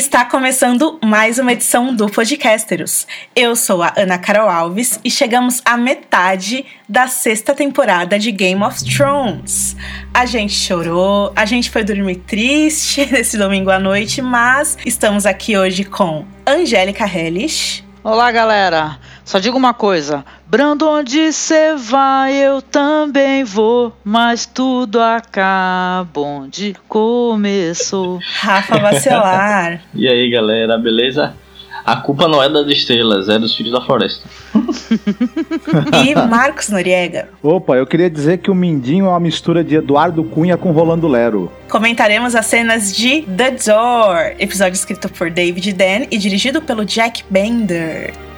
Está começando mais uma edição do Podcasteros. Eu sou a Ana Carol Alves e chegamos à metade da sexta temporada de Game of Thrones. A gente chorou, a gente foi dormir triste nesse domingo à noite, mas estamos aqui hoje com Angélica Hellish. Olá, galera. Só digo uma coisa: Brando, onde cê vai, eu também vou, mas tudo acaba onde começou. Rafa Vacilar. e aí, galera, beleza? A culpa não é das estrelas, é dos filhos da floresta. e Marcos Noriega. Opa, eu queria dizer que o Mindinho é uma mistura de Eduardo Cunha com Rolando Lero. Comentaremos as cenas de The Door, episódio escrito por David Dan e dirigido pelo Jack Bender.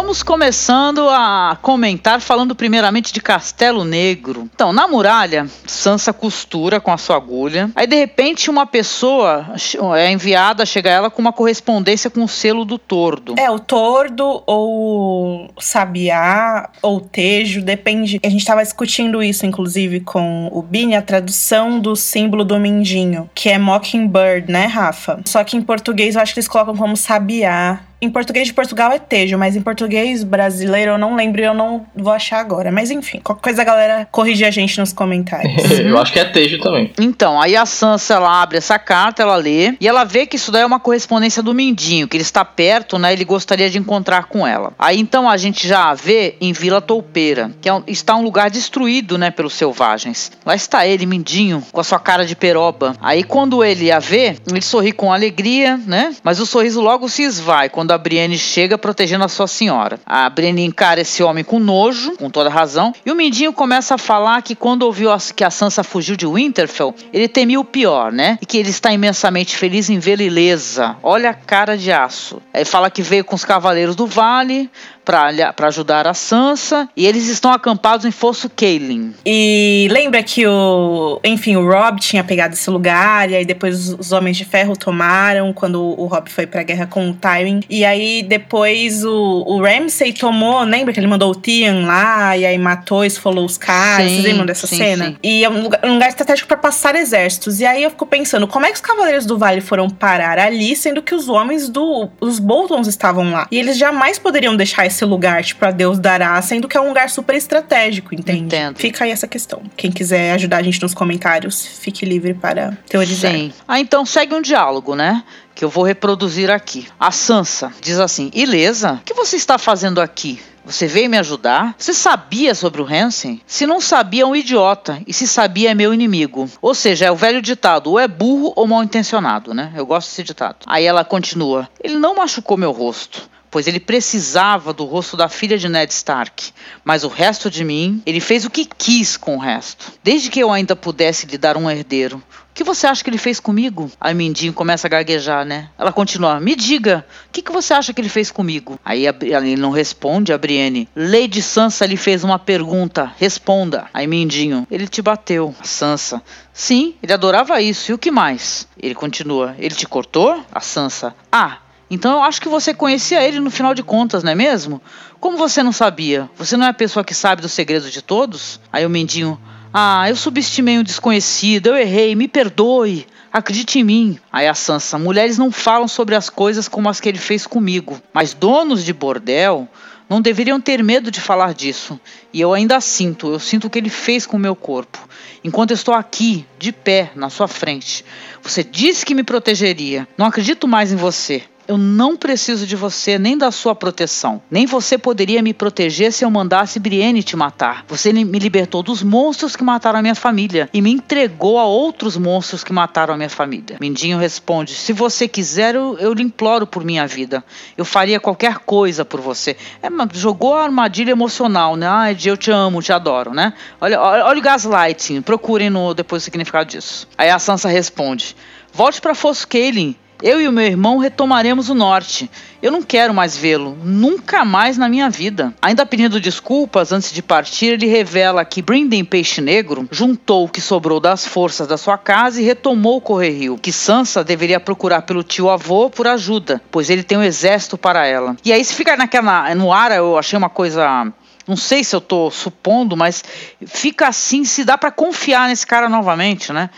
Vamos começando a comentar falando primeiramente de Castelo Negro. Então, na muralha, Sansa costura com a sua agulha. Aí de repente uma pessoa é enviada, chega a ela com uma correspondência com o selo do Tordo. É, o Tordo ou Sabiá ou Tejo, depende. A gente estava discutindo isso inclusive com o Bini, a tradução do símbolo do mindinho, que é Mockingbird, né, Rafa? Só que em português eu acho que eles colocam como Sabiá. Em português de Portugal é Tejo, mas em português brasileiro eu não lembro e eu não vou achar agora. Mas enfim, qualquer coisa a galera corrige a gente nos comentários. eu acho que é Tejo também. Então, aí a Sansa ela abre essa carta, ela lê e ela vê que isso daí é uma correspondência do Mindinho, que ele está perto, né? Ele gostaria de encontrar com ela. Aí então a gente já a vê em Vila Toupeira, que é um, está um lugar destruído, né, pelos selvagens. Lá está ele, Mindinho, com a sua cara de peroba. Aí quando ele a vê, ele sorri com alegria, né? Mas o sorriso logo se esvai quando quando a Brienne chega protegendo a sua senhora. A Brienne encara esse homem com nojo, com toda razão, e o Mindinho começa a falar que quando ouviu que a Sansa fugiu de Winterfell, ele temia o pior, né? E que ele está imensamente feliz em vê-la ilesa. Olha a cara de aço. Ele fala que veio com os cavaleiros do vale, para ajudar a Sansa e eles estão acampados em Fosso Kaelin. E lembra que o, enfim, o Rob tinha pegado esse lugar e aí depois os Homens de Ferro tomaram quando o Rob foi para a guerra com o Tywin. E aí depois o, o Ramsay tomou, lembra que ele mandou o Tian lá e aí matou, esfolou os caras. Sim, Vocês lembram dessa sim, cena? Sim. E é um lugar, um lugar estratégico para passar exércitos. E aí eu fico pensando, como é que os Cavaleiros do Vale foram parar ali, sendo que os homens do os Boltons estavam lá? E eles jamais poderiam deixar esse lugar, tipo, a Deus dará, sendo que é um lugar super estratégico, entende? Entendo. Fica aí essa questão. Quem quiser ajudar a gente nos comentários, fique livre para teorizar. Sim. Ah, então segue um diálogo, né? Que eu vou reproduzir aqui. A Sansa diz assim: Ilesa, o que você está fazendo aqui? Você veio me ajudar? Você sabia sobre o Hansen? Se não sabia, é um idiota. E se sabia, é meu inimigo. Ou seja, é o velho ditado: ou é burro ou mal intencionado, né? Eu gosto desse ditado. Aí ela continua: Ele não machucou meu rosto pois ele precisava do rosto da filha de Ned Stark. Mas o resto de mim, ele fez o que quis com o resto. Desde que eu ainda pudesse lhe dar um herdeiro. O que você acha que ele fez comigo? Aí Mindinho começa a gaguejar, né? Ela continua: Me diga, o que, que você acha que ele fez comigo? Aí ele não responde, a Brienne. Lady Sansa lhe fez uma pergunta, responda. Aí Mindinho: Ele te bateu. A Sansa: Sim, ele adorava isso. E o que mais? Ele continua: Ele te cortou? A Sansa: Ah, então eu acho que você conhecia ele no final de contas, não é mesmo? Como você não sabia? Você não é a pessoa que sabe dos segredos de todos? Aí o Mendinho, ah, eu subestimei um desconhecido, eu errei, me perdoe. Acredite em mim. Aí a Sansa, mulheres não falam sobre as coisas como as que ele fez comigo, mas donos de bordel não deveriam ter medo de falar disso. E eu ainda sinto, eu sinto o que ele fez com o meu corpo. Enquanto eu estou aqui, de pé, na sua frente. Você disse que me protegeria. Não acredito mais em você. Eu não preciso de você nem da sua proteção. Nem você poderia me proteger se eu mandasse Brienne te matar. Você me libertou dos monstros que mataram a minha família e me entregou a outros monstros que mataram a minha família. Mindinho responde: Se você quiser, eu, eu lhe imploro por minha vida. Eu faria qualquer coisa por você. É, jogou a armadilha emocional, né? Ai, eu te amo, te adoro, né? Olha, olha, olha o gaslighting. Procurem no, depois o significado disso. Aí a Sansa responde: Volte para Foscaling. Eu e o meu irmão retomaremos o norte. Eu não quero mais vê-lo, nunca mais na minha vida. Ainda pedindo desculpas antes de partir, ele revela que Brinden Peixe Negro juntou o que sobrou das forças da sua casa e retomou o Correio, que Sansa deveria procurar pelo tio avô por ajuda, pois ele tem um exército para ela. E aí se fica naquela no ar, eu achei uma coisa não sei se eu estou supondo, mas fica assim, se dá para confiar nesse cara novamente, né?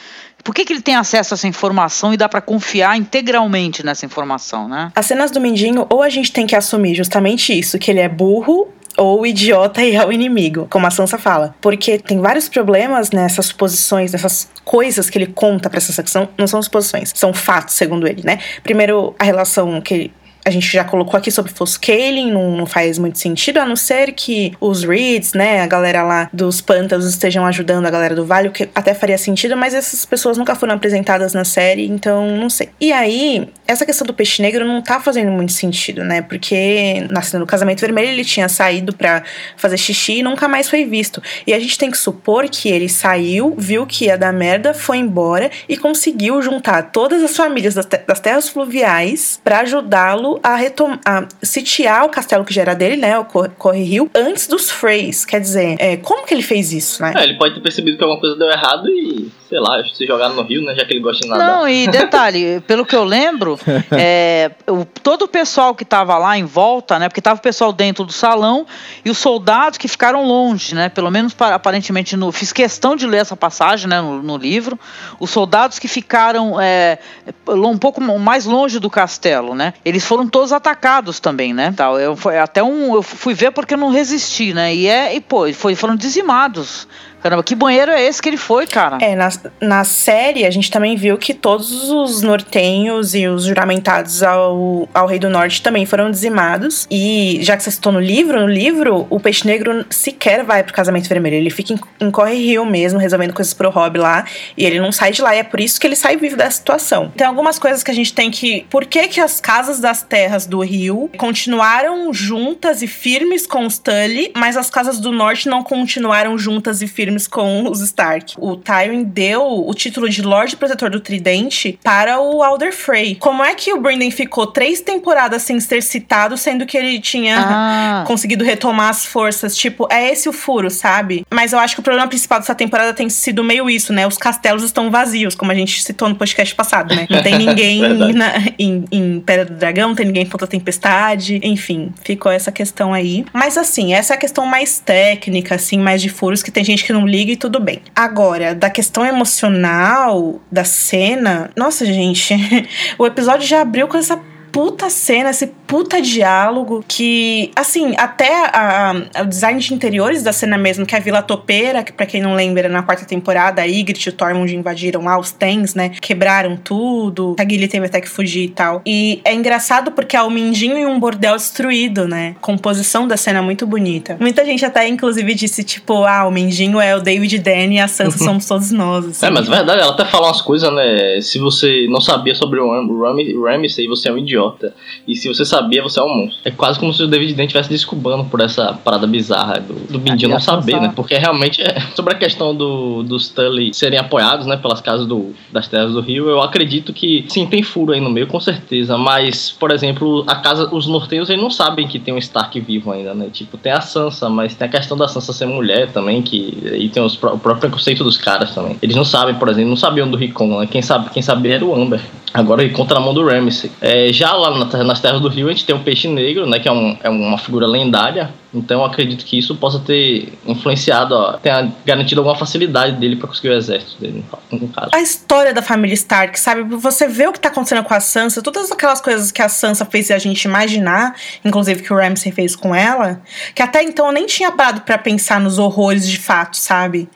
Por que, que ele tem acesso a essa informação e dá para confiar integralmente nessa informação, né? As cenas do Mindinho, ou a gente tem que assumir justamente isso, que ele é burro ou idiota e é o inimigo, como a Sansa fala. Porque tem vários problemas nessas suposições, nessas coisas que ele conta pra essa secção, não são suposições, são fatos, segundo ele, né? Primeiro, a relação que a gente já colocou aqui sobre Foscaling, não, não faz muito sentido, a não ser que os Reeds, né, a galera lá dos pântanos estejam ajudando a galera do Vale, o que até faria sentido, mas essas pessoas nunca foram apresentadas na série, então não sei. E aí, essa questão do peixe negro não tá fazendo muito sentido, né, porque na cena do casamento vermelho ele tinha saído para fazer xixi e nunca mais foi visto. E a gente tem que supor que ele saiu, viu que ia dar merda, foi embora e conseguiu juntar todas as famílias das, das terras fluviais para ajudá-lo a, retom a sitiar o castelo que já era dele, né? O Corre Rio, antes dos Freys. Quer dizer, é, como que ele fez isso, né? É, ele pode ter percebido que alguma coisa deu errado e, sei lá, se jogaram no rio, né? Já que ele gosta de nadar. Não, e detalhe, pelo que eu lembro, é, o, todo o pessoal que tava lá em volta, né? Porque tava o pessoal dentro do salão e os soldados que ficaram longe, né? Pelo menos aparentemente no. Fiz questão de ler essa passagem, né? No, no livro. Os soldados que ficaram é, um pouco mais longe do castelo, né? Eles foram foram todos atacados também, né? Tal, eu foi até um eu fui ver porque eu não resisti, né? E é e pô, foi, foram dizimados Caramba, que banheiro é esse que ele foi, cara? É, na, na série a gente também viu que todos os nortenhos e os juramentados ao, ao Rei do Norte também foram dizimados. E já que você citou no livro, no livro, o Peixe Negro sequer vai pro casamento vermelho. Ele fica em, em Corre Rio mesmo, resolvendo coisas pro Rob lá. E ele não sai de lá. E é por isso que ele sai vivo dessa situação. Tem algumas coisas que a gente tem que. Por que, que as casas das terras do Rio continuaram juntas e firmes com os Tully, mas as casas do norte não continuaram juntas e firmes com os Stark. O Tywin deu o título de Lorde Protetor do Tridente para o Alder Frey. Como é que o Brendan ficou três temporadas sem ser citado, sendo que ele tinha ah. conseguido retomar as forças? Tipo, é esse o furo, sabe? Mas eu acho que o problema principal dessa temporada tem sido meio isso, né? Os castelos estão vazios, como a gente citou no podcast passado, né? Não tem ninguém na, em, em Pedra do Dragão, não tem ninguém em Ponta Tempestade. Enfim, ficou essa questão aí. Mas assim, essa é a questão mais técnica, assim, mais de furos, que tem gente que não não liga e tudo bem. Agora, da questão emocional da cena, nossa, gente, o episódio já abriu com essa puta cena, esse puta diálogo que, assim, até a, a, o design de interiores da cena mesmo, que é a Vila Topeira, que pra quem não lembra, na quarta temporada, a Ygritte e o Tormund invadiram lá os Tens, né? Quebraram tudo, a Gilly teve até que fugir e tal. E é engraçado porque é o Mindinho e um bordel destruído, né? Composição da cena é muito bonita. Muita gente até, inclusive, disse, tipo, ah, o Mindinho é o David Danny e a Sansa somos todos nós. Assim. É, mas é verdade, ela até fala umas coisas, né? Se você não sabia sobre o Ramsay, você é um idiota. E se você sabia, você é um monstro. É quase como se o David Dent estivesse desculpando por essa parada bizarra do, do Mindinho não saber, né? Porque realmente é sobre a questão do, dos Tully serem apoiados, né, pelas casas do, das terras do Rio, eu acredito que sim, tem furo aí no meio, com certeza. Mas, por exemplo, a casa, os norteios eles não sabem que tem um Stark vivo ainda, né? Tipo, tem a Sansa, mas tem a questão da Sansa ser mulher também, que aí tem os, o próprio preconceito dos caras também. Eles não sabem, por exemplo, não sabiam do Rickon, né? Quem sabe, quem sabia era o Amber. Agora ele conta na mão do Ramsay. É, já lá na, nas terras do Rio a gente tem o Peixe Negro, né? Que é, um, é uma figura lendária. Então acredito que isso possa ter influenciado, ó, tenha garantido alguma facilidade dele para conseguir o exército dele, no caso. A história da família Stark, sabe? Você vê o que tá acontecendo com a Sansa, todas aquelas coisas que a Sansa fez a gente imaginar, inclusive que o Ramsay fez com ela, que até então eu nem tinha parado para pensar nos horrores de fato, sabe?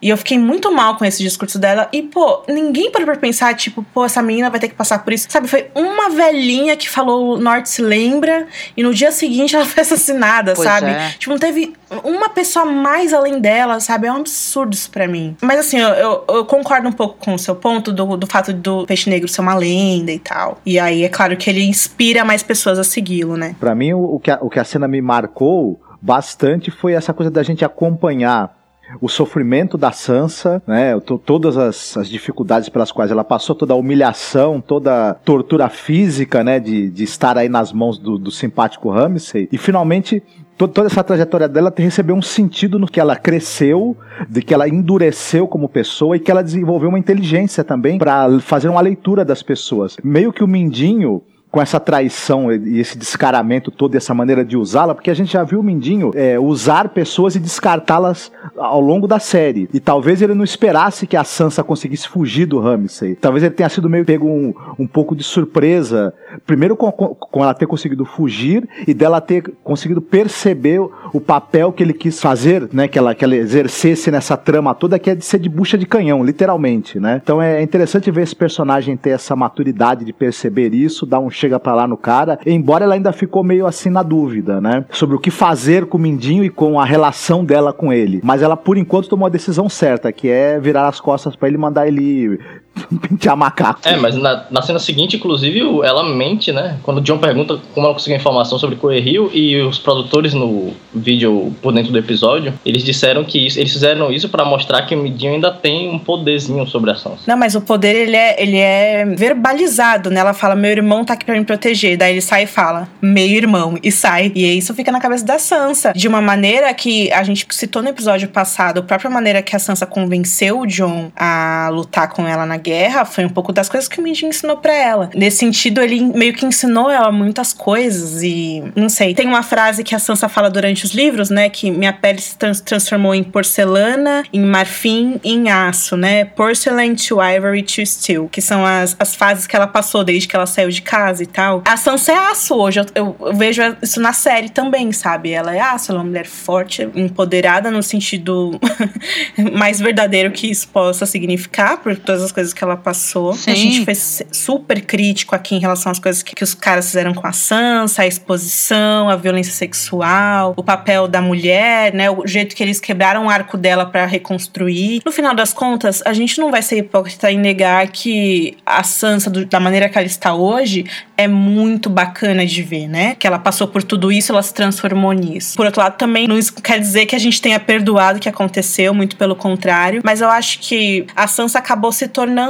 E eu fiquei muito mal com esse discurso dela. E, pô, ninguém parou pra pensar, tipo, pô, essa menina vai ter que passar por isso. Sabe, foi uma velhinha que falou o Norte se lembra e no dia seguinte ela foi assassinada, Pois sabe? é. Tipo, não teve uma pessoa mais além dela, sabe? É um absurdo isso pra mim. Mas assim, eu, eu, eu concordo um pouco com o seu ponto do, do fato do peixe negro ser uma lenda e tal. E aí é claro que ele inspira mais pessoas a segui-lo, né? Pra mim, o, o que a, o que a cena me marcou bastante foi essa coisa da gente acompanhar o sofrimento da Sansa, né? to- todas as, as dificuldades pelas quais ela passou, toda a humilhação, toda a tortura física, né? De, de estar aí nas mãos do, do simpático Ramsay. E finalmente. to- Toda essa trajetória dela recebeu um sentido no que ela cresceu, de que ela endureceu como pessoa e que ela desenvolveu uma inteligência também para fazer uma leitura das pessoas. Meio que o Mindinho com essa traição e esse descaramento todo, essa maneira de usá-la, porque a gente já viu o Mindinho é, usar pessoas e descartá-las ao longo da série. E talvez ele não esperasse que a Sansa conseguisse fugir do Ramsay. Talvez ele tenha sido meio pego um, um pouco de surpresa. Primeiro com, com- ela ter conseguido fugir e dela ter conseguido perceber o, papel que ele quis fazer, né? Que ela, que ela exercesse nessa trama toda, que é de ser de bucha de canhão, literalmente, né? Então é interessante ver esse personagem ter essa maturidade de perceber isso, dar um chega pra lá no cara, embora ela ainda ficou meio assim na dúvida, né? Sobre o que fazer com o Mindinho e com a relação dela com ele. Mas ela, por enquanto, tomou a decisão certa, que é virar as costas pra ele mandar ele pentear macaco. É, mas na, na cena seguinte, inclusive, ela mente, né? Quando o John pergunta como ela conseguiu informação sobre Coeril e os produtores no vídeo por dentro do episódio, eles disseram que isso- eles fizeram isso pra mostrar que o Midinho ainda tem um poderzinho sobre a Sansa. Não, mas o poder, ele é, ele é verbalizado, né? Ela fala, meu irmão tá aqui pra me proteger. Daí ele sai e fala, meio irmão, e sai. E isso fica na cabeça da Sansa. De uma maneira que a gente citou no episódio passado, a própria maneira que a Sansa convenceu o John a lutar com ela na guerra foi um pouco das coisas que o Mindinho ensinou pra ela. Nesse sentido, ele meio que ensinou ela muitas coisas e, não sei, tem uma frase que a Sansa fala durante os livros, né? Que minha pele se trans- transformou em porcelana, em marfim em aço, né? Porcelain to ivory to steel, que são as, as fases que ela passou desde que ela saiu de casa e tal. A Sansa é aço hoje, eu, eu- eu vejo isso na série também, sabe? Ela é aço, ela é uma mulher forte, empoderada no sentido mais verdadeiro que isso possa significar, por todas as coisas que ela passou. Sim. A gente foi super crítico aqui em relação às coisas que, que os caras fizeram com a Sansa, a exposição, a violência sexual, o papel da mulher, né? O jeito que eles quebraram o arco dela pra reconstruir. No final das contas, a gente não vai ser hipócrita em negar que a Sansa, do- da maneira que ela está hoje, é muito bacana de ver, né? Que ela passou por tudo isso, ela se transformou nisso. Por outro lado, também não quer dizer que a gente tenha perdoado o que aconteceu, muito pelo contrário. Mas eu acho que a Sansa acabou se tornando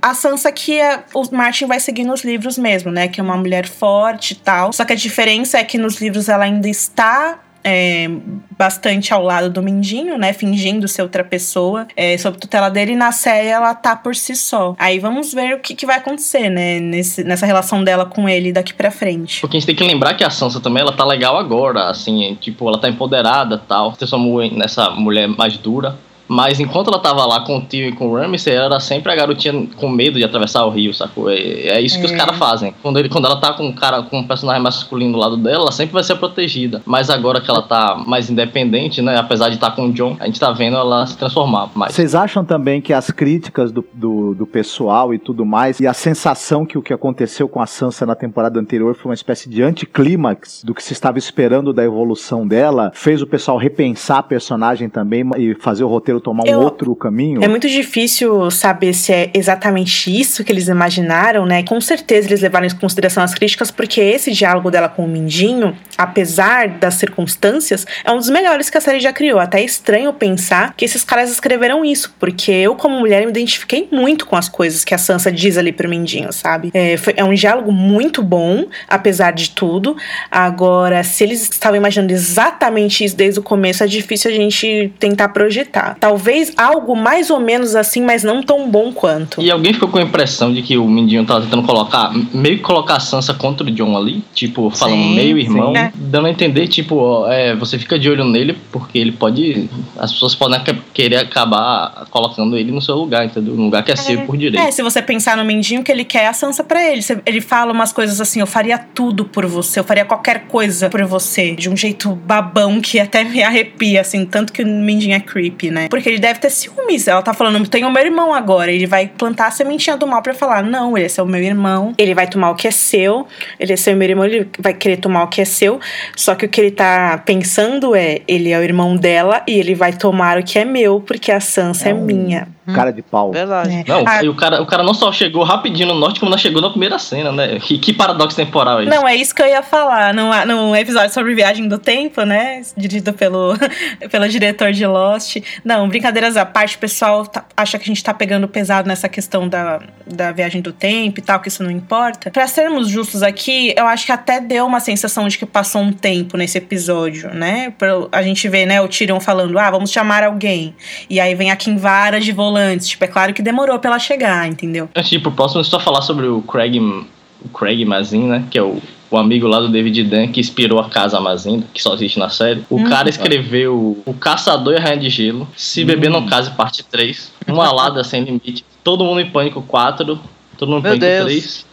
a Sansa que é- o Martin vai seguir nos livros mesmo, né? Que é uma mulher forte e tal. Só que a diferença é que nos livros ela ainda está é, bastante ao lado do Mindinho, né? Fingindo ser outra pessoa, é, sob tutela dele. E na série ela tá por si só. Aí vamos ver o que, que vai acontecer, né? Nesse, nessa relação dela com ele daqui pra frente. Porque a gente tem que lembrar que a Sansa também, ela tá legal agora, assim, tipo, ela tá empoderada tal, transformou nessa mulher mais dura. Mas enquanto ela tava lá com o tio e com o Ramsay, ela era sempre a garotinha com medo de atravessar o rio, sacou? É, é isso que os É. caras fazem. Quando, ele, quando ela tá com um cara, com um personagem masculino do lado dela, ela sempre vai ser protegida. Mas agora que ela tá mais independente, né? Apesar de estar com o John, a gente tá vendo ela se transformar mais. Vocês acham também que as críticas do, do, do pessoal e tudo mais, e a sensação que o que aconteceu com a Sansa na temporada anterior foi uma espécie de anticlímax do que se estava esperando da evolução dela, fez o pessoal repensar a personagem também e fazer o roteiro tomar um Eu- outro caminho? É muito difícil saber se é exatamente isso que eles imaginaram, né? Com certeza eles levaram em consideração as críticas, porque esse diálogo dela com o Mindinho, apesar das circunstâncias, é um dos melhores que a série já criou. Até é estranho pensar que esses caras escreveram isso, porque eu, como mulher, me identifiquei muito com as coisas que a Sansa diz ali pro Mindinho, sabe? É, foi- é um diálogo muito bom, apesar de tudo. Agora, se eles estavam imaginando exatamente isso desde o começo, é difícil a gente tentar projetar. Talvez algo mais ou menos assim, mas não tão bom quanto. E alguém ficou com a impressão de que o Mindinho tava tentando colocar, meio que colocar a Sansa contra o John ali, tipo, falando Sim, meio irmão, sim. É. dando a entender, tipo, ó, é, você fica de olho nele, porque ele pode. As pessoas podem querer acabar colocando ele no seu lugar, entendeu? No lugar que é seu por direito. É, se você pensar no Mendinho, que ele quer é a Sansa pra ele. Ele fala umas coisas assim: eu faria tudo por você, eu faria qualquer coisa por você. De um jeito babão que até me arrepia, assim, tanto que o Mendinho é creepy, né? Por porque ele deve ter ciúmes. Ela tá falando, tenho o meu irmão agora. Ele vai plantar a sementinha do mal pra falar: não, ele é o meu irmão, ele vai tomar o que é seu, ele é seu meu irmão, ele vai querer tomar o que é seu. Só que o que ele tá pensando é: ele é o irmão dela e ele vai tomar o que é meu, porque a Sansa é, é minha. Cara de pau. Verdade. É. Não, Ah, e o cara, o cara não só chegou rapidinho no norte, como não chegou na primeira cena, né? Que, que paradoxo temporal é isso? Não, é isso que eu ia falar. Num, num episódio sobre viagem do tempo, né? Dirigido pelo, pelo diretor de Lost. Não, brincadeiras à parte, o pessoal tá- acha que a gente tá pegando pesado nessa questão da, da viagem do tempo e tal, que isso não importa. Pra sermos justos aqui, eu acho que até deu uma sensação de que passou um tempo nesse episódio, né? Pra- A gente vê, né, o Tyrion falando, ah, vamos chamar alguém. E aí vem a Kinvara de volantes. Tipo, é claro que demorou pra ela chegar, entendeu? Antes de ir pro próximo, só falar sobre o Craig, o Craig Mazin, né? Que é o, o amigo lá do David Dunn que inspirou a Casa Mazin, que só existe na série. O cara escreveu O Caçador e a Rainha de Gelo, Se Beber Não Case, parte 3, Uma Alada Sem Limite, Todo Mundo em Pânico 4, Todo Mundo em Meu Pânico Deus. 3.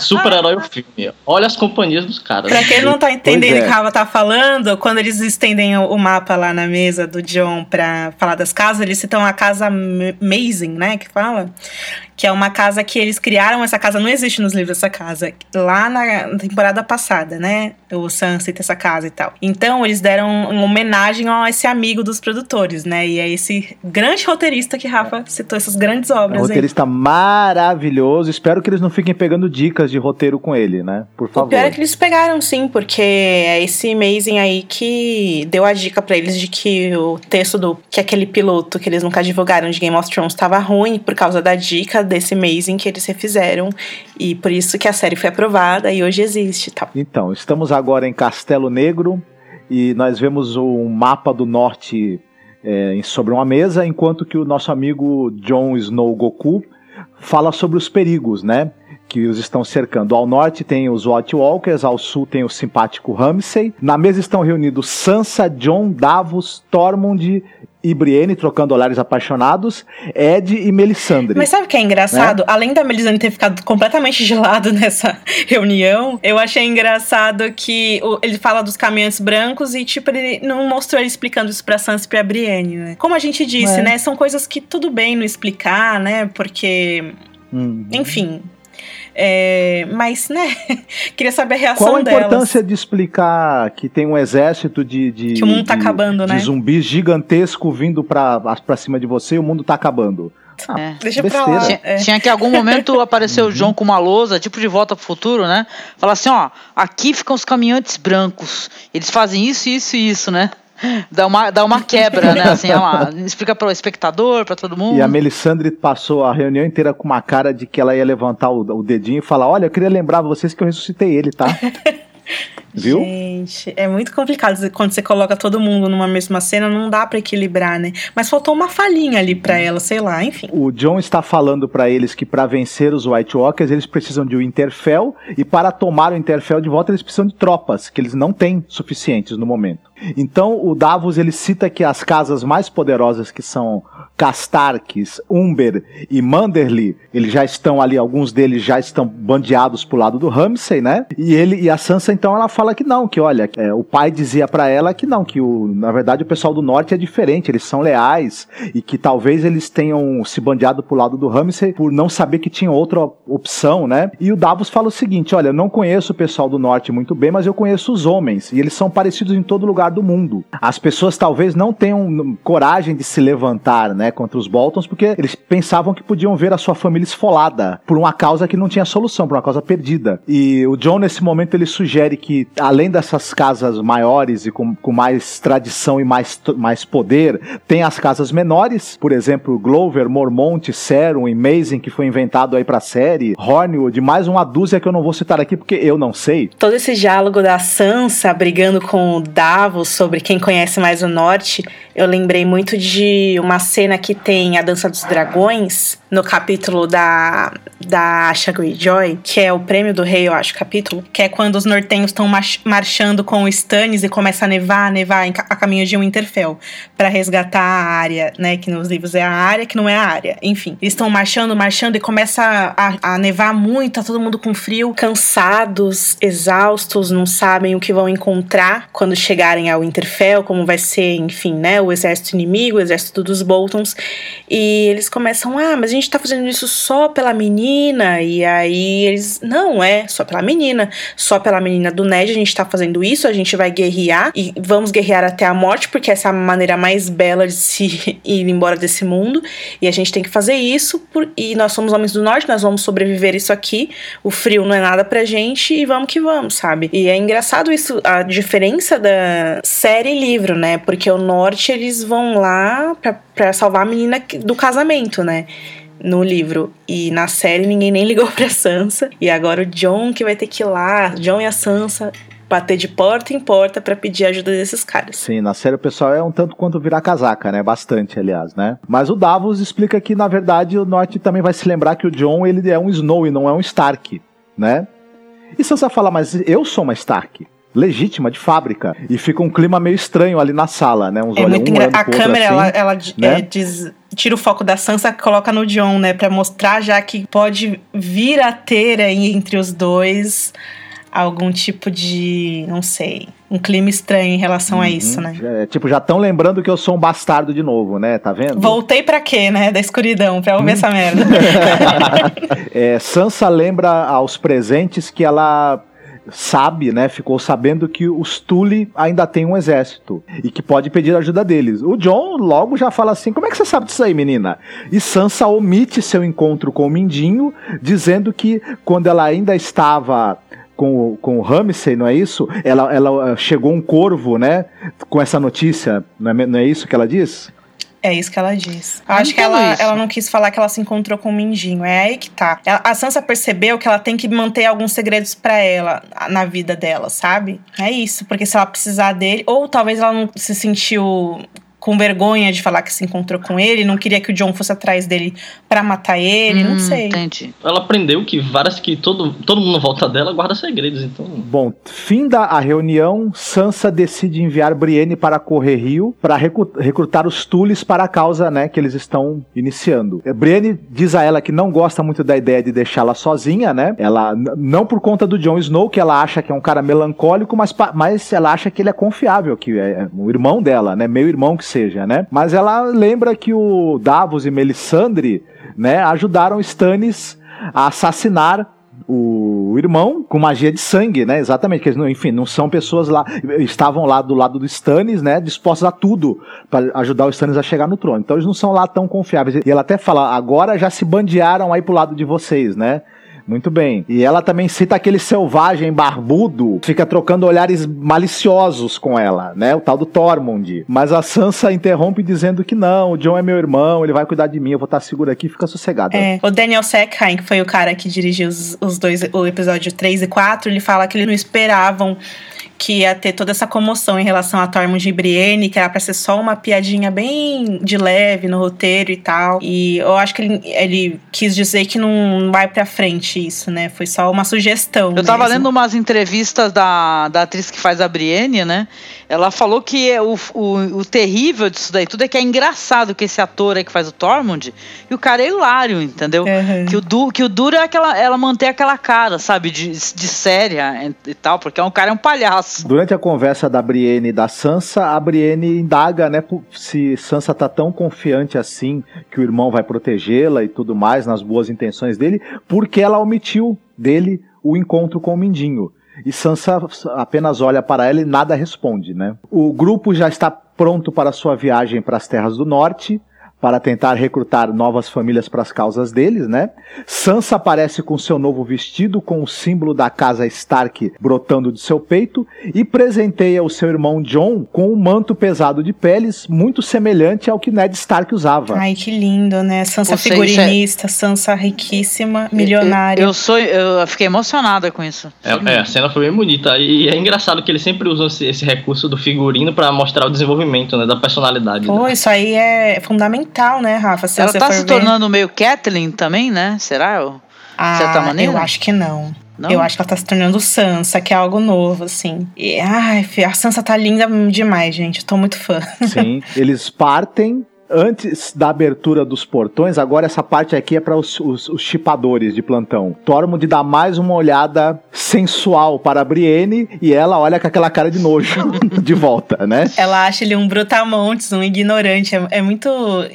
Super-herói o filme. Olha as companhias dos caras. Pra quem não tá entendendo Pois é. o que a Rafa tá falando, quando eles estendem o o mapa lá na mesa do John pra falar das casas, eles citam a casa M- Mazing, né? Que fala. Que é uma casa que eles criaram. Essa casa não existe nos livros, essa casa. Lá na temporada passada, né? O Sam cita essa casa e tal. Então, eles deram uma homenagem a esse amigo dos produtores, né? E é esse grande roteirista que Rafa citou essas grandes É um obras aí. roteirista maravilhoso. Espero que eles não fiquem pegando dicas de roteiro com ele, né? Por O favor. pior é que eles pegaram sim, porque é esse Amazing aí que deu a dica pra eles de que o texto do que aquele piloto que eles nunca divulgaram de Game of Thrones estava ruim por causa da dica desse Amazing que eles refizeram e por isso que a série foi aprovada e hoje existe, tal. Então, estamos agora em Castelo Negro e nós vemos um mapa do norte é, sobre uma mesa, enquanto que o nosso amigo Jon Snow Goku fala sobre os perigos, né? Que os estão cercando. Ao norte tem os White Walkers, ao sul tem o simpático Ramsay. Na mesa estão reunidos Sansa, Jon, Davos, Tormund e Brienne, trocando olhares apaixonados, Ed e Melisandre. Mas sabe o que é engraçado? Além da Melisandre ter ficado completamente de lado nessa reunião, eu achei engraçado que o- ele fala dos caminhantes brancos e, tipo, ele não mostrou ele explicando isso pra Sansa e pra Brienne, né? Como a gente disse, É. né? São coisas que tudo bem não explicar, né? Porque, Hum. enfim. É, mas, né? Queria saber a reação Qual a delas. importância de explicar que tem um exército de, de, Que o mundo tá de- acabando, de né? zumbis gigantesco vindo pra, pra cima de você e o mundo tá acabando? Ah, É. Deixa pra besteira. lá. Tinha, É. tinha que em algum momento aparecer o João com uma lousa, tipo de volta pro futuro, né? Falar assim, ó, aqui ficam os caminhantes brancos. Eles fazem isso, isso e isso, né? Dá uma, dá uma quebra, né? Assim, lá, explica para o espectador, para todo mundo. E a Melisandre passou a reunião inteira com uma cara de que ela ia levantar o, o dedinho e falar: Olha, eu queria lembrar vocês que eu ressuscitei ele, tá? Viu? Gente, é muito complicado quando você coloca todo mundo numa mesma cena, não dá pra equilibrar, né? Mas faltou uma falhinha ali pra ela, sei lá, enfim. O John está falando pra eles que pra vencer os White Walkers eles precisam de um Interfell e para tomar o Interfell de volta eles precisam de tropas que eles não têm suficientes no momento. Então o Davos ele cita que as casas mais poderosas que são Castarques, Umber e Manderly, eles já estão ali, alguns deles já estão bandeados pro lado do Ramsay, né? E ele e a Sansa então ela fala que não, que olha, é, o pai dizia pra ela que não, que o, na verdade o pessoal do norte é diferente, eles são leais e que talvez eles tenham se bandeado pro lado do Ramsay por não saber que tinha outra opção, né? E o Davos fala o seguinte, olha, eu não conheço o pessoal do norte muito bem, mas eu conheço os homens e eles são parecidos em todo lugar do mundo. As pessoas talvez não tenham coragem de se levantar, né, contra os Boltons porque eles pensavam que podiam ver a sua família esfolada por uma causa que não tinha solução, por uma causa perdida. E o John nesse momento ele sugere que além dessas casas maiores e com, com mais tradição e mais, mais poder, tem as casas menores, por exemplo, Glover, Mormont, Serum e Mazing, que foi inventado aí pra série, Hornwood, mais uma dúzia que eu não vou citar aqui porque eu não sei. Todo esse diálogo da Sansa brigando com o Davos sobre quem conhece mais o norte, eu lembrei muito de uma cena que tem a Dança dos Dragões, no capítulo da, da Asha Greyjoy, que é o prêmio do rei, eu acho, capítulo, que é quando os nortenhos estão marchando com o Stannis e começa a nevar, nevar a caminho de um Winterfell para resgatar a área, né? Que nos livros é a área, que não é a área. Enfim, eles estão marchando, marchando e começa a, a, nevar muito, tá todo mundo com frio, cansados, exaustos, não sabem o que vão encontrar quando chegarem ao Winterfell, como vai ser, enfim, né? O exército inimigo, o exército dos Boltons. E eles começam, ah, mas a gente tá fazendo isso só pela menina. E aí eles, não, é só pela menina. Só pela menina do Ned a gente tá fazendo isso, a gente vai guerrear e vamos guerrear até a morte, porque essa é a maneira mais bela de se ir embora desse mundo. E a gente tem que fazer isso, por, e nós somos homens do norte, nós vamos sobreviver isso aqui. O frio não é nada pra gente e vamos que vamos, sabe? E é engraçado isso, a diferença da série e livro, né? Porque o norte eles vão lá pra, pra salvar a menina do casamento, né? No livro e na série ninguém nem ligou pra Sansa. E agora o John que vai ter que ir lá, John e a Sansa bater de porta em porta para pedir ajuda desses caras. Sim, na série o pessoal é um tanto quanto virar casaca, né? Bastante, aliás, né? Mas o Davos explica que, na verdade, o Norte também vai se lembrar que o John, ele é um Snow e não é um Stark, né? E Sansa fala, mas eu sou uma Stark legítima, de fábrica. E fica um clima meio estranho ali na sala, né? Uns é muito um engra... A câmera, assim, ela, ela né? é, diz, tira o foco da Sansa coloca no John, né? Pra mostrar já que pode vir a ter aí entre os dois algum tipo de, não sei, um clima estranho em relação uhum. a isso, né? É, tipo, já estão lembrando que eu sou um bastardo de novo, né? Tá vendo? Voltei para quê, né? Da escuridão, pra ouvir hum. essa merda. é, Sansa lembra aos presentes que ela sabe, né, ficou sabendo que os Tully ainda tem um exército e que pode pedir ajuda deles. O John logo já fala assim: "Como é que você sabe disso aí, menina?" E Sansa omite seu encontro com o Mindinho, dizendo que quando ela ainda estava com, com o Ramsey, não é isso? Ela, ela chegou um corvo, né? Com essa notícia, não é, não é isso que ela diz? É isso que ela diz. Eu acho que ela, ela não quis falar que ela se encontrou com o Mindinho. É aí que tá. A Sansa percebeu que ela tem que manter alguns segredos para ela na vida dela, sabe? É isso. Porque se ela precisar dele, ou talvez ela não se sentiu com vergonha de falar que se encontrou com ele, não queria que o John fosse atrás dele para matar ele, hum, não sei. Entendi. Ela aprendeu que várias que todo, todo mundo volta dela guarda segredos, então. Bom, fim da reunião, Sansa decide enviar Brienne para correr Rio para recrutar os Tulis para a causa, né, que eles estão iniciando. É, Brienne diz a ela que não gosta muito da ideia de deixá-la sozinha, né? Ela não por conta do Jon Snow, que ela acha que é um cara melancólico, mas, mas ela acha que ele é confiável, que é, é o irmão dela, né? Meio irmão que seja, né? Mas ela lembra que o Davos e Melisandre, né, ajudaram Stannis a assassinar o irmão com magia de sangue, né? Exatamente, que eles, enfim, não são pessoas lá, estavam lá do lado do Stannis, né? Dispostos a tudo para ajudar o Stannis a chegar no trono. Então eles não são lá tão confiáveis. E ela até fala, agora já se bandearam aí pro lado de vocês, né? Muito bem. E ela também cita aquele selvagem barbudo, fica trocando olhares maliciosos com ela, né? O tal do Tormund. Mas a Sansa interrompe dizendo que não, o John é meu irmão, ele vai cuidar de mim, eu vou estar seguro aqui, fica sossegada. É, o Daniel Seckheim, que foi o cara que dirigiu os, os dois, o episódio 3 e 4, ele fala que eles não esperavam que ia ter toda essa comoção em relação a Tormund e Brienne, que era pra ser só uma piadinha bem de leve no roteiro e tal. E eu acho que ele, ele quis dizer que não vai pra frente isso, né? Foi só uma sugestão. Eu tava mesmo. lendo umas entrevistas da, da atriz que faz a Brienne, né? Ela falou que é o, o, o terrível disso daí tudo é que é engraçado que esse ator aí que faz o Tormund e o cara é hilário, entendeu? Uhum. Que, o du, que o duro é aquela, ela manter aquela cara, sabe? De, de séria e tal, porque é um cara é um palhaço. Durante a conversa da Brienne e da Sansa, a Brienne indaga, né, se Sansa tá tão confiante assim que o irmão vai protegê-la e tudo mais, nas boas intenções dele, porque ela omitiu dele o encontro com o Mindinho. E Sansa apenas olha para ela e nada responde, né? O grupo já está pronto para sua viagem para as Terras do Norte para tentar recrutar novas famílias para as causas deles, né? Sansa aparece com seu novo vestido com o símbolo da casa Stark brotando de seu peito e presenteia o seu irmão John com um manto pesado de peles muito semelhante ao que Ned Stark usava. Ai, que lindo, né? Sansa Você, figurinista, é... Sansa riquíssima, milionária. Eu, eu, sou, eu fiquei emocionada com isso. É, é, a cena foi bem bonita e é engraçado que ele sempre usa esse, esse recurso do figurino para mostrar o desenvolvimento né, da personalidade. Pô, né? isso aí é fundamental fundamental, né, Rafa? Se Ela tá se ver... tornando meio Kathleen também, né? Será? Ah, certa maneira? Eu acho que não. Não? Eu acho que ela tá se tornando Sansa, que é algo novo, assim. E, ai, a Sansa tá linda demais, gente. Eu tô muito fã. Sim, eles partem antes da abertura dos portões, agora essa parte aqui é para os, os, os chipadores de plantão. Tormund dá mais uma olhada sensual para a Brienne e ela olha com aquela cara de nojo de volta, né? Ela acha ele um brutamontes, um ignorante. É, é muito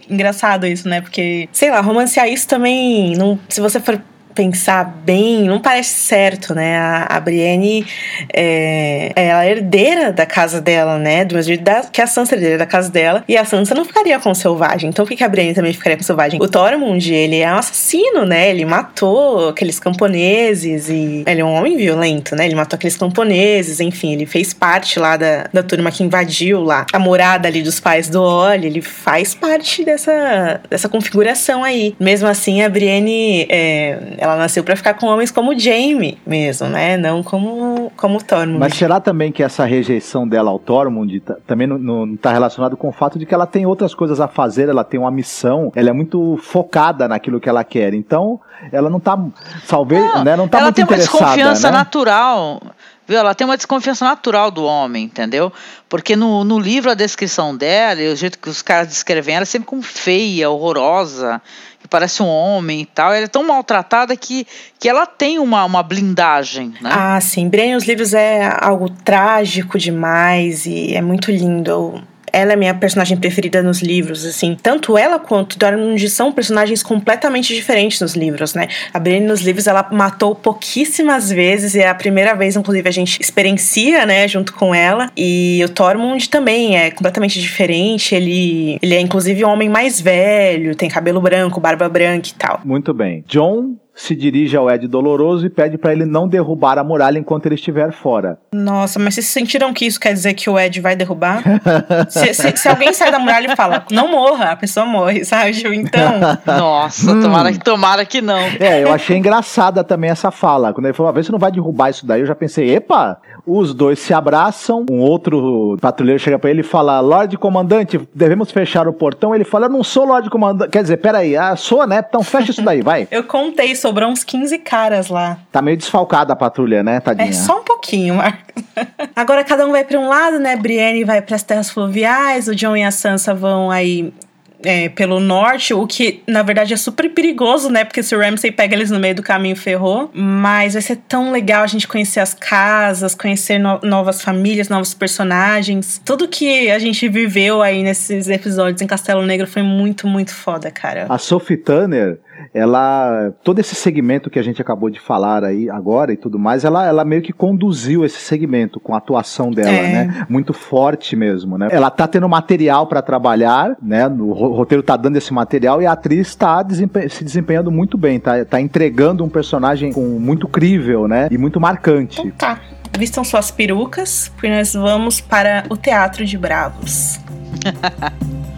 engraçado isso, né? Porque, sei lá, romancear isso também. Não, se você for pensar bem, não parece certo, né? A, a Brienne é, é a herdeira da casa dela, né? Do mesmo jeito da, que a Sansa é herdeira da casa dela. E a Sansa não ficaria com o selvagem. Então por que, a Brienne também ficaria com o selvagem? O Tormund, ele é um assassino, né? Ele matou aqueles camponeses e... Ele é um homem violento, né? Ele matou aqueles camponeses, enfim. Ele fez parte lá da, da turma que invadiu lá a morada ali dos pais do Ollie. Ele faz parte dessa, dessa configuração aí. Mesmo assim, a Brienne... É, ela nasceu para ficar com homens como o Jaime mesmo, né? Não como, como o Tormund. Mas será também que essa rejeição dela ao Tormund também não, não tá relacionado com o fato de que ela tem outras coisas a fazer, ela tem uma missão, ela é muito focada naquilo que ela quer. Então, ela não tá, talvez, não, né, não tá ela muito tem uma interessada, desconfiança né? natural. Viu? Ela tem uma desconfiança natural do homem, entendeu? Porque no, no livro a descrição dela, e o jeito que os caras descrevem ela, é sempre como feia, horrorosa, parece um homem e tal. Ela é tão maltratada que, que ela tem uma, uma blindagem, né? Ah, sim. Brienne nos livros é algo trágico demais e é muito lindo. Ela é minha personagem preferida nos livros, assim. Tanto ela quanto Dormund são personagens completamente diferentes nos livros, né? A Brienne nos livros, ela matou pouquíssimas vezes e é a primeira vez, inclusive, a gente experiencia, né, junto com ela. E o Tormund também é completamente diferente. Ele, ele é, inclusive, um homem mais velho, tem cabelo branco, barba branca e tal. Muito bem. John se dirige ao Ed Doloroso e pede para ele não derrubar a muralha enquanto ele estiver fora. Nossa, mas vocês sentiram que isso quer dizer que o Ed vai derrubar? se, se, se, alguém sai da muralha e fala, não morra, a pessoa morre, sabe? Tipo, então. Nossa, hum. tomara, tomara que não. É, eu achei engraçada também essa fala. Quando ele falou, a ver se não vai derrubar isso daí, eu já pensei, epa! Os dois se abraçam, um outro patrulheiro chega para ele e fala: Lorde Comandante, devemos fechar o portão. Ele fala: Eu não sou Lorde Comandante. Quer dizer, peraí, ah, sou, né? Então fecha isso daí, vai. eu contei, sobrou uns 15 caras lá. Tá meio desfalcada a patrulha, né, tadinha? É só um pouquinho, Marcos. Agora cada um vai para um lado, né? Brienne vai para as terras fluviais, o John e a Sansa vão aí é, pelo norte, o que na verdade é super perigoso, né? Porque se o Ramsay pega eles no meio do caminho, ferrou. Mas vai ser tão legal a gente conhecer as casas, conhecer no novas famílias, novos personagens. Tudo que a gente viveu aí nesses episódios em Castelo Negro foi muito, muito foda, cara. A Sophie Turner ela todo esse segmento que a gente acabou de falar aí agora e tudo mais, ela, ela meio que conduziu esse segmento com a atuação dela, é. né? Muito forte mesmo, né? Ela tá tendo material para trabalhar, né? O roteiro tá dando esse material e a atriz tá desempen se desempenhando muito bem, tá, tá entregando um personagem com, muito crível, né? E muito marcante. Então tá. Vistam suas perucas, porque nós vamos para o Teatro de Bravos.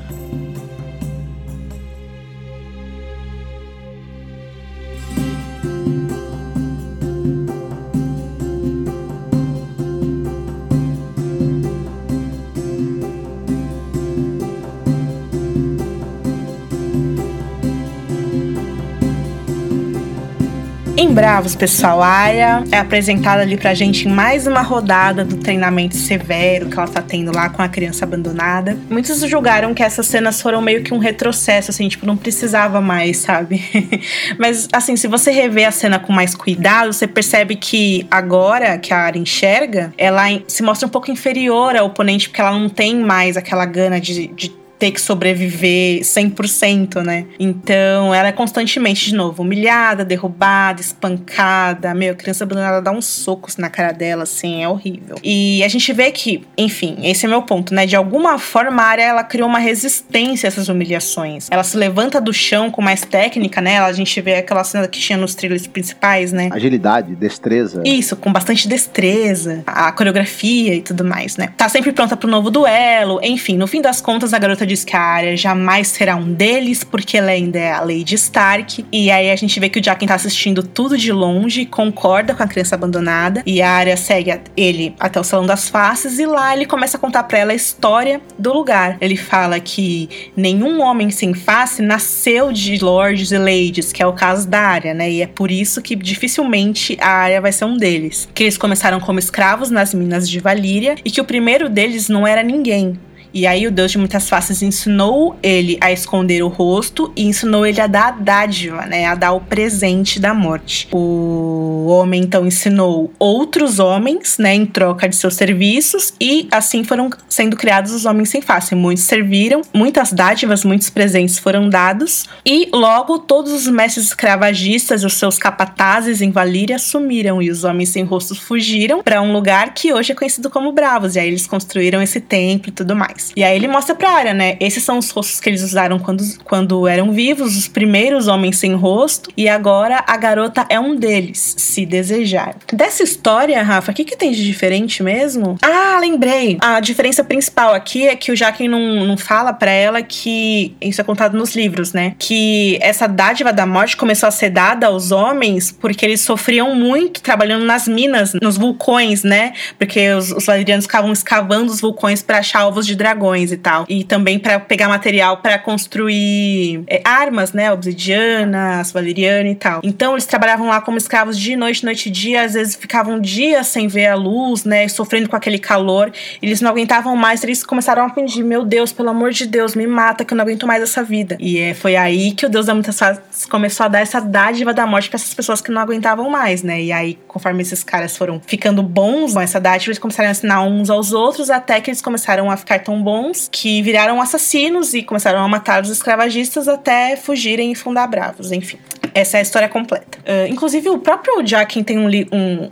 Em Bravos, pessoal, a Aya é apresentada ali pra gente em mais uma rodada do treinamento severo que ela tá tendo lá com a criança abandonada. Muitos julgaram que essas cenas foram meio que um retrocesso, assim, tipo, não precisava mais, sabe? Mas, assim, se você rever a cena com mais cuidado, você percebe que agora que a Arya enxerga, ela se mostra um pouco inferior ao oponente, porque ela não tem mais aquela gana de, de ter que sobreviver 100%, né? Então, ela é constantemente, de novo, humilhada, derrubada, espancada. Meu, a criança abandonada dá uns socos na cara dela, assim, é horrível. E a gente vê que, enfim, esse é meu ponto, né? De alguma forma, a área ela criou uma resistência a essas humilhações. Ela se levanta do chão com mais técnica, né? A gente vê aquela cena que tinha nos trailers principais, né? Agilidade, destreza. Isso, com bastante destreza, a coreografia e tudo mais, né? Tá sempre pronta pro novo duelo, enfim, no fim das contas, a garota Diz que a Arya jamais será um deles, porque ela ainda é a Lady Stark. E aí a gente vê que o Jaqen tá assistindo tudo de longe, concorda com a criança abandonada. E a Arya segue ele até o Salão das Faces e lá ele começa a contar para ela a história do lugar. Ele fala que nenhum homem sem face nasceu de lords e ladies, que é o caso da Arya, né? E é por isso que dificilmente a Arya vai ser um deles. Que eles começaram como escravos nas minas de Valíria e que o primeiro deles não era ninguém. E aí o Deus de muitas faces ensinou ele a esconder o rosto e ensinou ele a dar a dádiva, né, a dar o presente da morte. O homem então ensinou outros homens, né, em troca de seus serviços e assim foram sendo criados os homens sem face. Muitos serviram, muitas dádivas, muitos presentes foram dados e logo todos os mestres escravagistas e os seus capatazes em Valíria sumiram e os homens sem rosto fugiram para um lugar que hoje é conhecido como Bravos. E aí eles construíram esse templo e tudo mais. E aí ele mostra pra área, né? Esses são os rostos que eles usaram quando, quando eram vivos, os primeiros homens sem rosto. E agora a garota é um deles, se desejar. Dessa história, Rafa, o que, que tem de diferente mesmo? Ah, lembrei. A diferença principal aqui é que o Jaquen não, não fala para ela que. Isso é contado nos livros, né? Que essa dádiva da morte começou a ser dada aos homens porque eles sofriam muito trabalhando nas minas, nos vulcões, né? Porque os, os valerianos ficavam escavando os vulcões para achar alvos de dragões e tal. E também para pegar material para construir é, armas, né? Obsidiana, valeriana e tal. Então eles trabalhavam lá como escravos de noite, noite e dia. Às vezes ficavam dias sem ver a luz, né? Sofrendo com aquele calor. Eles não aguentavam mais. Eles começaram a pedir: Meu Deus, pelo amor de Deus, me mata que eu não aguento mais essa vida. E é, foi aí que o Deus da Faces começou a dar essa dádiva da morte para essas pessoas que não aguentavam mais, né? E aí, conforme esses caras foram ficando bons com essa dádiva, eles começaram a ensinar uns aos outros até que eles começaram a ficar tão bons que viraram assassinos e começaram a matar os escravagistas até fugirem e fundar Bravos, enfim. Essa é a história completa. Uh, inclusive, o próprio Jaquen tem um, um,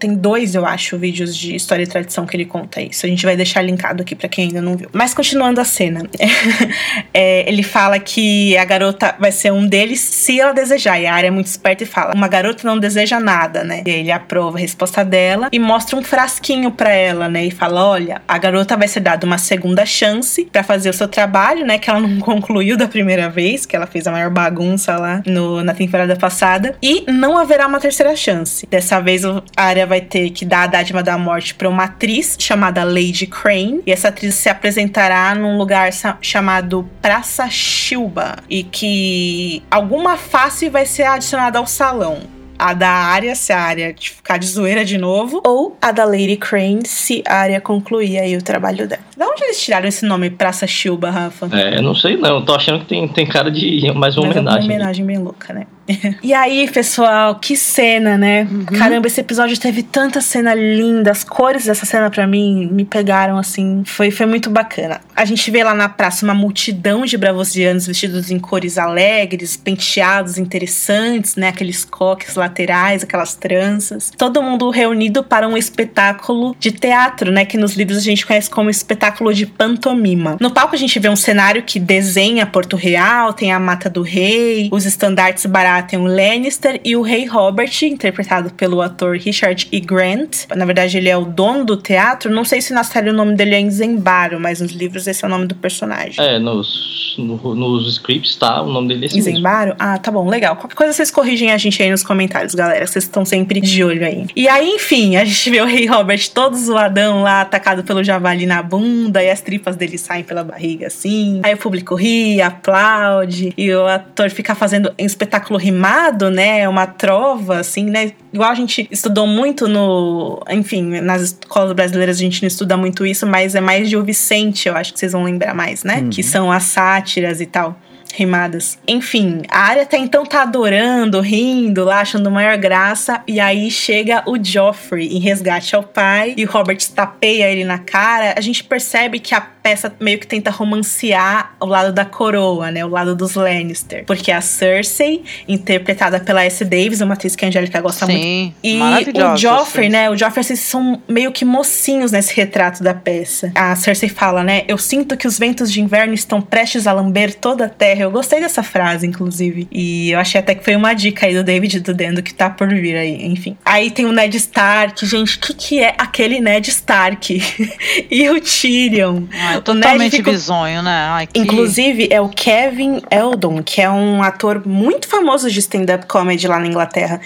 tem dois, eu acho, vídeos de história e tradição que ele conta isso. A gente vai deixar linkado aqui para quem ainda não viu. Mas continuando a cena, é, ele fala que a garota vai ser um deles se ela desejar. E a área é muito esperta e fala: uma garota não deseja nada, né? E ele aprova a resposta dela e mostra um frasquinho para ela, né? E fala: olha, a garota vai ser dada uma segunda chance para fazer o seu trabalho, né? Que ela não concluiu da primeira vez, que ela fez a maior bagunça lá no, na temporada passada. E não haverá uma terceira chance. Dessa vez a área vai ter que dar a dádiva da morte para uma atriz chamada Lady Crane. E essa atriz se apresentará num lugar chamado Praça Shilba. E que alguma face vai ser adicionada ao salão a da área, se a área ficar de zoeira de novo, ou a da Lady Crane, se a área concluir aí o trabalho dela. Da onde eles tiraram esse nome Praça Shilba, Rafa? É, eu não sei não, tô achando que tem, tem cara de mais uma mais homenagem. Uma homenagem bem louca, né? e aí, pessoal, que cena, né? Uhum. Caramba, esse episódio teve tanta cena linda. As cores dessa cena para mim me pegaram assim. Foi, foi muito bacana. A gente vê lá na praça uma multidão de bravosianos vestidos em cores alegres, penteados interessantes, né? Aqueles coques laterais, aquelas tranças. Todo mundo reunido para um espetáculo de teatro, né? Que nos livros a gente conhece como espetáculo de pantomima. No palco a gente vê um cenário que desenha Porto Real, tem a Mata do Rei, os estandartes baratos tem o Lannister e o Rei Robert, interpretado pelo ator Richard E. Grant. Na verdade, ele é o dono do teatro. Não sei se na série o nome dele é Enzembaro, mas nos livros esse é o nome do personagem. É, nos, no, nos scripts tá, o nome dele é esse? Ah, tá bom, legal. Qualquer coisa vocês corrigem a gente aí nos comentários, galera. Vocês estão sempre de olho aí. E aí, enfim, a gente vê o Rei Robert todo zoadão lá, atacado pelo javali na bunda, e as tripas dele saem pela barriga assim. Aí o público ri, aplaude, e o ator fica fazendo um espetáculo rimado, né? Uma trova, assim, né? Igual a gente estudou muito no. Enfim, nas escolas brasileiras a gente não estuda muito isso, mas é mais de o Vicente, eu acho que vocês vão lembrar mais, né? Uhum. Que são as sátiras e tal rimadas. Enfim, a área até então tá adorando, rindo lá, achando maior graça. E aí chega o Joffrey em resgate ao pai e o Robert tapeia ele na cara. A gente percebe que a peça meio que tenta romancear o lado da coroa, né? O lado dos Lannister. Porque a Cersei, interpretada pela S. Davis, uma atriz que a Angélica gosta Sim, muito. E o Joffrey, né? O Joffrey, esses são meio que mocinhos nesse retrato da peça. A Cersei fala, né? Eu sinto que os ventos de inverno estão prestes a lamber toda a terra eu gostei dessa frase, inclusive. E eu achei até que foi uma dica aí do David do Dendo que tá por vir aí, enfim. Aí tem o Ned Stark. Gente, o que, que é aquele Ned Stark? e o Tyrion? Ai, Ned totalmente ficou- bizonho, né? Ai, que... Inclusive, é o Kevin Eldon, que é um ator muito famoso de stand-up comedy lá na Inglaterra,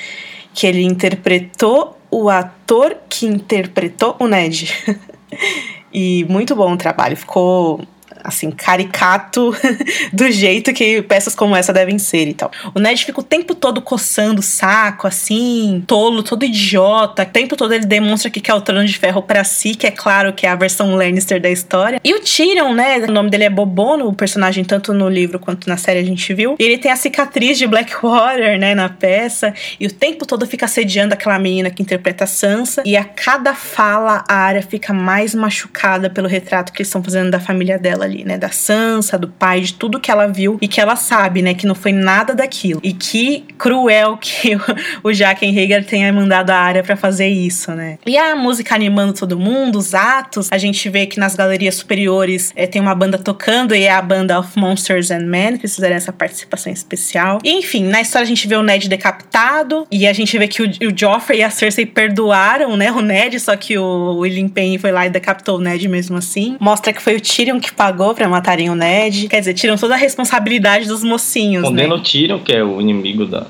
que ele interpretou o ator que interpretou o Ned. e muito bom o trabalho, ficou assim, caricato do jeito que peças como essa devem ser e tal. O Ned fica o tempo todo coçando o saco, assim, tolo, todo idiota. O tempo todo ele demonstra que quer o trono de ferro pra si, que é claro que é a versão Lannister da história. E o Tyrion, né, o nome dele é Bobono, o personagem tanto no livro quanto na série a gente viu. E ele tem a cicatriz de Blackwater, né, na peça. E o tempo todo fica assediando aquela menina que interpreta a Sansa. E a cada fala, a área fica mais machucada pelo retrato que eles estão fazendo da família dela ali, né? Da Sansa, do pai, de tudo que ela viu e que ela sabe, né? Que não foi nada daquilo. E que cruel que o, Jaqen Hager tenha mandado a área pra fazer isso, né? E a música animando todo mundo, os atos, a gente vê que nas galerias superiores é, tem uma banda tocando e é a banda of Monsters and Men, que fizeram essa participação especial. E, enfim, na história a gente vê o Ned decapitado e a gente vê que o, o Joffrey e a Cersei perdoaram, né? O Ned, só que o William Payne foi lá e decapitou o Ned mesmo assim. Mostra que foi o Tyrion que pagou pra matarem o Ned. Quer dizer, tiram toda a responsabilidade dos mocinhos, Condena né? o Tyrion, que é o inimigo da.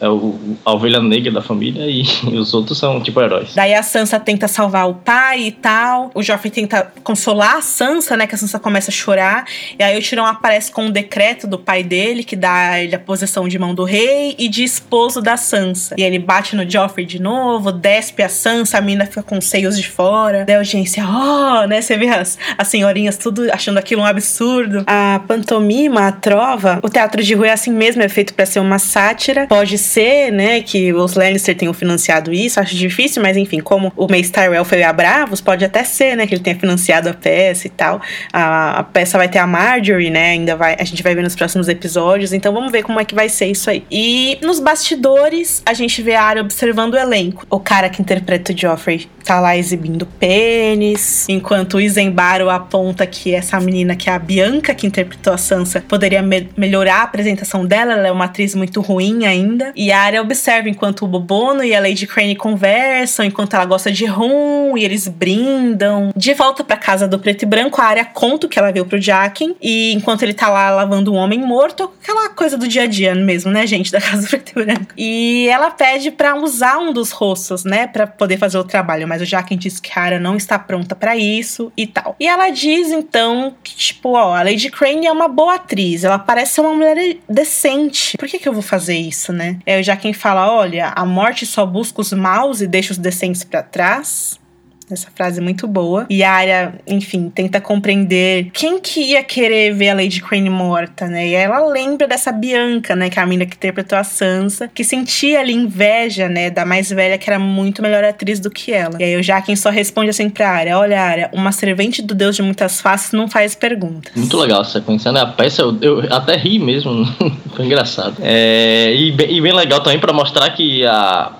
É o, a ovelha negra da família, e, os outros são tipo heróis. Daí a Sansa tenta salvar o pai e tal. O Joffrey tenta consolar a Sansa, né? Que a Sansa começa a chorar. E aí o Tirão aparece com um decreto do pai dele, que dá ele a posição de mão do rei e de esposo da Sansa. E ele bate no Joffrey de novo, despe a Sansa, a mina fica com os seios de fora. Daí a audiência, oh, né? Você vê as, as senhorinhas tudo achando aquilo um absurdo. A pantomima, a trova, o teatro de rua é assim mesmo, é feito pra ser uma sátira. Pode ser, né, que os Lannister tenham financiado isso, acho difícil, mas enfim, como o Mace Tyrell foi a Bravos, pode até ser, né, que ele tenha financiado a peça e tal. A, a peça vai ter a Marjorie, né, ainda vai, a gente vai ver nos próximos episódios, então vamos ver como é que vai ser isso aí. E nos bastidores, a gente vê a área observando o elenco. O cara que interpreta o Joffrey tá lá exibindo pênis, enquanto o Isembaro aponta que essa menina, que é a Bianca, que interpretou a Sansa, poderia me- melhorar a apresentação dela, ela é uma atriz muito ruim ainda. E a área observa enquanto o Bobono e a Lady Crane conversam, enquanto ela gosta de rum, e eles brindam. De volta pra casa do preto e branco, a área conta o que ela viu pro Jaquen, e enquanto ele tá lá lavando um homem morto, aquela coisa do dia a dia mesmo, né, gente, da casa do preto e branco. E ela pede pra usar um dos rostos, né, pra poder fazer o trabalho, mas o Jaquen diz que a área não está pronta pra isso e tal. E ela diz então que, tipo, ó, a Lady Crane é uma boa atriz, ela parece ser uma mulher decente. Por que que eu vou fazer isso, né? É já quem fala, olha, a morte só busca os maus e deixa os decentes pra trás. Essa frase é muito boa. E a área, enfim, tenta compreender quem que ia querer ver a Lady Crane morta, né? E ela lembra dessa Bianca, né? Que é a menina que interpretou a Sansa, que sentia ali inveja, né? Da mais velha, que era muito melhor atriz do que ela. E aí o Jaquen só responde assim pra área: Olha, área, uma servente do Deus de muitas faces não faz perguntas. Muito legal essa sequência, né? A peça eu, eu até ri mesmo, foi engraçado. É, e, bem, e bem legal também pra mostrar que a,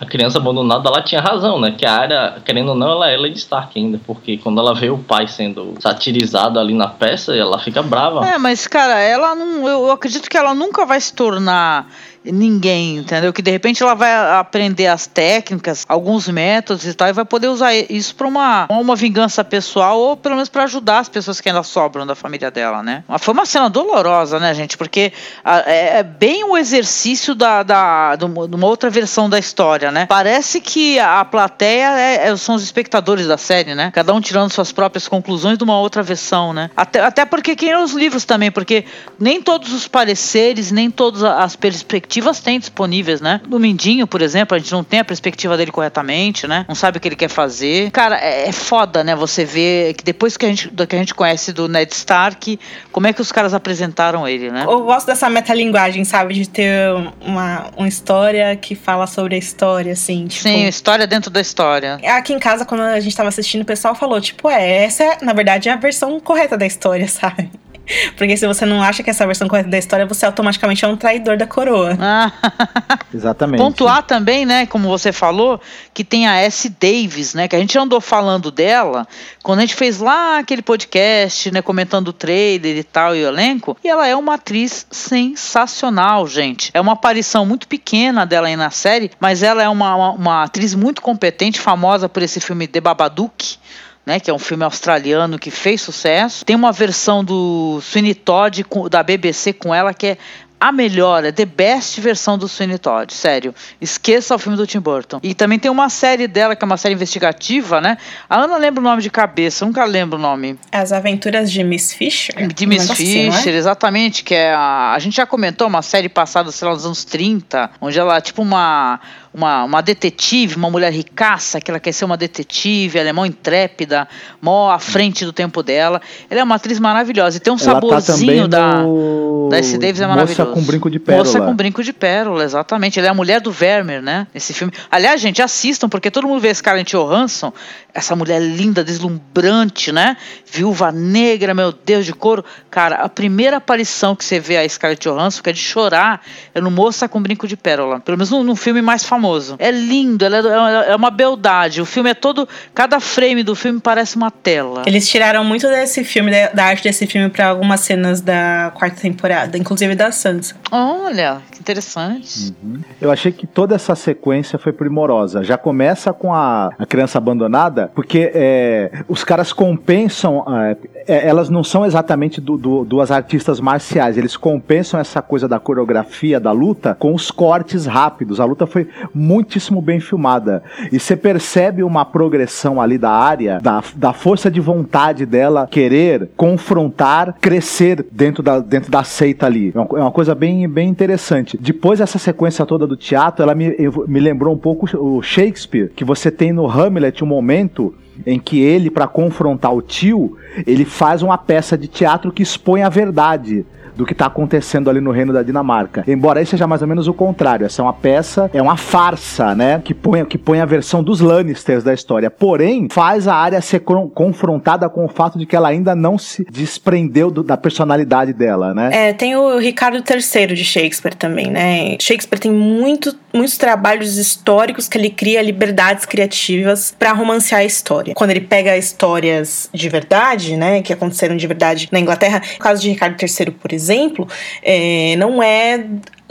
a criança abandonada ela tinha razão, né? Que a área, querendo ou não, ela é Lady Stark ainda, porque quando ela vê o pai sendo satirizado ali na peça, ela fica brava. É, mas, cara, ela não. Eu, eu acredito que ela nunca vai se tornar ninguém, entendeu? Que de repente ela vai aprender as técnicas, alguns métodos e tal, e vai poder usar isso para uma, uma vingança pessoal ou pelo menos para ajudar as pessoas que ainda sobram da família dela, né? Foi uma cena dolorosa, né, gente? Porque é, é bem o exercício da, da, de uma outra versão da história, né? Parece que a plateia é- é- são os espectadores da série, né? Cada um tirando suas próprias conclusões de uma outra versão, né? Até, até porque quem lê os livros também, porque nem todos os pareceres, nem todas as perspectivas têm disponíveis, né? No Mindinho, por exemplo, a gente não tem a perspectiva dele corretamente, né? Não sabe o que ele quer fazer. Cara, é, é foda, né? Você vê que depois que a gente, do que a gente conhece do Ned Stark, como é que os caras apresentaram ele, né? Eu gosto dessa metalinguagem, sabe? De ter uma, uma história que fala sobre a história, assim. Tipo, Sim, história dentro da história. Aqui em casa, quando a gente tava assistindo, o pessoal falou, tipo, é, essa é, na verdade, é a versão correta da história, sabe? Porque se você não acha que essa versão correta da história, você automaticamente é um traidor da coroa. Ah, Exatamente. Pontuar também, né, como você falou, que tem a S. Davis, né, que a gente andou falando dela quando a gente fez lá aquele podcast, né, comentando o trailer e tal, e o elenco, e ela é uma atriz sensacional, gente. É uma aparição muito pequena dela aí na série, mas ela é uma, uma, uma atriz muito competente, famosa por esse filme The Babadook, né, que é um filme australiano que fez sucesso. Tem uma versão do Sweeney Todd da BBC com ela que é a melhor, é the best versão do Sweeney Todd, sério. Esqueça o filme do Tim Burton. E também tem uma série dela, que é uma série investigativa, né? A Ana lembra o nome de cabeça, nunca lembro o nome. As Aventuras de Miss Fisher? De Miss assim, Fisher, é? exatamente, que é a... A gente já comentou uma série passada, sei lá, nos anos 30, onde ela é tipo uma uma, uma detetive, uma mulher ricaça, que ela quer ser uma detetive, ela é mó intrépida, mó à frente do tempo dela. Ela é uma atriz maravilhosa. E tem um ela tá saborzinho tá da, no... da S. Davis é maravilhoso. Moça com brinco de pérola. Moça com brinco de pérola, exatamente. Ela é a mulher do Vermeer, né? Nesse filme. Aliás, gente, assistam, porque todo mundo vê Scarlett Johansson, essa mulher linda, deslumbrante, né? Viúva negra, meu Deus, de couro. Cara, a primeira aparição que você vê a Scarlett Johansson, que é de chorar, é no Moça com Brinco de Pérola. Pelo menos no, no filme mais famoso famoso. É lindo, ela é, é uma beldade. O filme é todo. Cada frame do filme parece uma tela. Eles tiraram muito desse filme, da arte desse filme, para algumas cenas da quarta temporada, inclusive da Sansa. Olha, que interessante. Uhum. Eu achei que toda essa sequência foi primorosa. Já começa com a, a criança abandonada, porque é, os caras compensam. É, é elas não são exatamente do, do, duas artistas marciais, eles compensam essa coisa da coreografia da luta com os cortes rápidos. A luta foi muitíssimo bem filmada. E você percebe uma progressão ali da área, da, da força de vontade dela querer confrontar, crescer dentro da, dentro da seita ali. É uma, é uma coisa bem, bem interessante. Depois dessa sequência toda do teatro, ela me, me lembrou um pouco o Shakespeare, que você tem no Hamlet um momento em que ele, para confrontar o tio, ele faz uma peça de teatro que expõe a verdade do que está acontecendo ali no reino da Dinamarca. Embora isso seja mais ou menos o contrário. Essa é uma peça, é uma farsa, né? Que põe, que põe a versão dos Lannisters da história. Porém, faz a área ser confrontada com o fato de que ela ainda não se desprendeu do, da personalidade dela, né? É, tem o Ricardo III de Shakespeare também, né? Shakespeare tem muito, muitos trabalhos históricos que ele cria liberdades criativas para romancear a história. Quando ele pega histórias de verdade, né, que aconteceram de verdade na Inglaterra, o caso de Ricardo III, por exemplo, exemplo, é, não é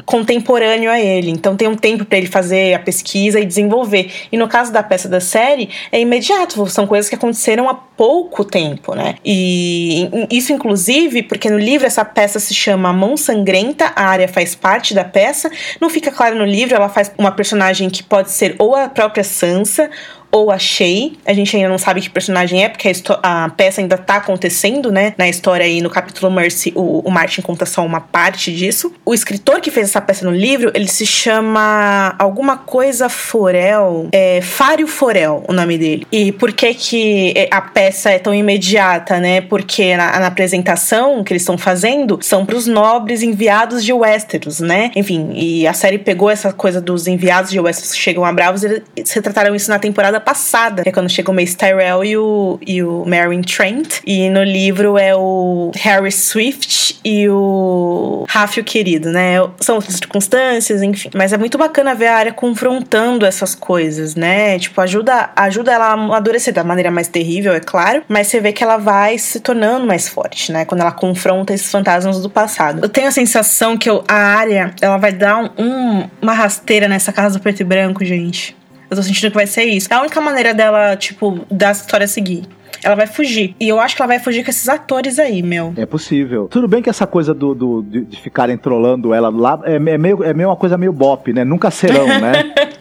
contemporâneo a ele. Então tem um tempo para ele fazer a pesquisa e desenvolver. E no caso da peça da série, é imediato, são coisas que aconteceram há pouco tempo, né? E isso inclusive porque no livro essa peça se chama Mão Sangrenta, a área faz parte da peça. Não fica claro no livro, ela faz uma personagem que pode ser ou a própria Sansa ou a Shay. A gente ainda não sabe que personagem é, porque a, a, peça ainda tá acontecendo, né? Na história aí, no capítulo Mercy, o, o, Martin conta só uma parte disso. O escritor que fez essa peça no livro, ele se chama alguma coisa Forel, é Fário Forel, o nome dele. E por que que a peça é tão imediata, né? Porque na, na apresentação que eles estão fazendo, são para os nobres enviados de Westeros, né? Enfim, e a série pegou essa coisa dos enviados de Westeros que chegam a Bravos, eles retrataram isso na temporada passada, que é quando chega o Mace Tyrell e o, e o Merwin Trent. E no livro é o Harry Swift e o Rafio Querido, né? São circunstâncias, enfim. Mas é muito bacana ver a área confrontando essas coisas, né? Tipo, ajuda, ajuda ela a amadurecer da maneira mais terrível, é claro, mas você vê que ela vai se tornando mais forte, né? Quando ela confronta esses fantasmas do passado. Eu tenho a sensação que eu, a área, ela vai dar um, um, uma rasteira nessa casa do preto e branco, gente. Eu tô sentindo que vai ser isso. É a única maneira dela, tipo, da história seguir. Ela vai fugir. E eu acho que ela vai fugir com esses atores aí, meu. É possível. Tudo bem que essa coisa do, do de, de ficarem trolando ela lá é, é, meio, é meio uma coisa meio bop, né? Nunca serão, né?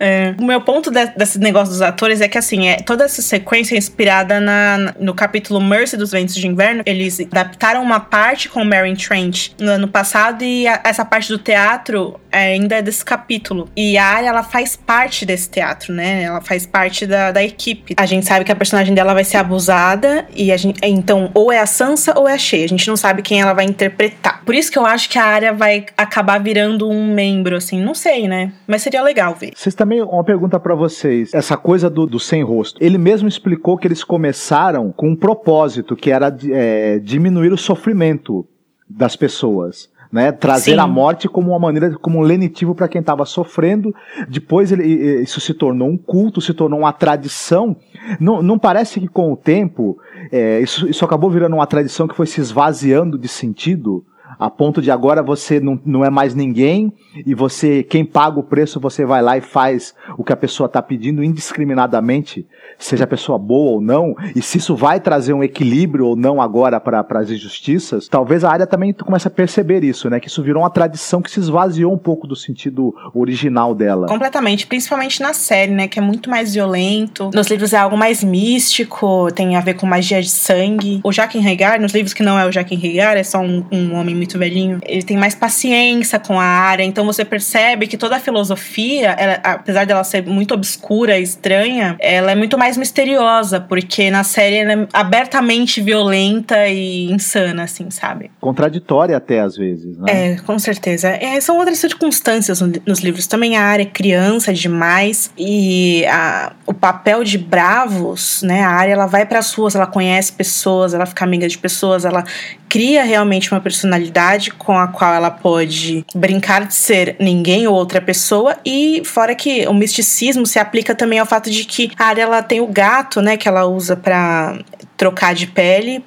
É. O meu ponto de, desse negócio dos atores é que, assim, é, toda essa sequência é inspirada na, no capítulo Mercy dos Ventos de Inverno. Eles adaptaram uma parte com o Mary Trent no ano passado e a, essa parte do teatro é, ainda é desse capítulo. E a área, ela faz parte desse teatro, né? Ela faz parte da, da equipe. A gente sabe que a personagem dela vai ser abusada e a gente, então, ou é a Sansa ou é a Shea. A gente não sabe quem ela vai interpretar. Por isso que eu acho que a área vai acabar virando um membro, assim. Não sei, né? Mas seria legal ver. Vocês também, uma pergunta para vocês. Essa coisa do, do sem rosto. Ele mesmo explicou que eles começaram com um propósito, que era é, diminuir o sofrimento das pessoas né? Trazer Sim. a morte como uma maneira, como um lenitivo para quem estava sofrendo. Depois ele, isso se tornou um culto, se tornou uma tradição. Não, não parece que com o tempo é, isso, isso acabou virando uma tradição que foi se esvaziando de sentido? A ponto de agora você não, não é mais ninguém e você, quem paga o preço, você vai lá e faz o que a pessoa está pedindo indiscriminadamente, seja a pessoa boa ou não, e se isso vai trazer um equilíbrio ou não agora para as injustiças, talvez a área também comece a perceber isso, né? Que isso virou uma tradição que se esvaziou um pouco do sentido original dela. Completamente, principalmente na série, né? Que é muito mais violento. Nos livros é algo mais místico, tem a ver com magia de sangue. O Jaquen Hagar, nos livros que não é o Jaquen Hagar, é só um, um homem muito velhinho, ele tem mais paciência com a área, então você percebe que toda a filosofia, ela, apesar dela ser muito obscura e estranha, ela é muito mais misteriosa, porque na série ela é abertamente violenta e insana, assim, sabe? Contraditória até às vezes, né? É, com certeza. É, são outras circunstâncias nos livros. Também a área é criança demais e a, o papel de bravos, né? A área ela vai para as ruas, ela conhece pessoas, ela fica amiga de pessoas, ela cria realmente uma personalidade com a qual ela pode brincar de ser ninguém ou outra pessoa e fora que o misticismo se aplica também ao fato de que a área ela tem o gato, né, que ela usa para trocar de pele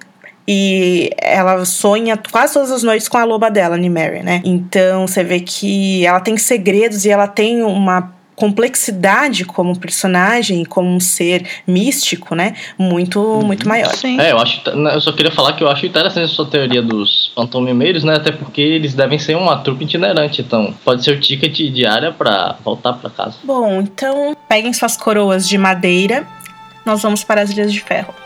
e ela sonha quase todas as noites com a loba dela, Nimeri, né? Então você vê que ela tem segredos e ela tem uma complexidade como personagem, como um ser místico, né? Muito, uhum. muito maior. Sim. É, eu acho. Eu só queria falar que eu acho interessante a sua teoria dos fantomimeiros, né? Até porque eles devem ser uma trupe itinerante, então pode ser o ticket diária para voltar para casa. Bom, então peguem suas coroas de madeira. Nós vamos para as Ilhas de Ferro.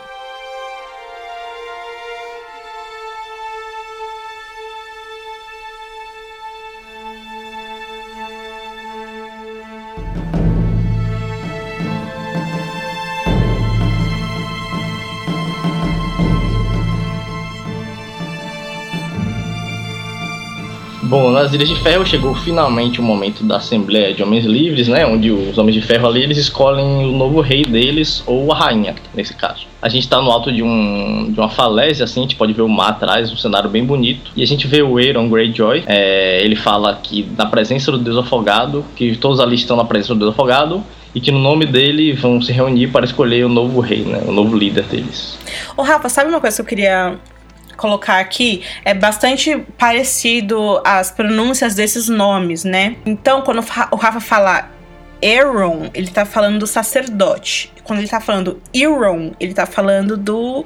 Bom, nas Ilhas de Ferro chegou finalmente o momento da Assembleia de Homens Livres, né? Onde os Homens de Ferro ali eles escolhem o novo rei deles ou a rainha, nesse caso. A gente tá no alto de, um, de uma falésia, assim, a gente pode ver o mar atrás, um cenário bem bonito. E a gente vê o Aeron Greyjoy, é, ele fala que na presença do Deus Afogado, que todos ali estão na presença do Deus Afogado, e que no nome dele vão se reunir para escolher o novo rei, né? O novo líder deles. Ô Rafa, sabe uma coisa que eu queria colocar aqui é bastante parecido as pronúncias desses nomes, né? Então, quando o Rafa fala Aaron, ele tá falando do sacerdote. Quando ele tá falando Euron, ele tá falando do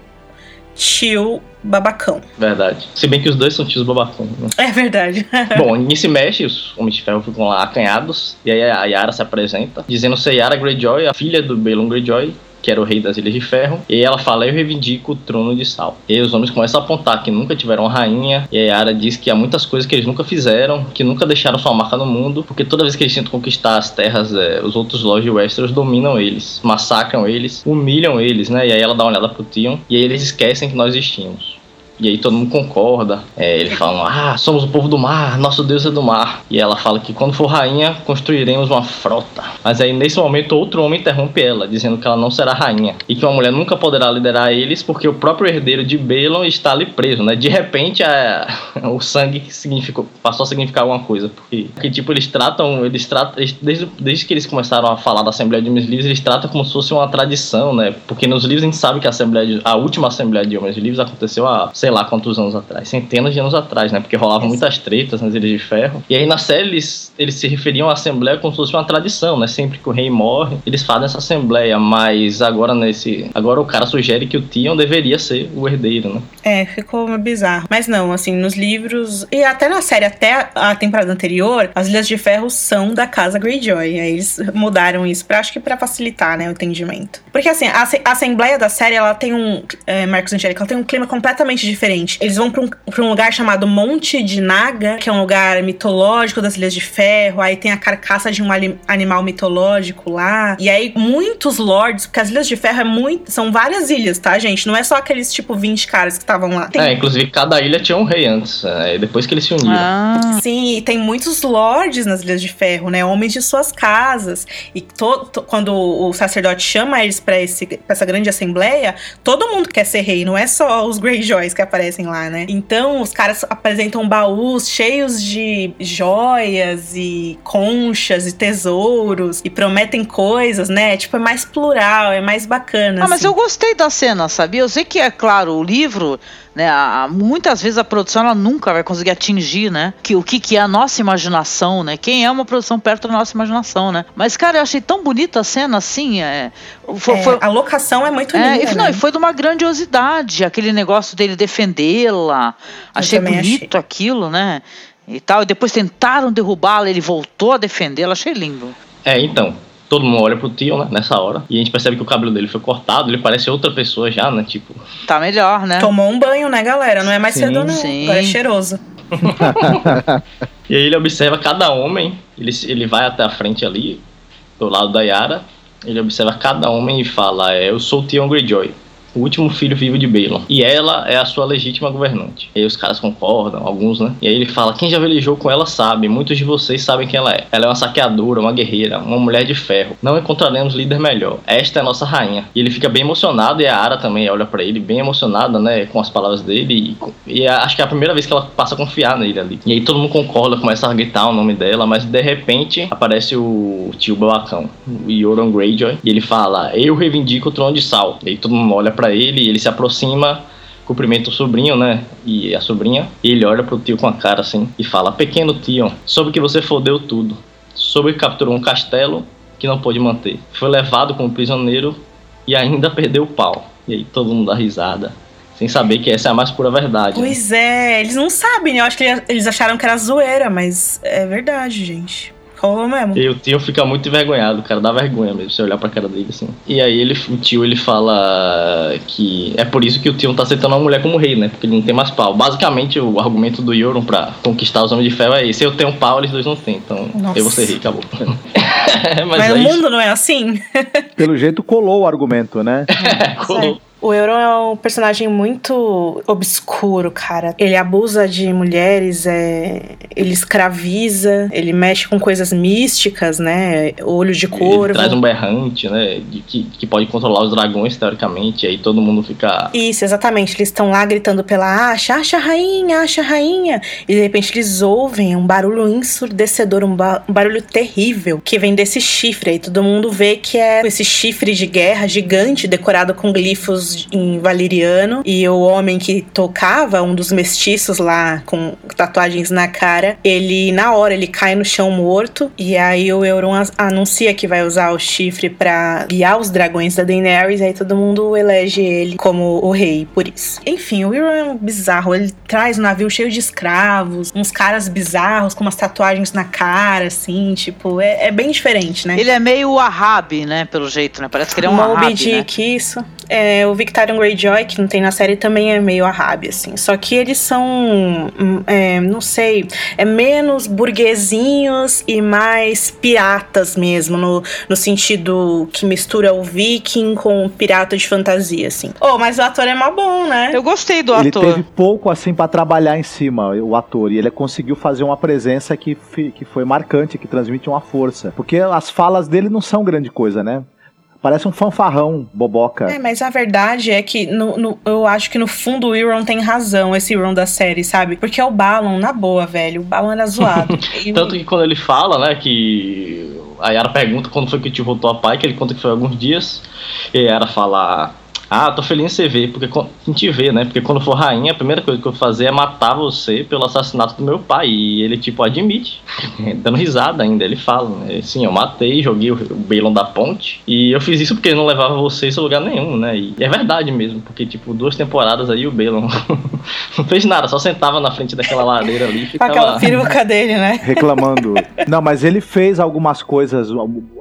tio babacão. Verdade. Se bem que os dois são tios babacão. Né? É verdade. Bom, nisso mexe, os Homens de Ferro ficam lá acanhados. E aí a Yara se apresenta, dizendo ser Yara Greyjoy, a filha do Balon Greyjoy, que era o rei das Ilhas de Ferro, e ela fala: Eu reivindico o trono de Sal. E aí os homens começam a apontar que nunca tiveram rainha, e a Yara diz que há muitas coisas que eles nunca fizeram, que nunca deixaram sua marca no mundo, porque toda vez que eles tentam conquistar as terras, é, os outros lords de Westeros dominam eles, massacram eles, humilham eles, né? E aí ela dá uma olhada pro Tion, e aí eles esquecem que nós existimos. E aí todo mundo concorda. É, eles falam: Ah, somos o povo do mar, nosso Deus é do mar. E ela fala que quando for rainha, construiremos uma frota. Mas aí nesse momento, outro homem interrompe ela, dizendo que ela não será rainha. E que uma mulher nunca poderá liderar eles porque o próprio herdeiro de Belon está ali preso, né? De repente, a, o sangue significou, passou a significar alguma coisa. Porque, porque tipo, eles tratam, eles tratam, desde, desde que eles começaram a falar da Assembleia de Homens Livres, eles tratam como se fosse uma tradição, né? Porque nos livros a gente sabe que a, Assembleia de, a última Assembleia de Homens Livres aconteceu há, sei sei lá quantos anos atrás, centenas de anos atrás, né? Porque rolavam muitas tretas nas Ilhas de Ferro. E aí na série eles, eles se referiam à Assembleia como se fosse uma tradição, né? Sempre que o rei morre, eles fazem essa Assembleia, mas agora nesse. Agora o cara sugere que o Tion deveria ser o herdeiro, né? É, ficou bizarro. Mas não, assim, nos livros. E até na série, até a temporada anterior, as Ilhas de Ferro são da casa Greyjoy. Aí eles mudaram isso pra, acho que pra facilitar, né, o entendimento. Porque assim, a, a Assembleia da série, ela tem um. É, Marcos Angélica, ela tem um clima completamente diferente. Eles vão pra um, pra um lugar chamado Monte de Naga, que é um lugar mitológico das Ilhas de Ferro. Aí tem a carcaça de um animal mitológico lá. E aí, muitos lords, porque as Ilhas de Ferro é muito, são várias ilhas, tá, gente? Não é só aqueles tipo 20 caras que estavam lá. Tem... É, inclusive cada ilha tinha um rei antes, é, depois que eles se uniram. Ah. Sim, e tem muitos lords nas Ilhas de Ferro, né? Homens de suas casas. E to, to, quando o sacerdote chama eles pra, esse, pra essa grande assembleia, todo mundo quer ser rei, não é só os Greyjoys que aparecem lá, né? Então os caras apresentam baús cheios de joias e conchas e tesouros e prometem coisas, né? Tipo, é mais plural, é mais bacana. Ah, mas assim. eu gostei da cena, sabia? Eu sei que é claro, o livro né? A, muitas vezes a produção ela nunca vai conseguir atingir, né? Que, o que, que é a nossa imaginação, né? Quem é uma produção perto da nossa imaginação, né? Mas, cara, eu achei tão bonita a cena assim. É, foi, é, foi... A locação é muito linda. É, e, não, né? e foi de uma grandiosidade, aquele negócio dele defendê-la. Achei bonito achei. aquilo, né? E tal. E depois tentaram derrubá-la, ele voltou a defendê-la. Achei lindo. É, então todo mundo olha pro tio, né, nessa hora. E a gente percebe que o cabelo dele foi cortado, ele parece outra pessoa já, né, tipo... Tá melhor, né? Tomou um banho, né, galera? Não é mais cedo, não. Sim. Agora é cheiroso. e aí ele observa cada homem, ele, ele vai até a frente ali, do lado da Yara, ele observa cada homem e fala, é, eu sou o Tion Greyjoy o último filho vivo de Balon. E ela é a sua legítima governante. E aí os caras concordam, alguns, né? E aí ele fala: quem já velejou com ela sabe, muitos de vocês sabem quem ela é. Ela é uma saqueadora, uma guerreira, uma mulher de ferro. Não encontraremos líder melhor. Esta é a nossa rainha. E ele fica bem emocionado, e a Ara também olha para ele, bem emocionada, né? Com as palavras dele. E, e, acho que é a primeira vez que ela passa a confiar nele ali. E aí todo mundo concorda, começa a gritar o nome dela, mas de repente aparece o tio Belacão, o Yoron Greyjoy, e ele fala: Eu reivindico o trono de sal. E aí todo mundo olha para ele, ele se aproxima, cumprimenta o sobrinho, né? E a sobrinha, e ele olha pro tio com a cara assim e fala: Pequeno tio, soube que você fodeu tudo. Soube que capturou um castelo que não pôde manter. Foi levado como prisioneiro e ainda perdeu o pau. E aí todo mundo dá risada. Sem saber que essa é a mais pura verdade. Né? Pois né? é, eles não sabem, né? Eu acho que eles acharam que era zoeira, mas é verdade, gente. Rolou mesmo. E o tio fica muito envergonhado, cara, dá vergonha mesmo você olhar pra cara dele assim. E aí ele, o tio ele fala que é por isso que o tio tá aceitando uma mulher como rei, né? Porque ele não tem mais pau. Basicamente o argumento do Yoron pra conquistar os homens de ferro é esse: eu tenho pau, eles dois não têm. Então Nossa. eu vou ser rei, acabou. mas, mas é o mundo não é assim. Pelo jeito colou o argumento, né? É, colou. O Euron é um personagem muito obscuro, cara. Ele abusa de mulheres, é... ele escraviza, ele mexe com coisas místicas, né? Olho de corvo. Ele traz um berrante, né? Que, que pode controlar os dragões, teoricamente. Aí todo mundo fica. Isso, exatamente. Eles estão lá gritando pela acha, acha rainha, acha rainha. E de repente eles ouvem um barulho ensurdecedor, um, ba um barulho terrível que vem desse chifre. Aí todo mundo vê que é esse chifre de guerra gigante decorado com glifos em valeriano e o homem que tocava, um dos mestiços lá com tatuagens na cara, ele na hora ele cai no chão morto e aí o Euron anuncia que vai usar o chifre para guiar os dragões da Daenerys, e aí todo mundo elege ele como o rei por isso. Enfim, o Euron é um bizarro, ele traz um navio cheio de escravos, uns caras bizarros com umas tatuagens na cara, assim, tipo, é, é bem diferente, né? Ele é meio Ahab, né, pelo jeito, né? Parece que ele é um Moby Ahab, Dick, né? isso. É, o Victorian Greyjoy, que não tem na série, também é meio Ahab, assim. Só que eles são, hum, é, não sei, é menos burguesinhos e mais piratas mesmo, no, no sentido que mistura o viking com o pirata de fantasia, assim. Oh, mas o ator é mó bom, né? Eu gostei do ele ator. Ele teve pouco, assim, para trabalhar em cima, o ator, e ele conseguiu fazer uma presença que, que foi marcante, que transmite uma força. Porque as falas dele não são grande coisa, né? Parece um fanfarrão boboca. É, mas a verdade é que no, no, eu acho que no fundo o Euron tem razão, esse Euron da série, sabe? Porque é o Balon, na boa, velho. O Balon era zoado. Tanto que quando ele fala, né, que. A Yara pergunta quando foi que tio voltou a pai, que ele conta que foi alguns dias. E a Yara fala: ah, tô feliz em você ver, porque a gente vê, né? Porque quando for rainha, a primeira coisa que eu vou fazer é matar você pelo assassinato do meu pai. E ele, tipo, admite, dando risada ainda. Ele fala, né? Sim, eu matei, joguei o Balon da ponte. E eu fiz isso porque ele não levava vocês a lugar nenhum, né? E é verdade mesmo, porque, tipo, duas temporadas aí o Balon não fez nada, só sentava na frente daquela lareira ali e ficava... Aquela peruca dele, né? Reclamando. não, mas ele fez algumas coisas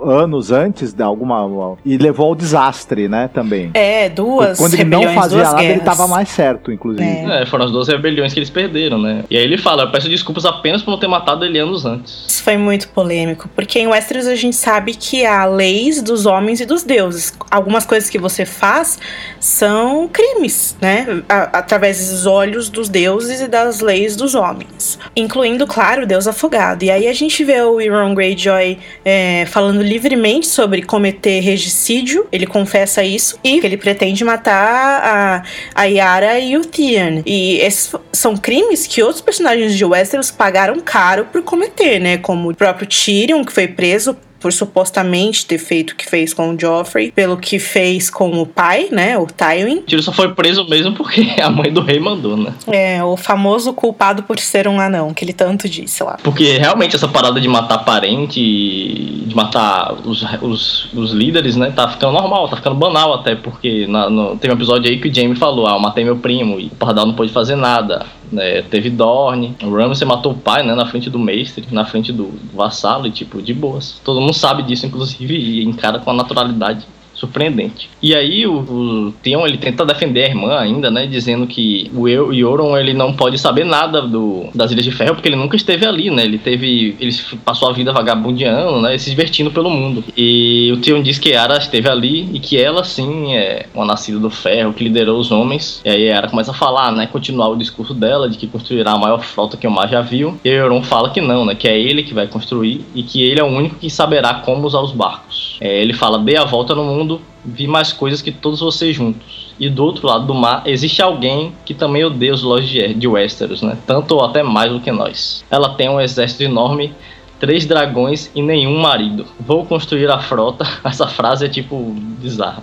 anos antes, de alguma... E levou ao desastre, né, também. É, duas Quando ele não fazia nada, guerras. ele tava mais certo, inclusive. É. é. foram as duas rebeliões que eles perderam, né? E aí ele fala, eu peço desculpas apenas por não ter matado ele anos antes. Isso foi muito polêmico, porque em Westeros a gente sabe que há leis dos homens e dos deuses. Algumas coisas que você faz são crimes, né? Através dos olhos dos deuses e das leis dos homens. Incluindo, claro, o deus afogado. E aí a gente vê o Euron Greyjoy é, falando livremente sobre cometer regicídio, ele confessa isso, e que ele pretende pretende matar a, a Yara e o Theon. E esses são crimes que outros personagens de Westeros pagaram caro por cometer, né? Como o próprio Tyrion, que foi preso por supostamente ter feito o que fez com o Joffrey, pelo que fez com o pai, né, o Tywin. Ele só foi preso mesmo porque a mãe do rei mandou, né? É, o famoso culpado por ser um anão, que ele tanto disse lá. Porque realmente essa parada de matar parente, de matar os, os, os líderes, né, tá ficando normal, tá ficando banal até, porque na, no, tem um episódio aí que o Jamie falou, ah, eu matei meu primo, e o Pardal não pôde fazer nada. É, teve Dorne, o Ramsay matou o pai, né, na frente do mestre, na frente do, do vassalo, e tipo, de boas. Todo mundo sabe disso, inclusive, e encara com a naturalidade surpreendente. E aí o, o Theon ele tenta defender a irmã ainda, né, dizendo que o Euron ele não pode saber nada do, das Ilhas de Ferro porque ele nunca esteve ali, né? Ele teve, ele passou a vida vagabundeando, né, se divertindo pelo mundo. E o Theon diz que Yara esteve ali e que ela sim é uma nascida do ferro que liderou os homens. E aí Yara começa a falar, né, continuar o discurso dela de que construirá a maior frota que o mar já viu. E Euron fala que não, né, que é ele que vai construir e que ele é o único que saberá como usar os barcos. É, ele fala: "Dê a volta no mundo mundo, vi mais coisas que todos vocês juntos. E do outro lado do mar existe alguém que também odeia os lojas de Westeros, né? Tanto ou até mais do que nós. Ela tem um exército enorme, três dragões e nenhum marido. Vou construir a frota. Essa frase é tipo bizarra.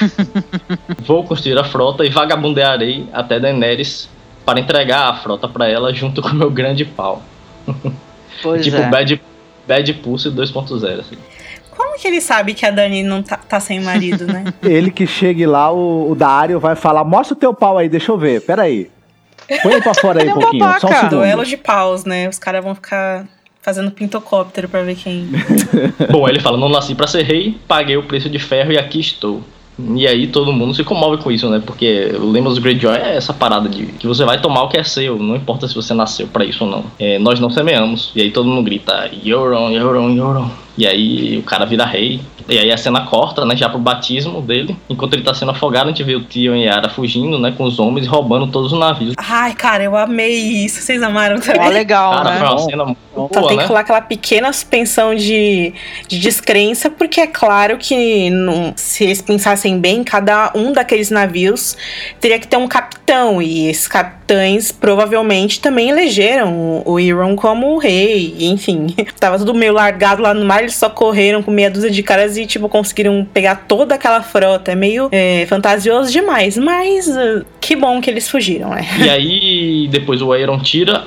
Vou construir a frota e vagabundearei até Daenerys para entregar a frota para ela junto com meu grande pau. Pois tipo é. Bad, Bad Pulse 2.0. Assim. Que ele sabe que a Dani não tá, tá sem marido, né? Ele que chegue lá, o, o Dario vai falar: mostra o teu pau aí, deixa eu ver, peraí. Põe ele pra fora aí um é um pouquinho, só um babaca. segundo. Duelo de paus, né? Os caras vão ficar fazendo pintocóptero pra ver quem. Bom, ele fala: não nasci pra ser rei, paguei o preço de ferro e aqui estou. E aí todo mundo se comove com isso, né? Porque o lema dos Greyjoy é essa parada de que você vai tomar o que é seu, não importa se você nasceu pra isso ou não. É, nós não semeamos. E aí todo mundo grita: Euron, Euron, Euron. E aí o cara vira rei. E aí a cena corta, né, já pro batismo dele. Enquanto ele tá sendo afogado, a gente vê o Tion e a Yara fugindo, né, com os homens e roubando todos os navios. Ai, cara, eu amei isso. Vocês amaram também? legal, Cara, né? foi uma cena muito Então boa, tem né? que rolar aquela pequena suspensão de, de descrença, porque é claro que não- se eles pensassem bem, cada um daqueles navios teria que ter um capitão. E esses capitães provavelmente também elegeram o Euron como rei. e, Enfim, tava tudo meio largado lá no mar, eles só correram com meia dúzia de caras e, tipo, conseguiram pegar toda aquela frota. É meio é, fantasioso demais, mas uh, que bom que eles fugiram, né? E aí depois o Aeron tira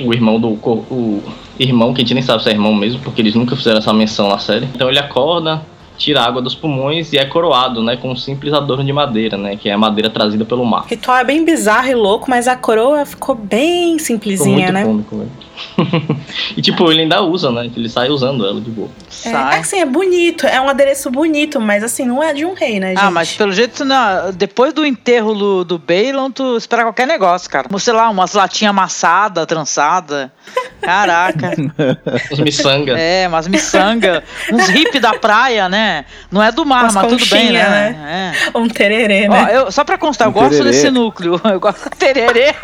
o irmão do o irmão que a gente nem sabe se é irmão mesmo, porque eles nunca fizeram essa menção na série. Então ele acorda, tira a água dos pulmões e é coroado, né, com um simples adorno de madeira, né, que é a madeira trazida pelo mar. O ritual é bem bizarro e louco, mas a coroa ficou bem Ficou simplesinha, muito né? cômico, velho. e tipo, ele ainda usa, né? Ele sai usando ela de boa. É, Sai. assim, é bonito, é um adereço bonito, mas assim, não é de um rei, né, gente? Ah, mas pelo jeito, não, depois do enterro do, do Balon, tu espera qualquer negócio, cara. Como, sei lá, umas latinhas amassadas, trançada. Caraca. Os miçanga. É, umas miçanga. uns hip da praia, né? Não é do mar, Umas mas tudo bem, conchinha, né? É. Um tererê, Ó, né? eu, só pra constar, eu Um gosto tererê. desse núcleo. Eu gosto tererê.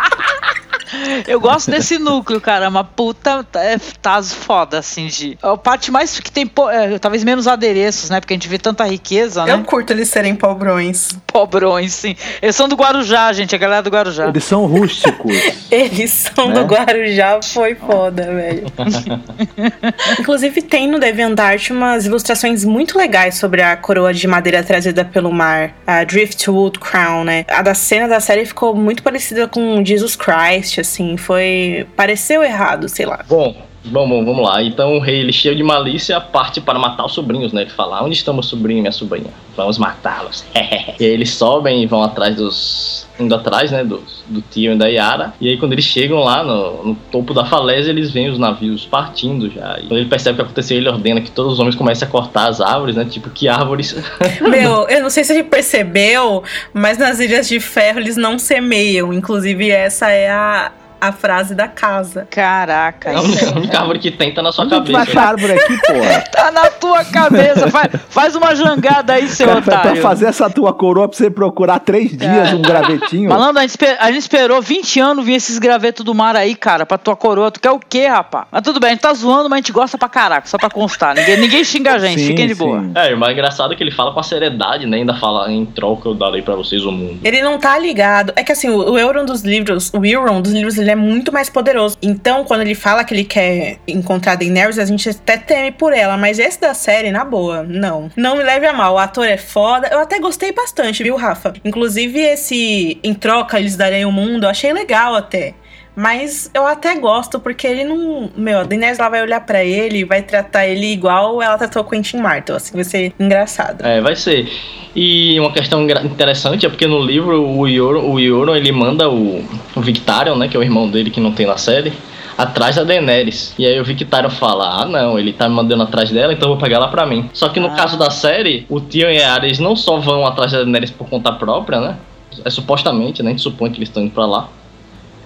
Eu gosto desse núcleo, cara. Uma puta é, tá foda, assim, de. É a parte mais que tem, é, talvez menos adereços, né? Porque a gente vê tanta riqueza, Eu né? curto eles serem pobrões. Pobrões, sim. Eles são do Guarujá, gente, a galera do Guarujá. Eles são rústicos. Eles são Né? do Guarujá, foi foda, velho. Inclusive, tem no DeviantArt umas ilustrações muito legais sobre a coroa de madeira trazida pelo mar, a Driftwood Crown, né? A da cena da série ficou muito parecida com Jesus Christ, assim, foi. pareceu errado, sei lá. Bom, bom, bom, vamos lá. Então o rei, ele cheio de malícia, parte para matar os sobrinhos, né? Ele fala, onde estão meu sobrinho e minha sobrinha? Vamos matá-los. e eles sobem e vão atrás dos... Indo atrás, né, do, do tio e da Yara. E aí quando eles chegam lá no, no topo da falésia, eles veem os navios partindo já. E quando ele percebe o que aconteceu, ele ordena que todos os homens comecem a cortar as árvores, né? Tipo, que árvores... Meu, eu não sei se ele percebeu, mas nas Ilhas de Ferro eles não semeiam. Inclusive, essa é a, a frase da casa. Caraca, É a única, única árvore que tem tá na sua Onde tu cabeça. acha árvore aqui, porra? tá na tua cabeça. Faz, faz uma jangada aí, seu Pra, pra otário. fazer essa tua coroa pra você procurar três dias um gravetinho. Malandro, a gente, a gente esperou 20 anos vir esses gravetos do mar aí, cara, pra tua coroa. Tu quer o quê, rapaz? Mas tudo bem, a gente tá zoando, mas a gente gosta pra caraca, só pra constar. Ninguém, ninguém xinga a gente, Sim, fiquem de boa. sim. É, o mais engraçado é que ele fala com a seriedade, né? Ainda fala em troca eu darei pra vocês o mundo. Ele não tá ligado. É que assim, o, o Euron dos livros, o Euron dos livros, ele é muito mais poderoso. Então, quando ele fala que ele quer encontrar Daenerys, a gente até teme por ela. Mas esse da série, na boa, não. Não me leve a mal. O ator é foda. Eu até gostei bastante, viu, Rafa? Inclusive, esse em troca eles darem o mundo, eu achei legal até. Mas eu até gosto, porque ele não. Meu, a Daenerys lá vai olhar pra ele e vai tratar ele igual ela tratou o Quentin Martel. Assim, vai ser engraçado. É, vai ser. E uma questão interessante é porque no livro o Euron, o Euron ele manda o, o Victarion, né, que é o irmão dele que não tem na série, atrás da Daenerys. E aí o Victarion fala: "Ah, não, ele tá me mandando atrás dela, então eu vou pegar ela pra mim". Só que no Ah. caso da série, o Tion e a Arya eles não só vão atrás da Daenerys por conta própria, né? É supostamente, né? A gente supõe que eles estão indo pra lá.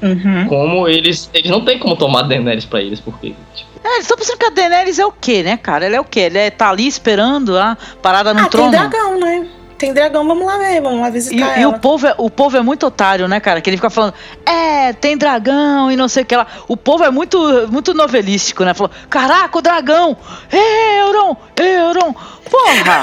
Uhum. Como eles. Eles não tem como tomar a Daenerys pra eles, porque. Tipo, É, eles estão pensando que a Daenerys é o quê, né, cara? Ela é o quê? Ele é, tá ali esperando, ah, parada no Ah, trono. tem dragão, né? Tem dragão, vamos lá ver, vamos lá E, visitar e ela. o, povo é, o povo é muito otário, né, cara? Que ele fica falando, é, tem dragão e não sei o que lá. O povo é muito, muito novelístico, né? Falou, caraca, o dragão! Euron! Euron! Porra!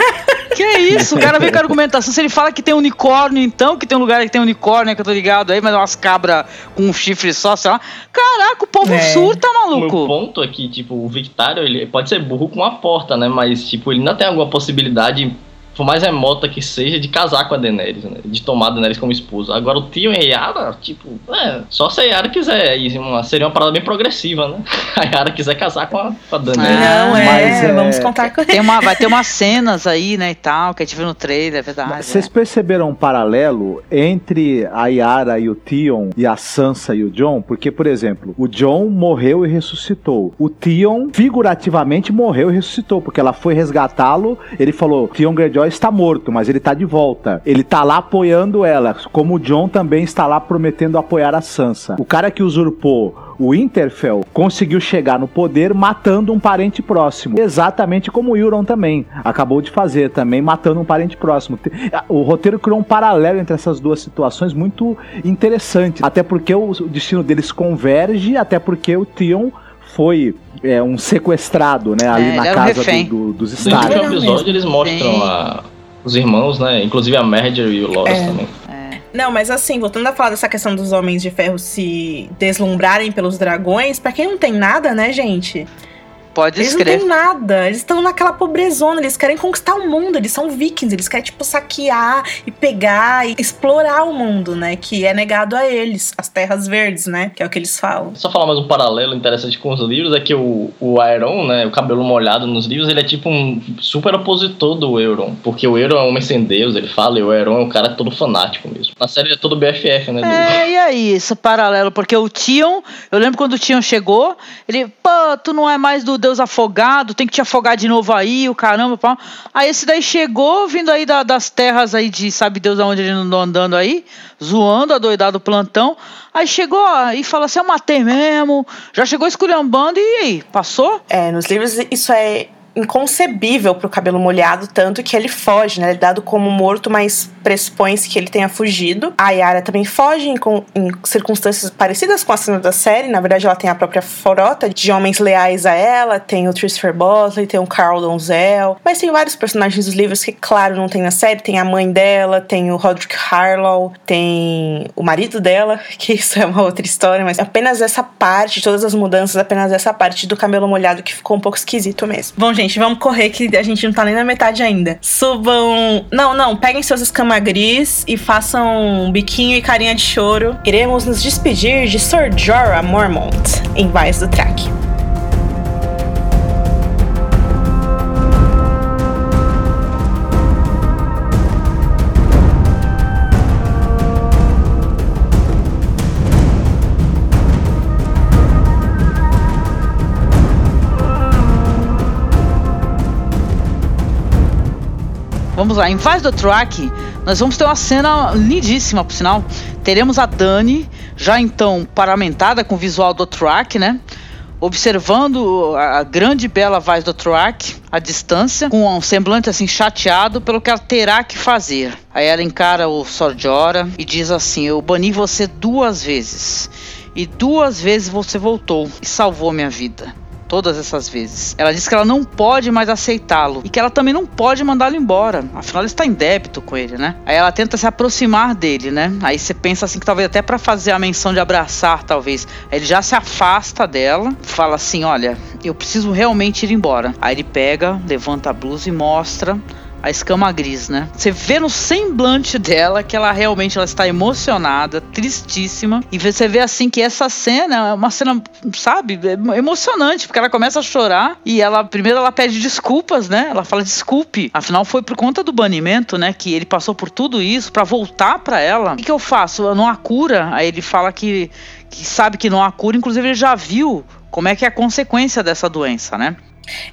que isso? O cara vem com a argumentação. Se ele fala que tem unicórnio, então, que tem um lugar que tem unicórnio, que eu tô ligado aí, mas é umas cabras com um chifre só, sei lá. Caraca, o povo É. surta, O meu maluco! ponto é que, tipo, o Victarion, ele pode ser burro com uma porta, né? Mas, tipo, ele não tem alguma possibilidade, por mais remota que seja, de casar com a Daenerys, né? De tomar a Daenerys como esposa. Agora, o Tio e a Yara, tipo, é, só se a Yara quiser. E uma, seria uma parada bem progressiva, né? A Yara quiser casar com a, com a Daenerys. Não, é, Mas, é, vamos contar com Tem uma, vai ter umas cenas aí, né, e tal, que a gente viu no trailer, é verdade. Vocês é. perceberam um paralelo entre a Yara e o Tion e a Sansa e o John? Porque, por exemplo, o John morreu e ressuscitou. O Tion, figurativamente, morreu e ressuscitou, porque ela foi resgatá-lo. Ele falou: Tion Greyjoy está morto, mas ele está de volta. Ele tá lá apoiando ela, como o John também está lá prometendo apoiar a Sansa. O cara que usurpou o Interfell conseguiu chegar no poder matando um parente próximo. Exatamente como o Euron também acabou de fazer, também matando um parente próximo. O roteiro criou um paralelo entre essas duas situações muito interessante. Até porque o destino deles converge, até porque o Theon foi é, um sequestrado, né, ali É, na um casa do, do- dos No último Legal episódio, eles mostram a- os irmãos, né? Inclusive a Marjorie e o Loras É. também. Não, mas assim, voltando a falar dessa questão dos homens de ferro se deslumbrarem pelos dragões, pra quem não tem nada, né, gente? Pode Eles não escrever. têm nada. Eles estão naquela pobrezona. Eles querem conquistar o mundo. Eles são vikings. Eles querem, tipo, saquear e pegar e explorar o mundo, né? Que é negado a eles. As terras verdes, né? Que é o que eles falam. Só falar mais um paralelo interessante com os livros é que o, o Aeron, né, o cabelo molhado nos livros, ele é tipo um super opositor do Euron, porque o Euron é um homem sem Deus, ele fala, e o Aeron é um cara todo fanático mesmo. Na série ele é todo BFF, né? do- É, e aí, esse paralelo? Porque o Tion, eu lembro quando o Tion chegou, ele, pô, tu não é mais do Deus afogado, tem que te afogar de novo aí, o caramba, pá. Aí esse daí chegou, vindo aí da- das terras aí de sabe Deus aonde ele andou andando aí, zoando, adoidado plantão. Aí chegou e falou assim: eu matei mesmo, já chegou esculhambando e aí, passou? É, nos livros isso é inconcebível pro cabelo molhado, tanto que ele foge, né? Ele é dado como morto, mas pressupõe-se que ele tenha fugido. A Yara também foge em, em circunstâncias parecidas com a cena da série. Na verdade, ela tem a própria frota de homens leais a ela. Tem o Christopher Bosley, tem o Carl Donzel. Mas tem vários personagens dos livros que, claro, não tem na série. Tem a mãe dela, tem o Roderick Harlow, tem o marido dela, que isso é uma outra história. Mas apenas essa parte, todas as mudanças, apenas essa parte do cabelo molhado que ficou um pouco esquisito mesmo. Bom, gente, vamos correr que a gente não tá nem na metade ainda. Subam. Não, não, peguem seus escamagris e façam um biquinho e carinha de choro. Iremos nos despedir de Sir Jorah Mormont em Vais do Track. Vamos lá, em Vaz do Track, nós vamos ter uma cena lindíssima, por sinal. Teremos a Dani já então paramentada com o visual do Track, né? observando a grande e bela voz do Troark à distância, com um semblante assim chateado pelo que ela terá que fazer. Aí ela encara o Sordiora e diz assim: Eu bani você duas vezes. E duas vezes você voltou e salvou minha vida todas essas vezes. Ela diz que ela não pode mais aceitá-lo e que ela também não pode mandá-lo embora. Afinal, ela está em débito com ele, né? Aí ela tenta se aproximar dele, né? Aí você pensa assim que talvez até para fazer a menção de abraçar, talvez. Ele já se afasta dela, fala assim: "Olha, eu preciso realmente ir embora". Aí ele pega, levanta a blusa e mostra a escama gris, né? Você vê no semblante dela que ela realmente ela está emocionada, tristíssima. E você vê assim que essa cena é uma cena, sabe, emocionante, porque ela começa a chorar e ela primeiro ela pede desculpas, né? Ela fala desculpe. Afinal foi por conta do banimento, né, que ele passou por tudo isso para voltar para ela. O que, que eu faço? Não há cura. Aí ele fala que que sabe que não há cura, inclusive ele já viu como é que é a consequência dessa doença, né?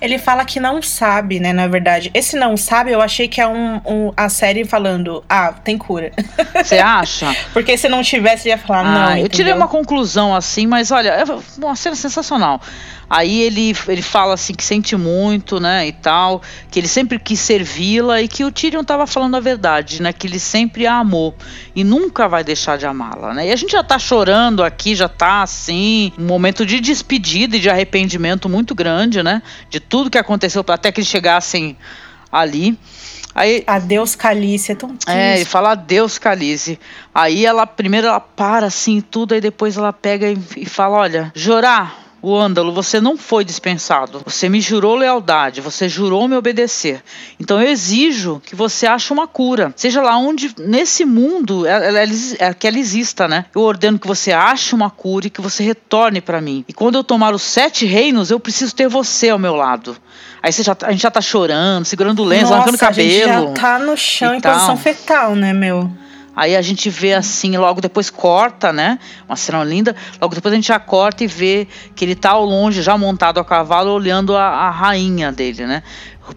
Ele fala que não sabe, né? Na verdade, esse não sabe, eu achei que é um, um a série falando, ah, tem cura. Você acha? Porque se não tivesse, ia falar, ah, não. Eu tirei uma conclusão assim, mas olha, é uma cena sensacional. Aí ele, ele fala assim que sente muito, né, e tal, que ele sempre quis servi-la e que o Tyrion estava falando a verdade, né, que ele sempre a amou e nunca vai deixar de amá-la, né? E a gente já tá chorando aqui, já tá assim, um momento de despedida e de arrependimento muito grande, né, de tudo que aconteceu até que eles chegassem ali. Aí, adeus Calice, é tão triste. É, ele fala adeus Calice. Aí ela primeiro ela para assim tudo, aí depois ela pega e, e fala, olha, Jorá, o ândalo, você não foi dispensado. Você me jurou lealdade, você jurou me obedecer. Então eu exijo que você ache uma cura. Seja lá onde, nesse mundo, ela, ela, ela, que ela exista, né? Eu ordeno que você ache uma cura e que você retorne para mim. E quando eu tomar os sete reinos, eu preciso ter você ao meu lado. Aí já, tá, a gente já tá chorando, segurando o lenço, arrancando o cabelo. A gente já tá no chão em posição fetal, né, meu? Aí a gente vê assim, logo depois corta, né? Uma cena linda. Logo depois a gente já corta e vê que ele tá ao longe, já montado a cavalo, olhando a, a rainha dele, né?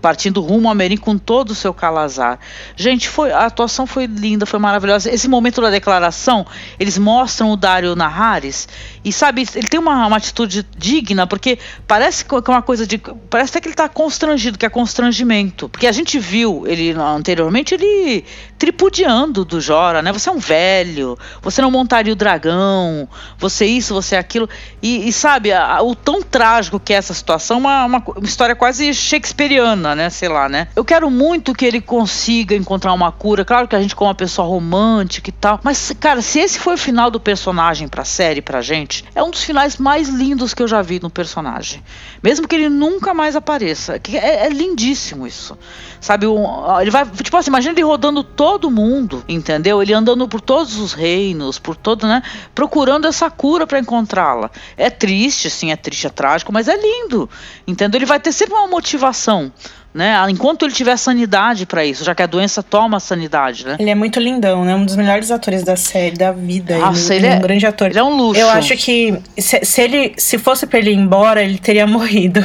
Partindo rumo a Merim com todo o seu calazar. Gente, foi, a atuação foi linda, foi maravilhosa. Esse momento da declaração, eles mostram o Dario Naharis e sabe, ele tem uma, uma atitude digna, porque parece que é uma coisa de. Parece até que ele está constrangido, que é constrangimento. Porque a gente viu ele anteriormente, ele tripudiando do Jora, né? Você é um velho, você não montaria o dragão, você isso, você aquilo. E, e sabe, a, o tão trágico que é essa situação, uma, uma, uma história quase shakespeariana né? Sei lá, né? Eu quero muito que ele consiga encontrar uma cura. Claro que a gente, como uma pessoa romântica e tal. Mas, cara, se esse foi o final do personagem pra série, pra gente, é um dos finais mais lindos que eu já vi no personagem. Mesmo que ele nunca mais apareça. É, é lindíssimo isso. Sabe? Um, ele vai. Tipo assim, imagina ele rodando todo mundo, entendeu? Ele andando por todos os reinos, por todo, né? Procurando essa cura para encontrá-la. É triste, sim, é triste, é trágico, mas é lindo. Entendeu? Ele vai ter sempre uma motivação né? Enquanto ele tiver sanidade para isso, já que a doença toma a sanidade, né? Ele é muito lindão, né? Um dos melhores atores da série, da vida. Nossa, ele, ele é, é, um grande ator. Ele é um luxo. Eu acho que se, se ele se fosse para ele ir embora, ele teria morrido.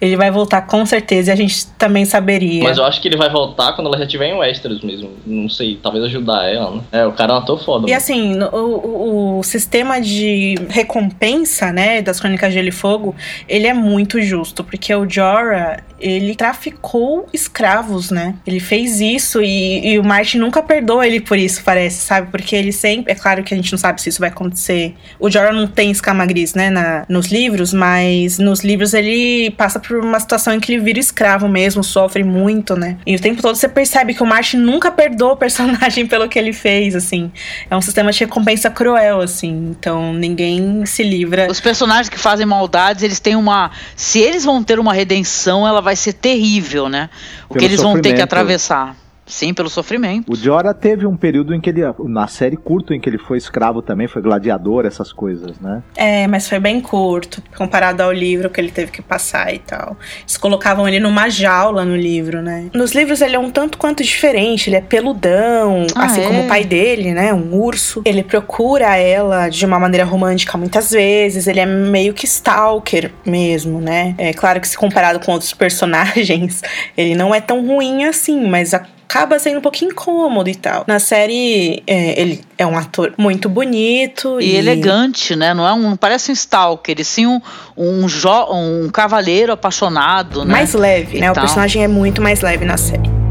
ele vai voltar com certeza e a gente também saberia. Mas eu acho que ele vai voltar quando ela já tiver em Westeros mesmo. Não sei, talvez ajudar ela, né? É, o cara é um ator foda. E assim, o, o, o sistema de recompensa, né, das Crônicas de Gelo e Fogo, ele é muito justo, porque o Jorah, ele traficou escravos, né? Ele fez isso e, e, o Martin nunca perdoa ele por isso, parece, sabe? Porque ele sempre. É claro que a gente não sabe se isso vai acontecer. O Jorah não tem escama gris, né? Na, nos livros, mas nos livros ele passa por uma situação em que ele vira escravo mesmo, sofre muito, né? E o tempo todo você percebe que o Martin nunca perdoa o personagem pelo que ele fez, assim. É um sistema de recompensa cruel, assim. Então ninguém se livra. Os personagens que fazem maldades, eles têm uma. Se eles vão ter uma redenção, ela vai ser terrível, né? O Pelo que eles vão ter que atravessar. Sim, pelo sofrimento. O Jorah teve um período em que ele, na série curto, em que ele foi escravo também, foi gladiador, essas coisas, né? É, mas foi bem curto, comparado ao livro que ele teve que passar e tal. Eles colocavam ele numa jaula no livro, né? Nos livros ele é um tanto quanto diferente, ele é peludão, ah, assim é? como o pai dele, né? Um urso. Ele procura ela de uma maneira romântica muitas vezes, ele é meio que stalker mesmo, né? É claro que se comparado com outros personagens, ele não é tão ruim assim, mas a acaba sendo um pouquinho incômodo e tal. Na série, é, ele é um ator muito bonito e, e, elegante, né? Não é um, não parece um stalker, e sim um, um, jo, um cavaleiro apaixonado, né? mais leve, E né? O tal. personagem é muito mais leve na série.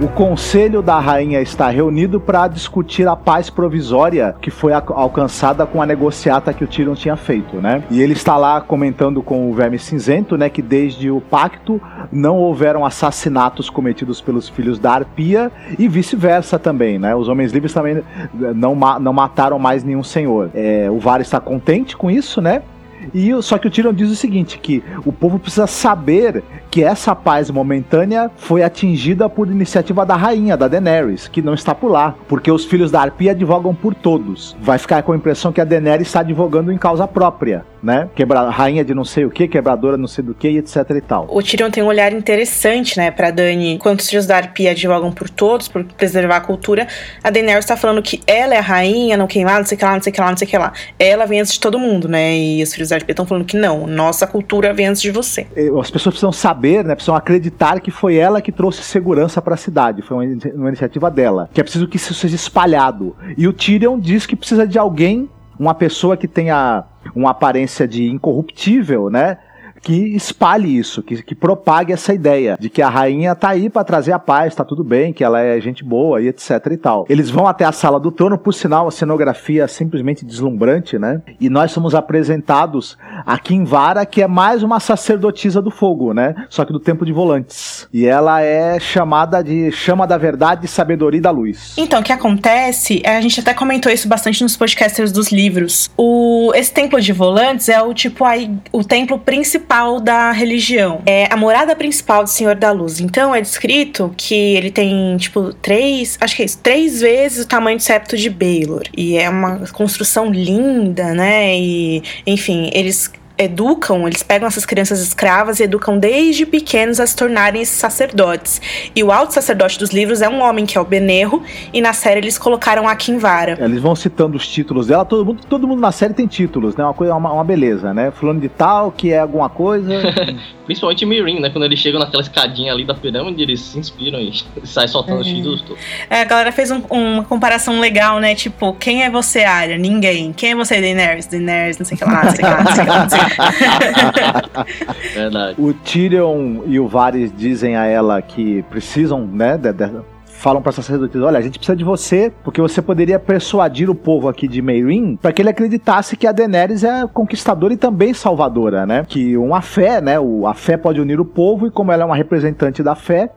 O conselho da rainha está reunido para discutir a paz provisória que foi alcançada com a negociata que o Tyrion tinha feito, né? E ele está lá comentando com o Verme Cinzento, né, que desde o pacto não houveram assassinatos cometidos pelos filhos da Arpia e vice-versa também, né? Os homens livres também não, ma- não mataram mais nenhum senhor. É, o Var está contente com isso, né? E só que o Tyrion diz o seguinte, que o povo precisa saber que essa paz momentânea foi atingida por iniciativa da rainha, da Daenerys, que não está por lá, porque os filhos da Arpia advogam por todos. Vai ficar com a impressão que a Daenerys está advogando em causa própria, né? Quebra rainha de não sei o que, quebradora não sei do que, etc e tal. O Tyrion tem um olhar interessante, né, pra Dani. Enquanto os filhos da Arpia advogam por todos, por preservar a cultura, a Daenerys tá falando que ela é a rainha, não queimar, não sei o que lá, não sei o que lá, não sei o que lá. Ela vem antes de todo mundo, né? E os filhos da Arpia estão falando que não, nossa cultura vem antes de você. Eh, As pessoas precisam saber, né? Precisam acreditar que foi ela que trouxe segurança para a cidade. Foi uma, uma iniciativa dela. Que é preciso que isso seja espalhado. E o Tyrion diz que precisa de alguém, uma pessoa que tenha uma aparência de incorruptível, né? Que espalhe isso, que, que propague essa ideia de que a rainha tá aí para trazer a paz, tá tudo bem, que ela é gente boa e etc e tal. Eles vão até a sala do trono, por sinal, a cenografia é simplesmente deslumbrante, né? E nós somos apresentados a Kinvara, que é mais uma sacerdotisa do fogo, né? Só que do tempo de volantes. E ela é chamada de chama da verdade, sabedoria e da luz. Então, o que acontece, é, a gente até comentou isso bastante nos podcasters dos livros. O, esse templo de volantes é o tipo aí, o templo principal da religião. É a morada principal do Senhor da Luz. Então, é descrito que ele tem, tipo, três, acho que é isso, três vezes o tamanho do septo de Baelor. E é uma construção linda, né? E, enfim, eles educam, eles pegam essas crianças escravas e educam desde pequenos a se tornarem sacerdotes. E o alto sacerdote dos livros é um homem que é o Benerro, e na série eles colocaram a Kinvara. Eles vão citando os títulos dela, todo mundo, todo mundo na série tem títulos, né? Uma coisa, uma, uma beleza, né? Fulano de tal, que é alguma coisa. Principalmente Mirin, né? Quando eles chegam naquela escadinha ali da pirâmide, eles se inspiram e saem soltando os Uhum. títulos todos. É, a galera fez um- uma comparação legal, né? Tipo, quem é você, Arya? Ninguém. Quem é você, Daenerys? Daenerys, não sei o que lá, não sei o que lá, não sei o que lá, Verdade. o Tyrion e o Varys dizem a ela que precisam, né? de- de- falam pra sacerdotisa, olha, a gente precisa de você, porque você poderia persuadir o povo aqui de Meereen para que ele acreditasse que a Daenerys é conquistadora e também salvadora, né? Que uma fé, né? O, a fé pode unir o povo e como ela é uma representante da fé,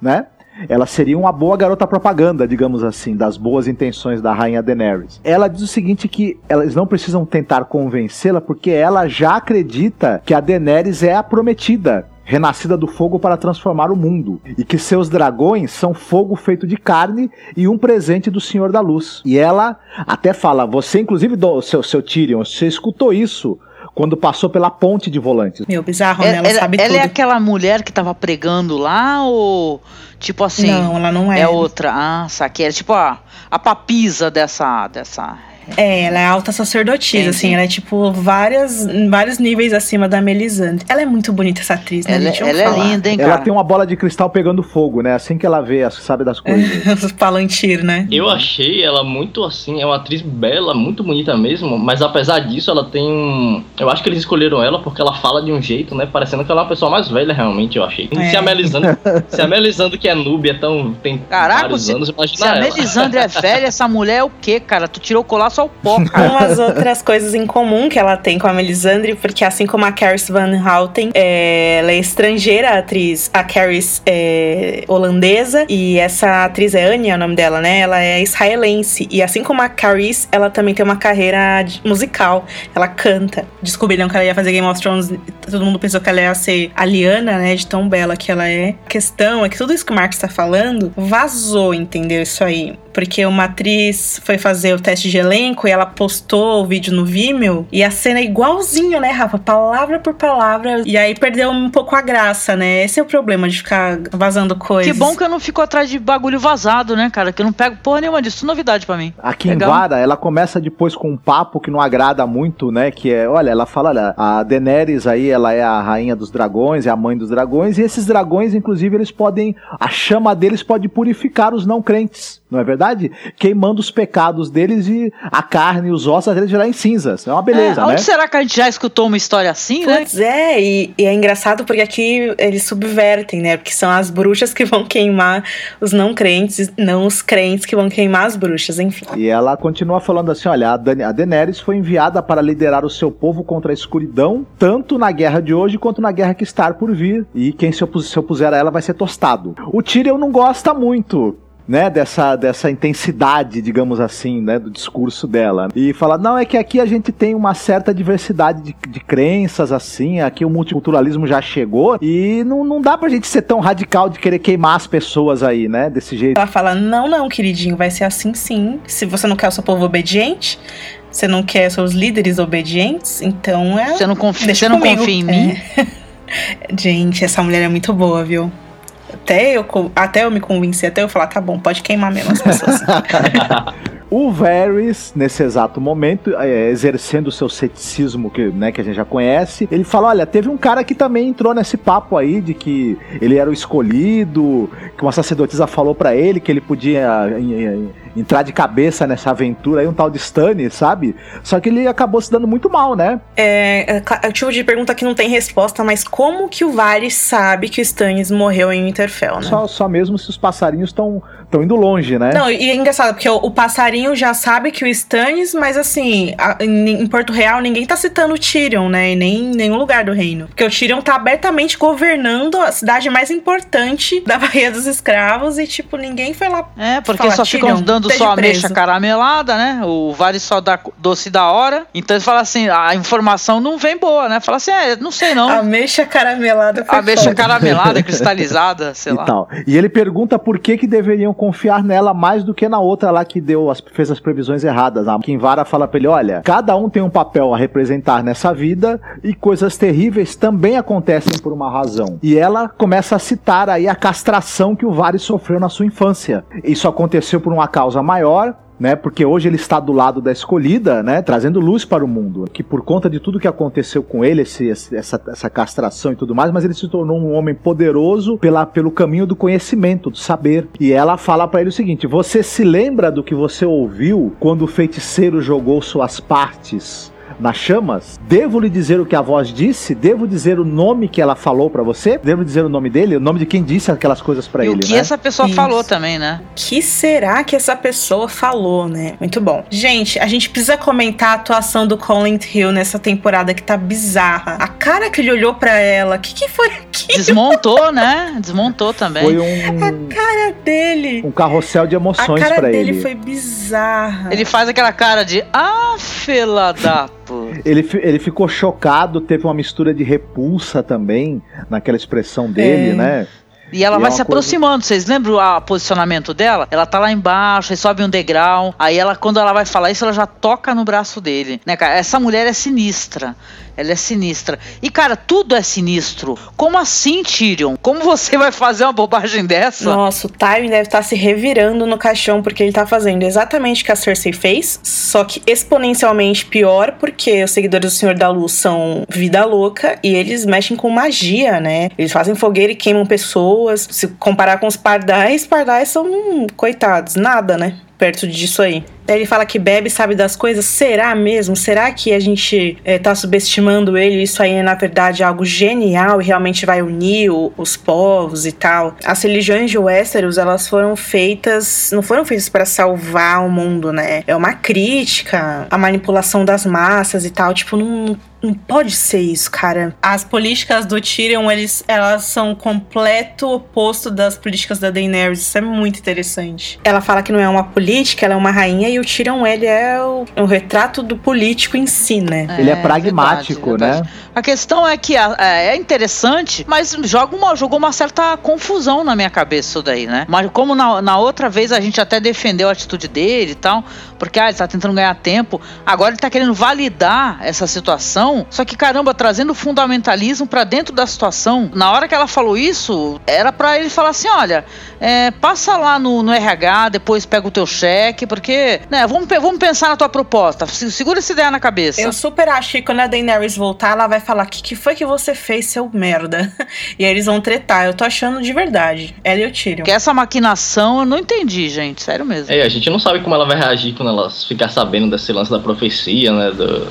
né? Ela seria uma boa garota propaganda, digamos assim, das boas intenções da rainha Daenerys. Ela diz o seguinte que elas não precisam tentar convencê-la porque ela já acredita que a Daenerys é a prometida, renascida do fogo para transformar o mundo, e que seus dragões são fogo feito de carne e um presente do Senhor da Luz. E ela até fala, você inclusive do seu seu Tyrion, você escutou isso quando passou pela ponte de volantes. Meu, bizarro, né? Ela, Ela, sabe ela tudo. é aquela mulher que tava pregando lá ou tipo assim? Não, ela não é. É outra. Ah, saquei. É tipo a, a papisa dessa. dessa. É, ela é alta sacerdotisa, Entendi. assim, ela é tipo várias, vários níveis acima da Melisandre. Ela é muito bonita, essa atriz, né? Ela, gente? Vamos ela é linda, hein, Ela cara? tem uma bola de cristal pegando fogo, né? Assim que ela vê, sabe das coisas. Os Palantir, né? Eu achei ela muito assim, é uma atriz bela, muito bonita mesmo, mas apesar disso, ela tem um. Eu acho que eles escolheram ela porque ela fala de um jeito, né? Parecendo que ela é uma pessoa mais velha, realmente, eu achei. É. Se a Melisandre, se a Melisandre que é noob, é tão. tem Caraca, vários se- anos, Se imagina a ela. Melisandre é velha, essa mulher é o quê, cara? Tu tirou o colar só o pó, cara. Umas outras coisas em comum que ela tem com a Melisandre, porque assim como a Caris Van Houten, é, ela é estrangeira, a atriz, a Caris é holandesa, e essa atriz é Anya, é o nome dela, né? Ela é israelense, e assim como a Caris, ela também tem uma carreira musical, ela canta. Descobriram que ela ia fazer Game of Thrones, todo mundo pensou que ela ia ser a Liana, né, de tão bela que ela é. A questão é que tudo isso que o Marcos tá falando vazou, entendeu? Isso aí. Porque uma atriz foi fazer o teste de elenco e ela postou o vídeo no Vimeo e a cena é igualzinho, né, Rafa? Palavra por palavra. E aí perdeu um pouco a graça, né? Esse é o problema de ficar vazando coisas. Que bom que eu não fico atrás de bagulho vazado, né, cara? Que eu não pego porra nenhuma disso. Isso é novidade pra mim. Em Vara, ela começa depois com um papo que não agrada muito, né? Que é, olha, ela fala, olha, a Daenerys aí, ela é a rainha dos dragões, é a mãe dos dragões, e esses dragões, inclusive, eles podem, a chama deles pode purificar os não crentes, não é verdade? Queimando os pecados deles e a carne e os ossos deles virar em cinzas. É uma beleza, é, né? Onde será que a gente já escutou uma história assim, né? Pois é, e, e é engraçado porque aqui eles subvertem, né? Porque são as bruxas que vão queimar os não crentes, não os crentes que vão queimar as bruxas, enfim. E ela continua falando assim: olha, a, Dan a Daenerys foi enviada para liderar o seu povo contra a escuridão, tanto na guerra de hoje quanto na guerra que está por vir. E quem se, opus se opuser a ela vai ser tostado. O Tyrion não gosta muito né, dessa, dessa intensidade, digamos assim, né, do discurso dela. E fala, não, é que aqui a gente tem uma certa diversidade de, de crenças, assim, aqui o multiculturalismo já chegou e não, não dá pra gente ser tão radical de querer queimar as pessoas aí, né, desse jeito. Ela fala, não, não, queridinho, vai ser assim sim. Se você não quer o seu povo obediente, você não quer seus líderes obedientes, então é... Você não confia, você não comigo. confia em mim? É. Gente, essa mulher é muito boa, viu? Até eu, até eu me convencer, até eu falar, tá bom, pode queimar mesmo as pessoas. O Varys, nesse exato momento, é, exercendo o seu ceticismo que, né, que a gente já conhece, ele fala: olha, teve um cara que também entrou nesse papo aí de que ele era o escolhido, que uma sacerdotisa falou pra ele que ele podia em- em- entrar de cabeça nessa aventura aí, um tal de Stannis, sabe? Só que ele acabou se dando muito mal, né? é, é é o tipo de pergunta que não tem resposta, mas como que o Varys sabe que o Stannis morreu em Winterfell, né? Só, só mesmo se os passarinhos estão indo longe, né? Não, e é engraçado, porque o, o passarinho já sabe que o Stannis, mas assim, a- em, em Porto Real ninguém tá citando o Tyrion, né? E nem em nenhum lugar do reino. Porque o Tyrion tá abertamente governando a cidade mais importante da Baía dos Escravos e, tipo, ninguém foi lá. É, porque só ficam Tyrion, dando esteja só ameixa caramelada, né? O Vale só dá doce da hora. Então eles falam assim, a informação não vem boa, né? Fala assim, é, não sei não. Ameixa caramelada foi Ameixa foda. caramelada, cristalizada, sei e lá. tal. E ele pergunta por que que deveriam confiar nela mais do que na outra lá que deu as, fez as previsões erradas. A Kinvara fala pra ele, olha, cada um tem um papel a representar nessa vida e coisas terríveis também acontecem por uma razão. E ela começa a citar aí a castração que o Varys sofreu na sua infância. Isso aconteceu por uma causa maior, né? Porque hoje ele está do lado da escolhida, né? Trazendo luz para o mundo. Que por conta de tudo que aconteceu com ele, esse- essa, essa castração e tudo mais, mas ele se tornou um homem poderoso pela, pelo caminho do conhecimento, do saber. E ela fala para ele o seguinte: Você se lembra do que você ouviu quando o feiticeiro jogou suas partes? Nas chamas? Devo lhe dizer o que a voz disse? Devo dizer o nome que ela falou para você? Devo dizer o nome dele? O nome de quem disse aquelas coisas para ele, o que né? essa pessoa Isso. falou também, né? que será que essa pessoa falou, né? Muito bom. Gente, a gente precisa comentar a atuação do Colin Hill nessa temporada que tá bizarra. A cara que ele olhou pra ela, o que, que foi aquilo? Desmontou, né? Desmontou também. Foi um, cara dele. um carrossel de A emoções cara para dele ele. foi bizarra. Ele faz aquela cara de ah, fela da puta. Ele, ele ficou chocado, teve uma mistura de repulsa também naquela expressão dele, É. né? E ela E é vai uma se aproximando, vocês lembram o posicionamento dela? Ela tá lá embaixo, aí sobe um degrau. Aí ela, quando ela vai falar isso, ela já toca no braço dele. Né, cara? Essa mulher é sinistra. Ela é sinistra. E, cara, tudo é sinistro. Como assim, Tyrion? Como você vai fazer uma bobagem dessa? Nossa, o Tywin deve estar se revirando no caixão porque ele tá fazendo exatamente o que a Cersei fez, só que exponencialmente pior porque os seguidores do Senhor da Luz são vida louca e eles mexem com magia, né? Eles fazem fogueira e queimam pessoas. Se comparar com os pardais, pardais são hum, coitados, nada, né? Perto disso aí. Ele fala que bebe sabe das coisas. Será mesmo? Será que a gente eh, tá subestimando ele? Isso aí é, na verdade, algo genial e realmente vai unir o- os povos e tal. As religiões de Westeros, elas foram feitas. Não foram feitas para salvar o mundo, né? É uma crítica à manipulação das massas e tal. Tipo, não. Não pode ser isso, cara. As políticas do Tyrion, eles, elas são o completo oposto das políticas da Daenerys. Isso é muito interessante. Ela fala que não é uma política, ela é uma rainha, e o Tyrion, ele é o, o retrato do político em si, né? Ele é pragmático, verdade, né? verdade. A questão é que a- é é interessante, mas joga uma, jogou uma certa confusão na minha cabeça isso daí, né? Mas como na, na outra vez a gente até defendeu a atitude dele e tal, porque ah, ele tá tentando ganhar tempo, agora ele tá querendo validar essa situação, só que caramba, trazendo fundamentalismo pra dentro da situação. Na hora que ela falou isso, era pra ele falar assim, olha, é, passa lá no, no RH, depois pega o teu cheque, porque, né, vamos, vamos pensar na tua proposta, se- segura essa ideia na cabeça. Eu super acho que quando a Daenerys voltar, ela vai falar: O que, que foi que você fez, seu merda? E aí eles vão tretar. Eu tô achando de verdade. Ela e o Tyrion. Porque essa maquinação eu não entendi, gente. Sério mesmo. É, a gente não sabe como ela vai reagir quando ela ficar sabendo desse lance da profecia, né? Do,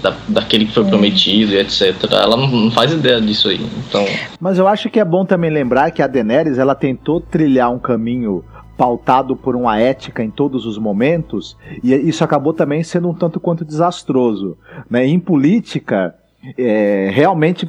da, daquele que foi prometido e etc. Ela não faz ideia disso aí. Então, Mas eu acho que é bom também lembrar que a Daenerys ela tentou trilhar um caminho pautado por uma ética em todos os momentos e isso acabou também sendo um tanto quanto desastroso, né? Em política é, realmente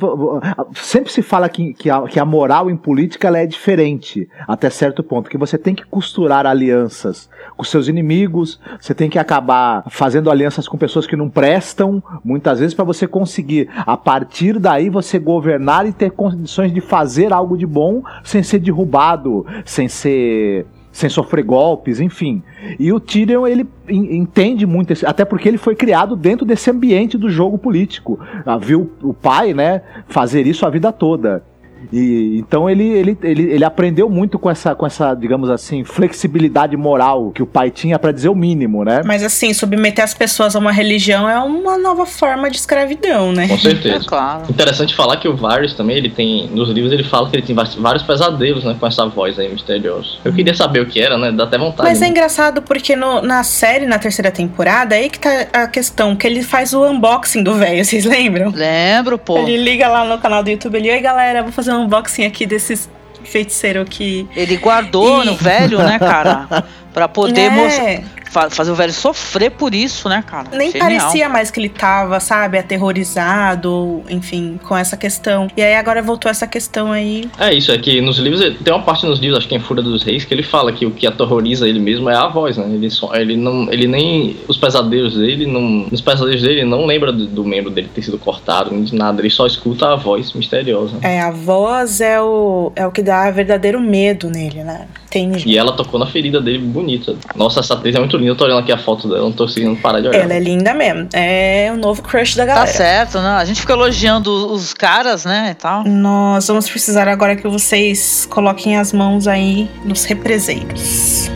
sempre se fala que, que, a, que a moral em política é diferente até certo ponto, que você tem que costurar alianças com seus inimigos, você tem que acabar fazendo alianças com pessoas que não prestam, muitas vezes para você conseguir a partir daí você governar e ter condições de fazer algo de bom sem ser derrubado, sem ser sem sofrer golpes, enfim. E o Tyrion, ele en- entende muito, esse, até porque ele foi criado dentro desse ambiente do jogo político. Ah, Viu o pai, né, fazer isso a vida toda. E, então ele, ele, ele, ele aprendeu muito com essa, com essa, digamos assim, flexibilidade moral que o pai tinha para dizer o mínimo, né? Mas assim, submeter as pessoas a uma religião é uma nova forma de escravidão, né? com É certeza. claro. Interessante falar que o Varys também, ele tem. Nos livros ele fala que ele tem vários- pesadelos, né? Com essa voz aí misteriosa. Eu queria saber o que era, né? Dá até vontade. Mas é né? engraçado porque no- na série, na terceira temporada, aí que tá a questão, que ele faz o unboxing do velho, vocês lembram? Lembro, pô. Ele liga lá no canal do YouTube, ele, oi galera, vou fazer um unboxing aqui desses feiticeiros aqui. Ele guardou E- no velho, né, cara? Pra poder É, fa- fazer o velho sofrer por isso, né, cara? Nem Genial. parecia mais que ele tava, sabe, aterrorizado, enfim, com essa questão. E aí agora voltou essa questão aí. É isso, é que nos livros, tem uma parte nos livros, acho que é em Fúria dos Reis, que ele fala que o que aterroriza ele mesmo é a voz, né? Ele, só, ele não. Ele nem. Os pesadelos dele, não. Nos pesadelos dele, ele não lembra do, do membro dele ter sido cortado, nem de nada. Ele só escuta a voz misteriosa. É, a voz é o, é o que dá verdadeiro medo nele, né? Entendi. E ela tocou na ferida dele bonita. Nossa, essa atriz é muito linda. Eu tô olhando aqui a foto dela, não tô conseguindo parar de olhar. Ela é linda mesmo. É o novo crush da Tá galera. certo, né? A gente fica elogiando os caras, né, e tal. Nós vamos precisar agora que vocês coloquem as mãos aí nos represeiros.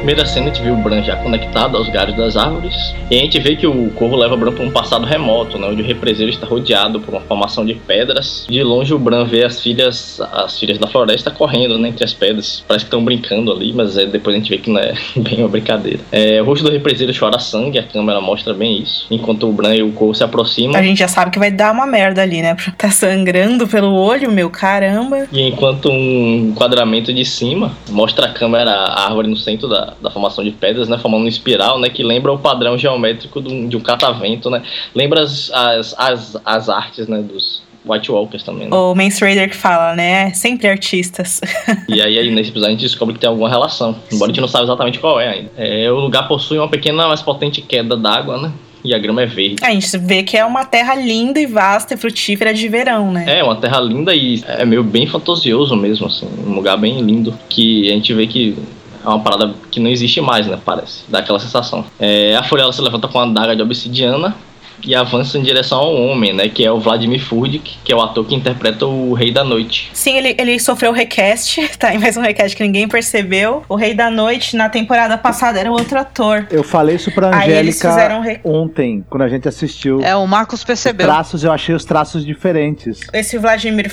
Primeira cena a gente viu o Bran já conectado aos galhos das árvores. E a gente vê que o Corvo leva o Bran para um passado remoto, né, onde o represeiro está rodeado por uma formação de pedras. De longe o Bran vê as filhas, as filhas da floresta correndo né, entre as pedras. Parece que estão brincando ali, mas é, depois a gente vê que não é bem uma brincadeira. É, o rosto do represeiro chora sangue, a câmera mostra bem isso. Enquanto o Bran e o Corvo se aproximam. A gente já sabe que vai dar uma merda ali, né? Tá sangrando pelo olho, meu caramba. E enquanto um enquadramento de cima mostra a câmera, a árvore no centro da, da formação de pedras, né? Formando uma espiral, né? Que lembra o padrão geométrico de um, de um catavento, né? Lembra as, as, as, as artes, né? Dos White Walkers também, né? O Mance Raider que fala, né? Sempre artistas. E aí, aí, nesse episódio a gente descobre que tem alguma relação, embora a gente não saiba exatamente qual é ainda. É, o lugar possui uma pequena, mais potente queda d'água, né? E a grama é verde. A gente vê que é uma terra linda e vasta e frutífera de verão, né? É, uma terra linda e é meio bem fantasioso mesmo, assim. Um lugar bem lindo. Que a gente vê que é uma parada que não existe mais, né? Parece. Dá aquela sensação. É, a folha ela se levanta com uma daga de obsidiana e avança em direção ao homem, né? Que é o Vladimir Furdik, que é o ator que interpreta o Rei da Noite. Sim, ele, ele sofreu recast, tá? Em mais um recast que ninguém percebeu. O Rei da Noite, na temporada passada, era outro ator. Eu falei isso pra Angélica ontem, quando a gente assistiu. É, o Marcos Os percebeu. traços, eu achei os traços diferentes. Esse Vladimir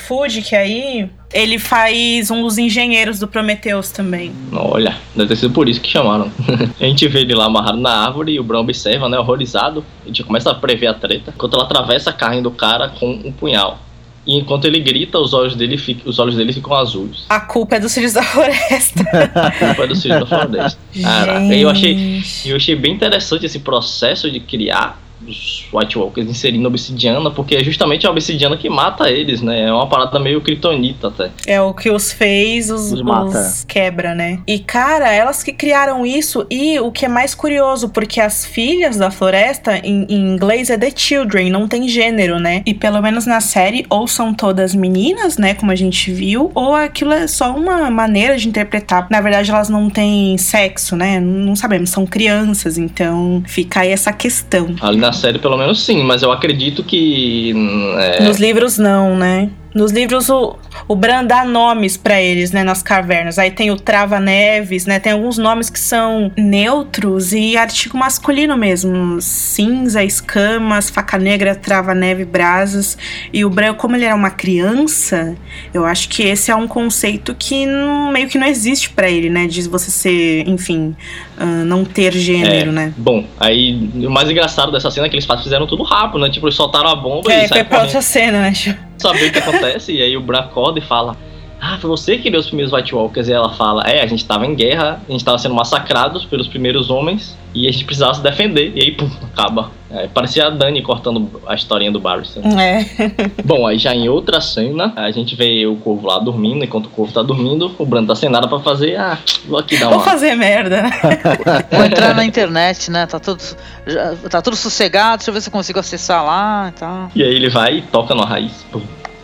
que aí Ele faz um dos engenheiros do Prometheus também. Olha, deve ter sido por isso que chamaram. a gente vê ele lá amarrado na árvore e o Bran observa, né, horrorizado. A gente começa a prever a treta. Enquanto ela atravessa a carne do cara com um punhal. E enquanto ele grita, os olhos dele, ficam, os olhos dele ficam azuis. A culpa é dos filhos da floresta. a culpa é dos filhos da floresta. Caraca, eu achei, eu achei bem interessante esse processo de criar os White Walkers inserindo obsidiana, porque é justamente a obsidiana que mata eles, né? É uma parada meio kryptonita até. É o que os fez, os, os, os quebra, né? E cara, elas que criaram isso, e o que é mais curioso, porque as filhas da floresta, em, em inglês é The Children, não tem gênero, né? E pelo menos na série, ou são todas meninas, né? Como a gente viu, ou aquilo é só uma maneira de interpretar. Na verdade, elas não têm sexo, né? Não sabemos, são crianças, então fica aí essa questão. Ali na série, pelo menos, sim, mas eu acredito que. É... Nos livros, não, né? Nos livros, o, o Bran dá nomes para eles, né, nas cavernas. Aí tem o Trava Neves, né? Tem alguns nomes que são neutros e artigo masculino mesmo. Cinza, escamas, faca negra, trava neve, brasas. E o Bran, como ele era uma criança, eu acho que esse é um conceito que não, meio que não existe para ele, né? De você ser, enfim, uh, não ter gênero, é, né? Bom, aí o mais engraçado dessa cena é que eles fizeram tudo rápido, né? Tipo, eles soltaram a bomba é, e foi pra outra cena, né? Saber o que acontece, e aí o Bran acorda e fala: Ah, foi você que criou os primeiros White Walkers. E ela fala: É, a gente tava em guerra, a gente tava sendo massacrados pelos primeiros homens e a gente precisava se defender. E aí, pum, acaba. É, parecia a Dani cortando a historinha do Barristan. É. Bom, aí já em outra cena, a gente vê o Corvo lá dormindo. Enquanto o Corvo tá dormindo, o Bran tá sem nada pra fazer. Ah, vou aqui dar uma. Vou fazer merda. vou entrar na internet, né? Tá tudo, já, tá tudo sossegado. Deixa eu ver se eu consigo acessar lá e tal. E aí ele vai e toca na raiz. Pum.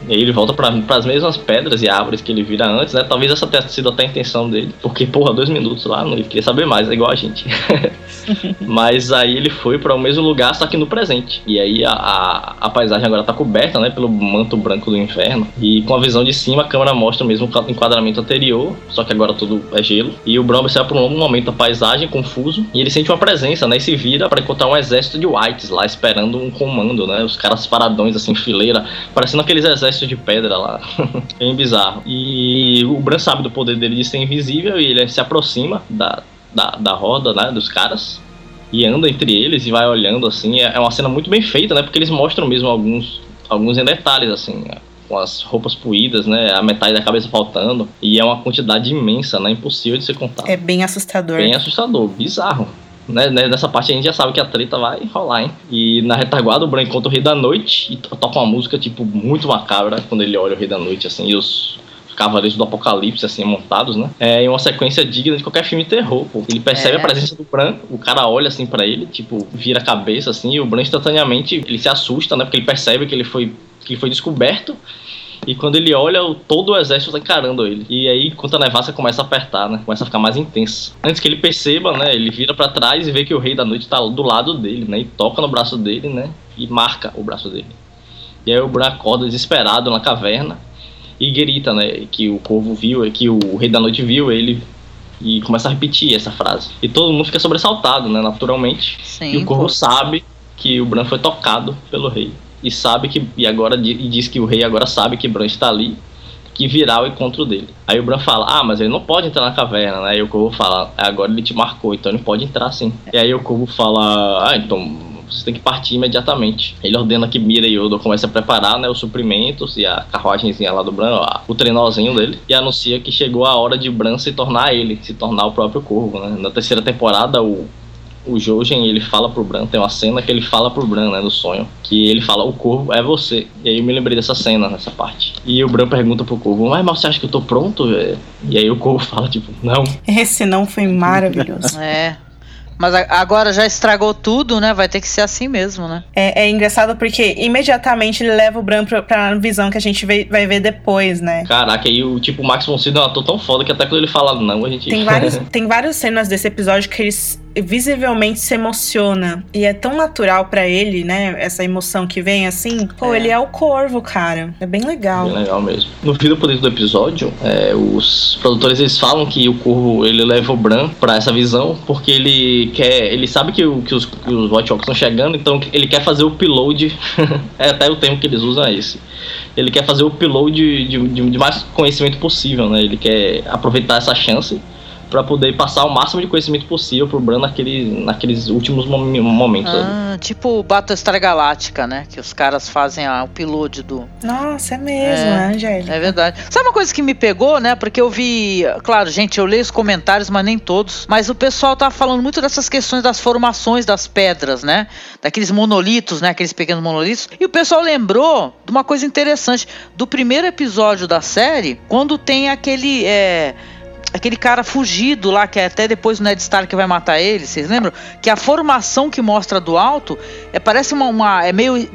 E aí ele volta para as mesmas pedras e árvores que ele vira antes, né? Talvez essa tenha sido até a intenção dele. Porque, porra, dois minutos lá, não queria saber mais, é igual a gente. Mas aí ele foi para o mesmo lugar, só que no presente. E aí a, a, a, paisagem agora tá coberta, né? Pelo manto branco do inferno. E com a visão de cima, a câmera mostra o mesmo enquadramento anterior, só que agora tudo é gelo. E o Bran observa por um longo momento a paisagem, confuso. E ele sente uma presença, né? E se vira para encontrar um exército de whites lá, esperando um comando, né? Os caras paradões, assim, fileira, parecendo aqueles exércitos exército de pedra lá. Bem bizarro. E o Bran sabe do poder dele de ser invisível e ele se aproxima da, da, da roda, né, dos caras. E anda entre eles e vai olhando assim. É, é uma cena muito bem feita, né? Porque eles mostram mesmo alguns, alguns em detalhes, assim com as roupas puídas, né? A metade da cabeça faltando. E é uma quantidade imensa, né? Impossível de ser contada. É bem assustador. Bem assustador, bizarro né, né, nessa parte a gente já sabe que a treta vai rolar, hein? E na retaguarda o Bran encontra o Rei da Noite e toca uma música, tipo, muito macabra quando ele olha o Rei da Noite, assim, e os Cavaleiros do Apocalipse, assim, montados, né? É uma sequência digna de qualquer filme de terror, pô. Ele percebe é. a presença do Bran, o cara olha, assim, para ele, tipo, vira a cabeça, assim, e o Bran instantaneamente, ele se assusta, né? Porque ele percebe que ele foi, que ele foi descoberto e quando ele olha, todo o exército tá encarando ele. E aí, quando a nevasca começa a apertar, né? Começa a ficar mais intensa. Antes que ele perceba, né? Ele vira para trás e vê que o Rei da Noite tá do lado dele, né? E toca no braço dele, né? E marca o braço dele. E aí o Bran acorda desesperado na caverna e grita, né? Que o povo viu, que o Rei da Noite viu ele e começa a repetir essa frase. E todo mundo fica sobressaltado, né? Naturalmente. Sim, e o Corvo sabe que o Bran foi tocado pelo rei e sabe que e agora e diz que o rei agora sabe que Bran está ali que virá o encontro dele. Aí o Bran fala: "Ah, mas ele não pode entrar na caverna", né? Aí o Corvo fala: "Agora ele te marcou, então ele pode entrar sim". E aí o Corvo fala: "Ah, então você tem que partir imediatamente. Ele ordena que Mira e Odo comecem a preparar né, os suprimentos e a carruagemzinha lá do Bran, o trenózinho dele, e anuncia que chegou a hora de Bran se tornar ele, se tornar o próprio Corvo. Né? Na terceira temporada, o o Jojen, ele fala pro Bran, tem uma cena que ele fala pro Bran, né, no sonho, que ele fala, o corvo é você. E aí eu me lembrei dessa cena, nessa parte. E o Bran pergunta pro corvo, mas, mas você acha que eu tô pronto? E aí o corvo fala, tipo, não. Esse não foi maravilhoso. é. Mas agora já estragou tudo, né? Vai ter que ser assim mesmo, né? É, é engraçado porque imediatamente ele leva o Bran pra, pra visão que a gente vai, vai ver depois, né? Caraca, aí o tipo, o Max von Sydow é um ator tão foda que até quando ele fala não, a gente... Tem, vários, tem várias cenas desse episódio que eles visivelmente se emociona. E é tão natural para ele, né? Essa emoção que vem assim. Pô, É. ele é o corvo, cara. É bem legal. Bem legal mesmo. No fim do poder do episódio, é, os produtores eles falam que o Corvo ele leva o Bran pra essa visão porque ele quer, ele sabe que, o- que os, que os White Walkers estão chegando, então ele quer fazer o upload. é até o termo que eles usam é esse. Ele quer fazer o upload de, de, de- de mais conhecimento possível, né? Ele quer aproveitar essa chance pra poder passar o máximo de conhecimento possível pro Bran naquele, naqueles últimos mom- momentos. ali. Ah, tipo Battlestar Galáctica, né? Que os caras fazem a, o piloto do. Nossa, é mesmo, É. né, Angélica? É verdade. Sabe uma coisa que me pegou, né? Porque eu vi. Claro, gente, eu leio os comentários, mas nem todos. Mas o pessoal tá falando muito dessas questões das formações das pedras, né? Daqueles monolitos, né? Aqueles pequenos monolitos. E o pessoal lembrou de uma coisa interessante. Do primeiro episódio da série, quando tem aquele. é, Aquele cara fugido lá, que é até depois o Ned Stark vai matar ele, vocês lembram? Que a formação que mostra do alto é, parece uma, uma- é meio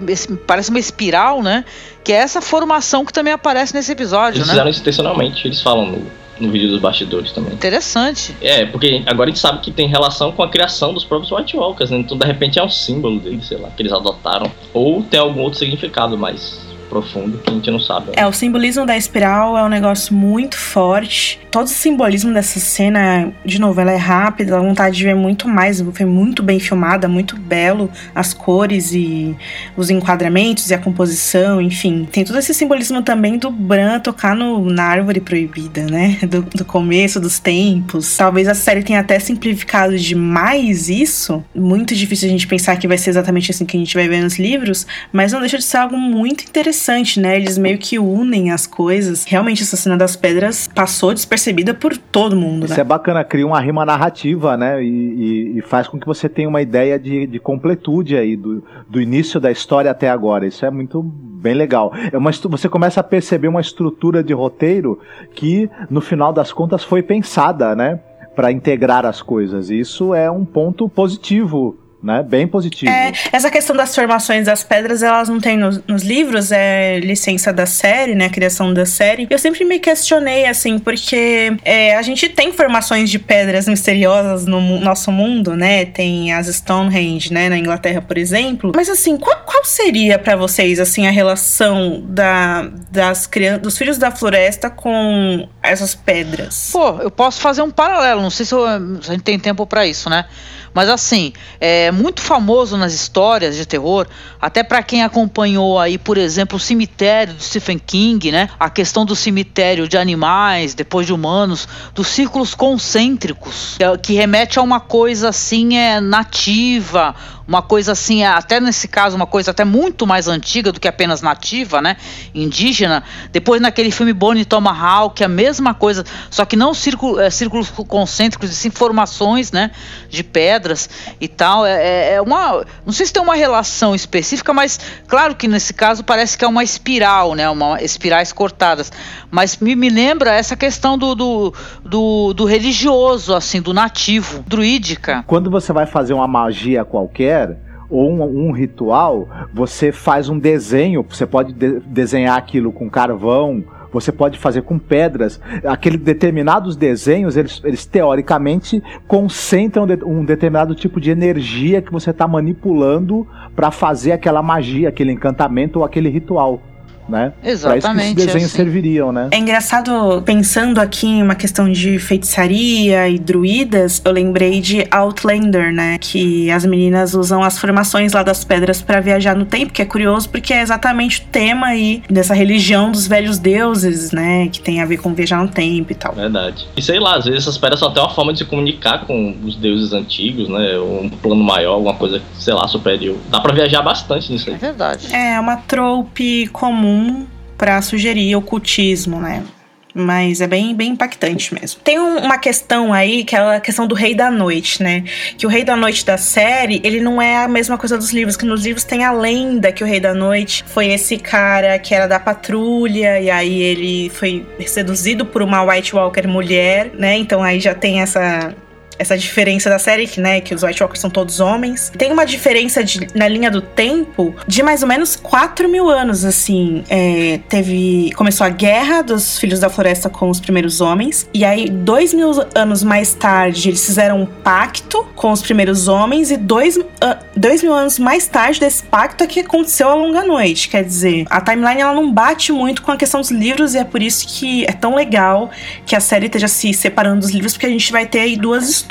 parece uma espiral, né? Que é essa formação que também aparece nesse episódio, Eles né? fizeram isso intencionalmente, eles falam no, no vídeo dos bastidores também. Interessante. É, porque agora a gente sabe que tem relação com a criação dos próprios White Walkers, né? Então de repente é um símbolo deles, sei lá, que eles adotaram. Ou tem algum outro significado mais profundo que a gente não sabe. É, o simbolismo da espiral é um negócio muito forte. Todo o simbolismo dessa cena, de novo, ela é rápida, dá vontade de ver muito mais. Foi muito bem filmada, muito belo. As cores e os enquadramentos e a composição, enfim. Tem todo esse simbolismo também do Bran tocar no, na árvore proibida, né? Do, do começo dos tempos. Talvez a série tenha até simplificado demais isso. Muito difícil a gente pensar que vai ser exatamente assim que a gente vai ver nos livros, mas não deixa de ser algo muito interessante, né? Eles meio que unem as coisas. Realmente, essa cena das pedras passou despercebida por todo mundo, Isso né? é bacana, cria uma rima narrativa, né? E, e- e faz com que você tenha uma ideia de, de completude aí, do, do início da história até agora. Isso é muito bem legal. É uma, você começa a perceber uma estrutura de roteiro que, no final das contas, foi pensada, né? Para integrar as coisas. Isso é um ponto positivo, né? Bem positivo. É, essa questão das formações das pedras, elas não tem nos, nos livros, é licença da série, né? Criação da série. Eu sempre me questionei, assim, porque é, a gente tem formações de pedras misteriosas no nosso mundo, né? Tem as Stonehenge, né? Na Inglaterra, por exemplo. Mas, assim, qual, qual seria pra vocês, assim, a relação da, das crianças, dos filhos da floresta com essas pedras? Pô, eu posso fazer um paralelo, não sei se, eu- se a gente tem tempo pra isso, né? Mas assim, é muito famoso nas histórias de terror, até pra quem acompanhou aí, por exemplo, o cemitério do Stephen King, né? A questão do cemitério de animais, depois de humanos, dos círculos concêntricos, que remete a uma coisa assim é nativa, uma coisa assim, é, até nesse caso, uma coisa até muito mais antiga do que apenas nativa, né? Indígena. Depois naquele filme Bonnie Tomahawk, a mesma coisa, só que não círculo, é, círculos concêntricos, e sim formações, né? De pedras e tal. É, é- é uma. Não sei se tem uma relação específica, mas claro que nesse caso parece que é uma espiral, né? Uma espirais cortadas. Mas me, me lembra essa questão do, do, do, do religioso, assim, do nativo, druídica. Quando você vai fazer uma magia qualquer ou um, um ritual, você faz um desenho. Você pode de- desenhar aquilo com carvão. Você pode fazer com pedras. Aqueles determinados desenhos, eles, eles teoricamente concentram de- um determinado tipo de energia que você está manipulando para fazer aquela magia, aquele encantamento ou aquele ritual, né? Para isso que esses Exatamente. desenhos assim. serviriam, né? É engraçado, pensando aqui em uma questão de feitiçaria e druidas, eu lembrei de Outlander, né? Que as meninas usam as formações lá das pedras pra viajar no tempo, que é curioso porque é exatamente o tema aí dessa religião dos velhos deuses, né? Que tem a ver com viajar no tempo e tal. Verdade. E sei lá, às vezes essas pedras são até uma forma de se comunicar com os deuses antigos, né? Ou Um plano maior, alguma coisa, sei lá, superior. Dá pra viajar bastante nisso É aí. verdade. É uma trope comum pra sugerir ocultismo, né? Mas é bem, bem impactante mesmo. Tem um- uma questão aí, que é a questão do Rei da Noite, né? Que o Rei da Noite da série, ele não é a mesma coisa dos livros, que nos livros tem a lenda que o Rei da Noite foi esse cara que era da patrulha, e aí ele foi seduzido por uma White Walker mulher, né? Então aí já tem essa essa diferença da série, que, né, que os White Walkers são todos homens. Tem uma diferença de, na linha do tempo de mais ou menos 4 mil anos, assim. É, teve. Começou a guerra dos Filhos da Floresta com os primeiros homens. E aí, dois mil anos mais tarde, eles fizeram um pacto com os primeiros homens. E dois, uh, dois mil anos mais tarde desse pacto é que aconteceu a Longa Noite. Quer dizer, a timeline ela não bate muito com a questão dos livros, e é por isso que é tão legal que a série esteja se separando dos livros, porque a gente vai ter aí duas histórias.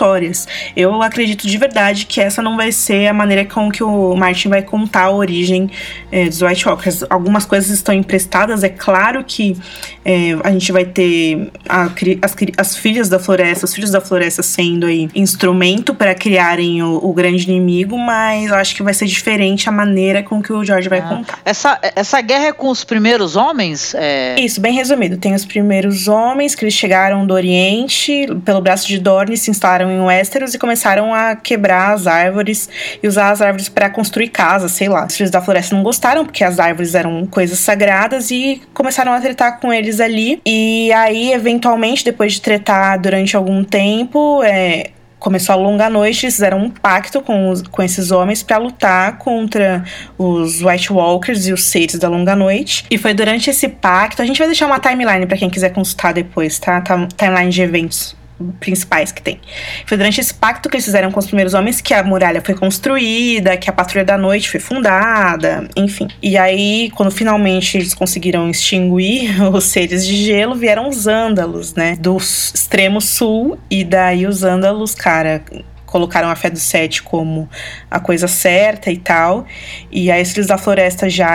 Eu acredito de verdade que essa não vai ser a maneira com que o Martin vai contar a origem é, dos White Walkers. Algumas coisas estão emprestadas, é claro que é, a gente vai ter a, as, as, filhas da floresta, os filhos da floresta sendo aí instrumento para criarem o, o, grande inimigo, mas eu acho que vai ser diferente a maneira com que o George vai ah. contar. Essa, essa guerra é com os primeiros homens? É... Isso, bem resumido. Tem os primeiros homens que eles chegaram do Oriente, pelo braço de Dorne, se instalaram em Westeros e começaram a quebrar as árvores e usar as árvores para construir casas, sei lá. Os filhos da floresta não gostaram porque as árvores eram coisas sagradas e começaram a tretar com eles ali. E aí, eventualmente, depois de tretar durante algum tempo, é, começou a longa noite, eles fizeram um pacto com, os, com esses homens para lutar contra os White Walkers e os Seres da longa noite. E foi durante esse pacto, a gente vai deixar uma timeline para quem quiser consultar depois, tá? tá? Timeline de eventos principais que tem. Foi durante esse pacto que eles fizeram com os primeiros homens que a muralha foi construída, que a Patrulha da Noite foi fundada, enfim. E aí, quando finalmente eles conseguiram extinguir os seres de gelo, vieram os ândalos, né? Do extremo sul, e daí os ândalos, cara colocaram a fé do sete como a coisa certa e tal. E aí, os da floresta já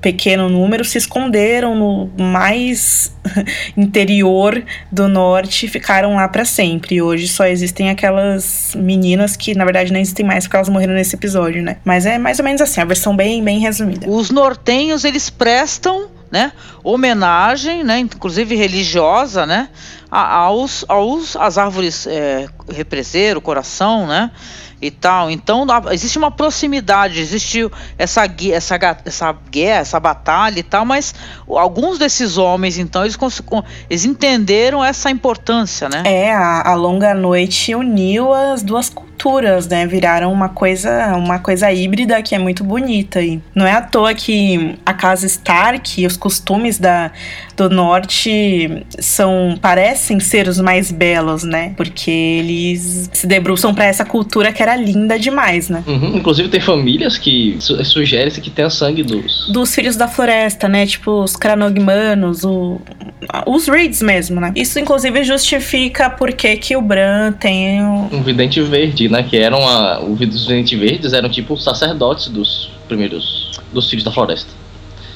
pequeno número se esconderam no mais interior do norte e ficaram lá para sempre. Hoje só existem aquelas meninas que na verdade não existem mais porque elas morreram nesse episódio, né? Mas é mais ou menos assim, a versão bem bem resumida. Os nortenhos eles prestam, né, homenagem, né, inclusive religiosa, né, aos aos as árvores é, represer, o coração, né? E tal. Então existe uma proximidade, existe essa, essa, essa guerra, essa batalha e tal, mas alguns desses homens, então, eles, eles entenderam essa importância, né? É, a, a longa noite uniu as duas culturas, né? Viraram uma coisa, uma coisa híbrida que é muito bonita. E não é à toa que a casa Stark e os costumes da, do norte são parecem ser os mais belos, né? Porque eles se debruçam para essa cultura que era linda demais, né? Uhum. Inclusive tem famílias que su sugerem-se que tem o sangue dos dos filhos da floresta, né? Tipo os Cranogmanos, o os Reeds mesmo, né? Isso inclusive justifica por que que o Bran tem o... um vidente verde, né? Que eram a... os videntes verdes eram tipo os sacerdotes dos primeiros dos filhos da floresta.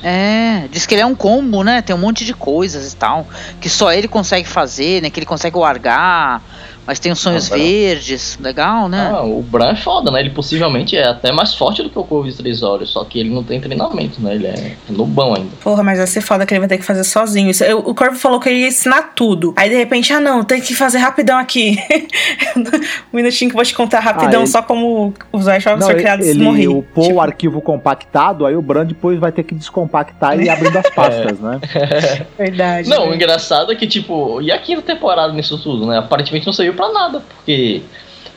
É, diz que ele é um combo, né? Tem um monte de coisas e tal. Que só ele consegue fazer, né? Que ele consegue largar mas tem os sonhos ah, verdes, legal, né? Ah, o Bran é foda, né? Ele possivelmente é até mais forte do que o Corvo de Três Olhos, só que ele não tem treinamento, né? Ele é nubão ainda. Porra, mas vai ser foda que ele vai ter que fazer sozinho. Isso, eu, o Corvo falou que ele ia ensinar tudo. Aí de repente, ah não, tem que fazer rapidão aqui. um minutinho que eu vou te contar rapidão, ah, ele... só como os Walkers foram criados ele, morrer. Ele upou tipo... o arquivo compactado, aí o Bran depois vai ter que descompactar e ir abrindo as pastas, é. né? Verdade. Não, né? o engraçado é que, tipo, e a quinta temporada nisso tudo, né? Aparentemente não serviu pra nada, porque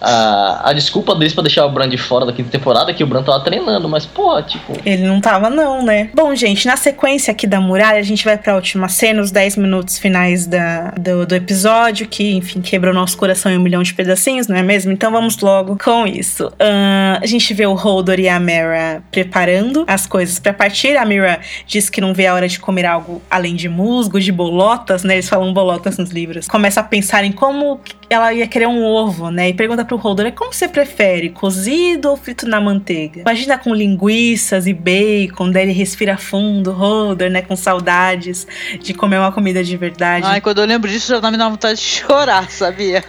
a, a desculpa deles para deixar o Bran de fora da quinta temporada é que o Bran tava treinando, mas, pô, tipo. Ele não tava, não, né? Bom, gente, na sequência aqui da muralha, a gente vai pra última cena, os 10 minutos finais da, do, do episódio, que, enfim, quebrou nosso coração em um milhão de pedacinhos, não é mesmo? Então vamos logo com isso. Uh, a gente vê o Holdor e a Mera preparando as coisas para partir. A Mira diz que não vê a hora de comer algo além de musgo, de bolotas, né? Eles falam bolotas nos livros. Começa a pensar em como ela ia querer um ovo, né? E pergunta pro Holder, como você prefere, cozido ou frito na manteiga? Imagina com linguiças e bacon, daí ele respira fundo, Holder, né? Com saudades de comer uma comida de verdade. Ai, quando eu lembro disso, já me dá vontade de chorar, sabia?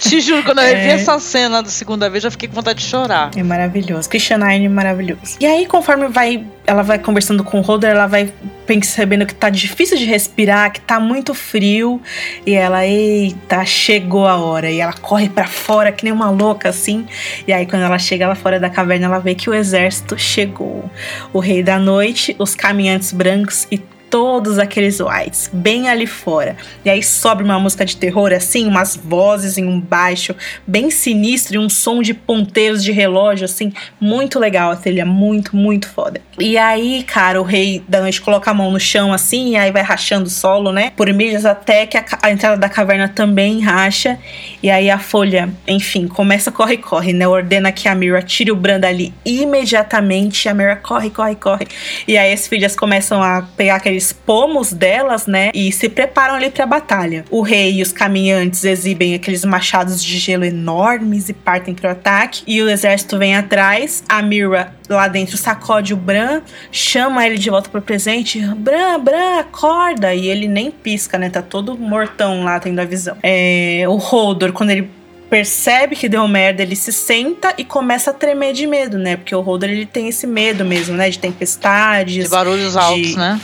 Te juro, quando eu é. revi essa cena da segunda vez, já fiquei com vontade de chorar. É maravilhoso. Christian Aine, maravilhoso. E aí, conforme vai, ela vai conversando com o Holder, ela vai percebendo que tá difícil de respirar, que tá muito frio. E ela, eita, chegou a hora. E ela corre para fora que nem uma louca assim. E aí, quando ela chega lá fora da caverna, ela vê que o exército chegou. O rei da noite, os caminhantes brancos e todos aqueles whites, bem ali fora. E aí sobe uma música de terror, assim, umas vozes em um baixo, bem sinistro, e um som de ponteiros de relógio, assim, muito legal a trilha, muito, muito foda. E aí, cara, o rei da noite coloca a mão no chão, assim, e aí vai rachando o solo, né? Por milhas até que a, a entrada da caverna também racha. E aí a folha, enfim, começa corre, corre, né? Ordena que a Mira tire o Bran dali imediatamente. A Mira corre, corre, corre. E aí as filhas começam a pegar aqueles pomos delas, né? E se preparam ali pra batalha. O rei e os caminhantes exibem aqueles machados de gelo enormes e partem pro ataque. E o exército vem atrás. A Mira lá dentro sacode o Bran, chama ele de volta pro presente. Bran, Bran, acorda! E ele nem pisca, né? Tá todo mortão lá, tendo a visão. É, o Hodor, quando ele percebe que deu merda, ele se senta e começa a tremer de medo, né? Porque o Hodor, ele tem esse medo mesmo, né? De tempestades. De barulhos altos, de... né?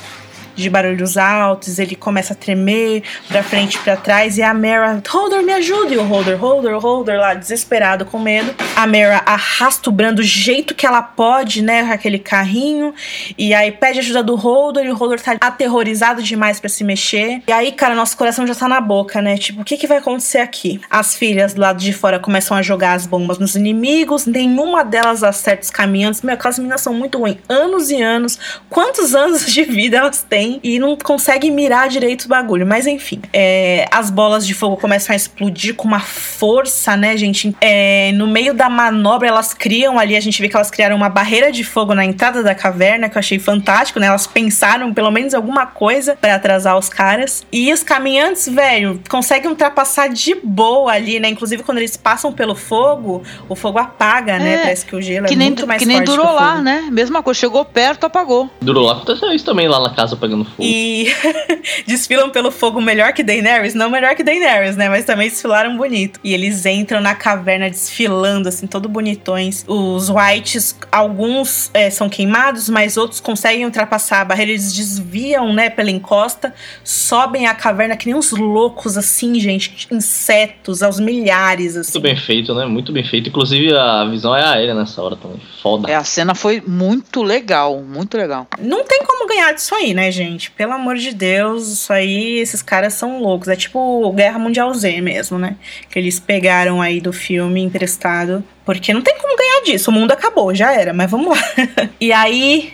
De barulhos altos, ele começa a tremer pra frente e pra trás, e a Mera, Holder, me ajuda! E o Holder, Holder, Holder lá, desesperado, com medo. A Mera arrasta o Bran do jeito que ela pode, né, com aquele carrinho, e aí pede ajuda do Holder, e o Holder tá aterrorizado demais para se mexer. E aí, cara, nosso coração já tá na boca, né? Tipo, o que que vai acontecer aqui? As filhas do lado de fora começam a jogar as bombas nos inimigos, nenhuma delas acerta os caminhantes. Meu, aquelas meninas são muito ruins. Anos e anos. Quantos anos de vida elas têm? E não consegue mirar direito o bagulho. Mas enfim, é, as bolas de fogo começam a explodir com uma força, né, gente? É, no meio da manobra, elas criam ali, a gente vê que elas criaram uma barreira de fogo na entrada da caverna, que eu achei fantástico, né? Elas pensaram pelo menos alguma coisa para atrasar os caras. E os caminhantes, velho, conseguem ultrapassar de boa ali, né? Inclusive, quando eles passam pelo fogo, o fogo apaga, né? É, Parece que o gelo que é nem, muito mais Que nem durou que o lá, né? Mesma coisa, chegou perto, apagou. Durou lá, aconteceu isso também lá na casa pegando fogo. E desfilam pelo fogo melhor que Daenerys, não melhor que Daenerys, né? Mas também desfilaram bonito. E eles entram na caverna desfilando, assim, todo bonitões. Os Whites, alguns é, são queimados, mas outros conseguem ultrapassar a barreira. Eles desviam, né, pela encosta, sobem a caverna que nem uns loucos, assim, gente. Insetos, aos milhares, assim. Muito bem feito, né? Muito bem feito. Inclusive a visão é aérea nessa hora também. Foda. É, a cena foi muito legal, muito legal. Não tem como ganhar disso aí, né, gente? Pelo amor de Deus, isso aí, esses caras são loucos. É tipo Guerra Mundial Z mesmo, né? Que eles pegaram aí do filme emprestado. Porque não tem como ganhar disso. O mundo acabou, já era, mas vamos lá. e aí,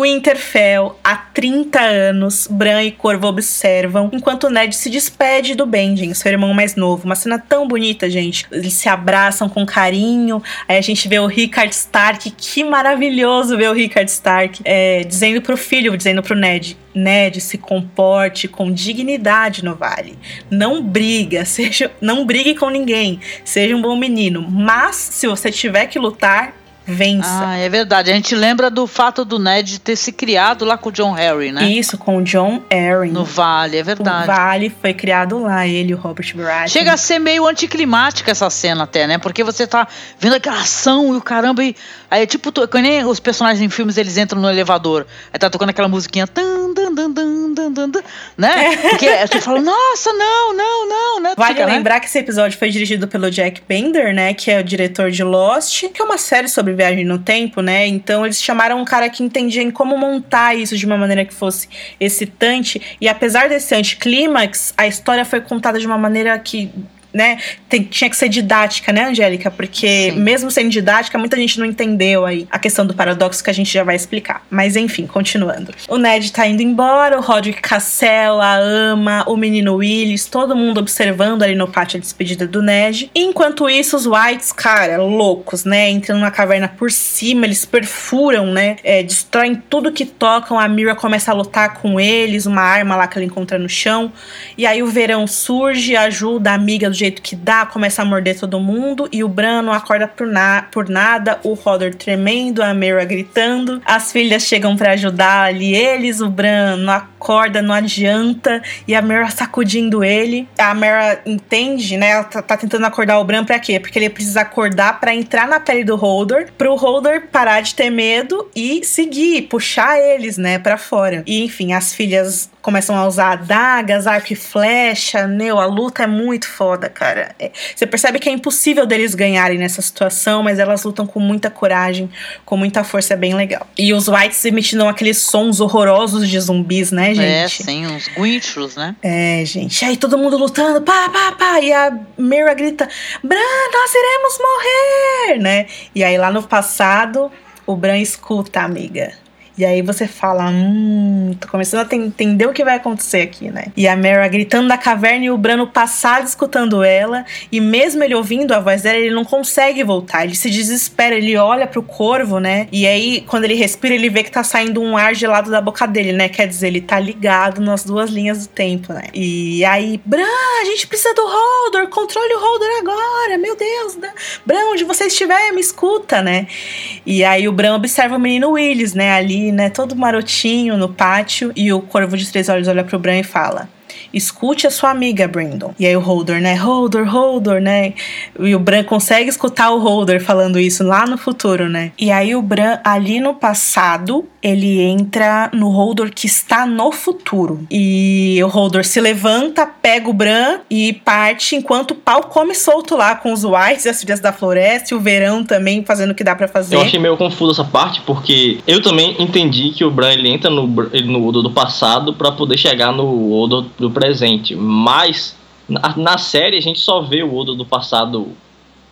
o Winterfell, há 30 anos, Bran e Corvo observam enquanto Ned se despede do Benjen, seu irmão mais novo. Uma cena tão bonita, gente. Eles se abraçam com carinho. Aí a gente vê o Rickard Stark. Que maravilhoso ver o Rickard Stark é, dizendo pro filho, dizendo pro Ned: Ned, se comporte com dignidade no vale. Não briga, seja, não brigue com ninguém. Seja um bom menino. Mas se você tiver que lutar, vença. Ah, é verdade. A gente lembra do fato do Ned ter se criado lá com o John Harry, né? Isso, com o John Arryn. No Vale, é O verdade. Vale foi criado lá, ele e o Robert Baratheon. Chega a ser meio anticlimática essa cena até, né? Porque você tá vendo aquela ação e o caramba e... Aí é tipo, to- que nem os personagens em filmes, eles entram no elevador. Aí tá tocando aquela musiquinha... Tan, tan, tan, tan, tan, tan, tan, né? Porque você fala, nossa, não, não, não, né? Vale Fica, né? lembrar que esse episódio foi dirigido pelo Jack Bender, né? Que é o diretor de Lost, que é uma série sobre viagem no tempo, né? Então eles chamaram um cara que entendia em como montar isso de uma maneira que fosse excitante. E apesar desse anticlímax, a história foi contada de uma maneira que. Né, tem- tinha que ser didática, né, Angélica? Porque Sim. mesmo sendo didática, muita gente não entendeu aí a questão do paradoxo que a gente já vai explicar. Mas enfim, continuando. O Ned tá indo embora, o Roderick Cassell, a Ama, o menino Willis, todo mundo observando ali no pátio a despedida do Ned. Enquanto isso, os Whites, cara, loucos, né? Entrando na caverna por cima, eles perfuram, né? É, destroem tudo que tocam. A Mira começa a lutar com eles, uma arma lá que ela encontra no chão. E aí o verão surge, ajuda a amiga do jeito que dá, começa a morder todo mundo. E o Bran não acorda por, na por nada. O Hodor tremendo, a Mira gritando. As filhas chegam pra ajudar ali eles. O Bran não acorda, não adianta. E a Mira sacudindo ele. A Mira entende, né? Ela tá, tá tentando acordar o Bran pra quê? Porque ele precisa acordar pra entrar na pele do Hodor. Pro Hodor parar de ter medo e seguir, puxar eles, né, pra fora. E enfim, as filhas começam a usar adagas, arco e flecha. Meu, a luta é muito foda, cara. É, você percebe que é impossível deles ganharem nessa situação, mas elas lutam com muita coragem, com muita força, é bem legal. E os Whites emitindo aqueles sons horrorosos de zumbis, né, né, gente? É, sim, uns guinchos, né? É, gente. Aí todo mundo lutando, pá, pá, pá. E a Mira grita: Bran, nós iremos morrer, né? E aí lá no passado, o Bran escuta, amiga. E aí você fala, hum, tô começando a entender o que vai acontecer aqui, né? E a Mera gritando da caverna e o Brano passado escutando ela. E mesmo ele ouvindo a voz dela, ele não consegue voltar. Ele se desespera, ele olha pro corvo, né? E aí, quando ele respira, ele vê que tá saindo um ar gelado da boca dele, né? Quer dizer, ele tá ligado nas duas linhas do tempo, né? E aí, Bran, a gente precisa do Holdor, controle o Holdor agora, meu Deus. Né? Bran, onde você estiver, me escuta, né? E aí o Bran observa o menino Willis, né? Ali né, todo marotinho no pátio, e o corvo de três olhos olha pro Bran e fala: escute a sua amiga, Brandon. E aí o Holder, né? Holder, Holder, né? E o Bran consegue escutar o Holder falando isso lá no futuro, né? E aí o Bran, ali no passado, ele entra no Holder que está no futuro. E o Holder se levanta, pega o Bran e parte enquanto o pau come solto lá com os Whites e as filhas da floresta e o verão também fazendo o que dá para fazer. Eu achei meio confuso essa parte porque eu também entendi que o Bran ele entra no, no Odo do passado para poder chegar no Odo do presente. Mas na, na, série a gente só vê o Odo do passado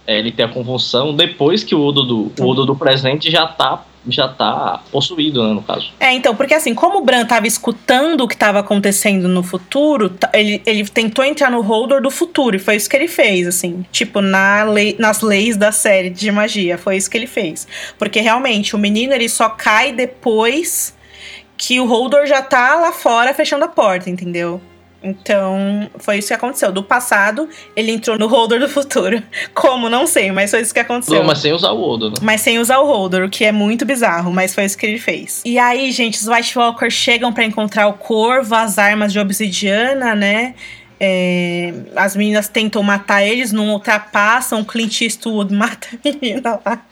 é, ele ter a convulsão depois que o Odo do, o Odo do presente já tá já tá possuído, né, no caso. É, então, porque assim, como o Bran tava escutando o que tava acontecendo no futuro, ele, ele tentou entrar no holder do futuro, e foi isso que ele fez, assim. Tipo, na lei, nas leis da série de magia, foi isso que ele fez. Porque realmente, o menino, ele só cai depois que o holder já tá lá fora fechando a porta, entendeu? Então, foi isso que aconteceu. Do passado, ele entrou no holder do futuro. Como? Não sei, mas foi isso que aconteceu. Não, mas sem usar o holder. Né? Mas sem usar o holder, o que é muito bizarro, mas foi isso que ele fez. E aí, gente, os White Walkers chegam para encontrar o corvo, as armas de obsidiana, né? É, as meninas tentam matar eles, não ultrapassam. Clint Eastwood mata a menina lá.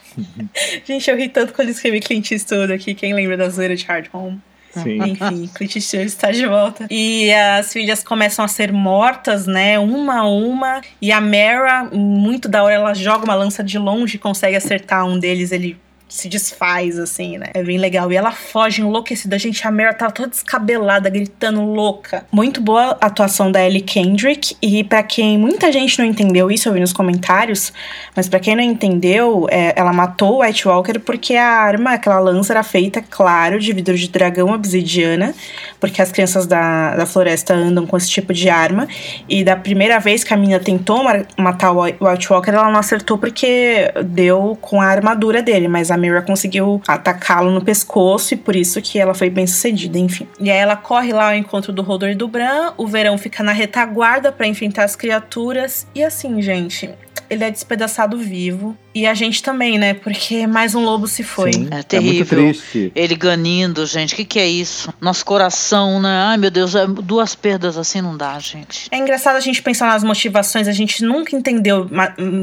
Gente, eu ri tanto quando escrevi Clint Eastwood aqui. Quem lembra da zoeira de Hard Home? Sim. Enfim, Eastwood está de volta. E as filhas começam a ser mortas, né? Uma a uma. E a Mara, muito da hora, ela joga uma lança de longe, consegue acertar um deles. Ele se desfaz, assim, né? É bem legal. E ela foge enlouquecida. Gente, a Mary tá toda descabelada, gritando louca. Muito boa atuação da Ellie Kendrick. E para quem muita gente não entendeu isso, eu vi nos comentários, mas para quem não entendeu, é, ela matou o White Walker porque a arma, aquela lança, era feita, claro, de vidro de dragão obsidiana, porque as crianças da, da floresta andam com esse tipo de arma. E da primeira vez que a menina tentou matar o White Walker, ela não acertou porque deu com a armadura dele, mas a a Mira conseguiu atacá-lo no pescoço e por isso que ela foi bem sucedida, enfim. E aí ela corre lá ao encontro do Rodor e do Bran, o Verão fica na retaguarda para enfrentar as criaturas. E assim, gente, ele é despedaçado vivo. E a gente também, né? Porque mais um lobo se foi. Sim, é terrível. É muito triste. Ele ganindo, gente. O que, que é isso? Nosso coração, né? Ai, meu Deus, é duas perdas assim não dá, gente. É engraçado a gente pensar nas motivações. A gente nunca entendeu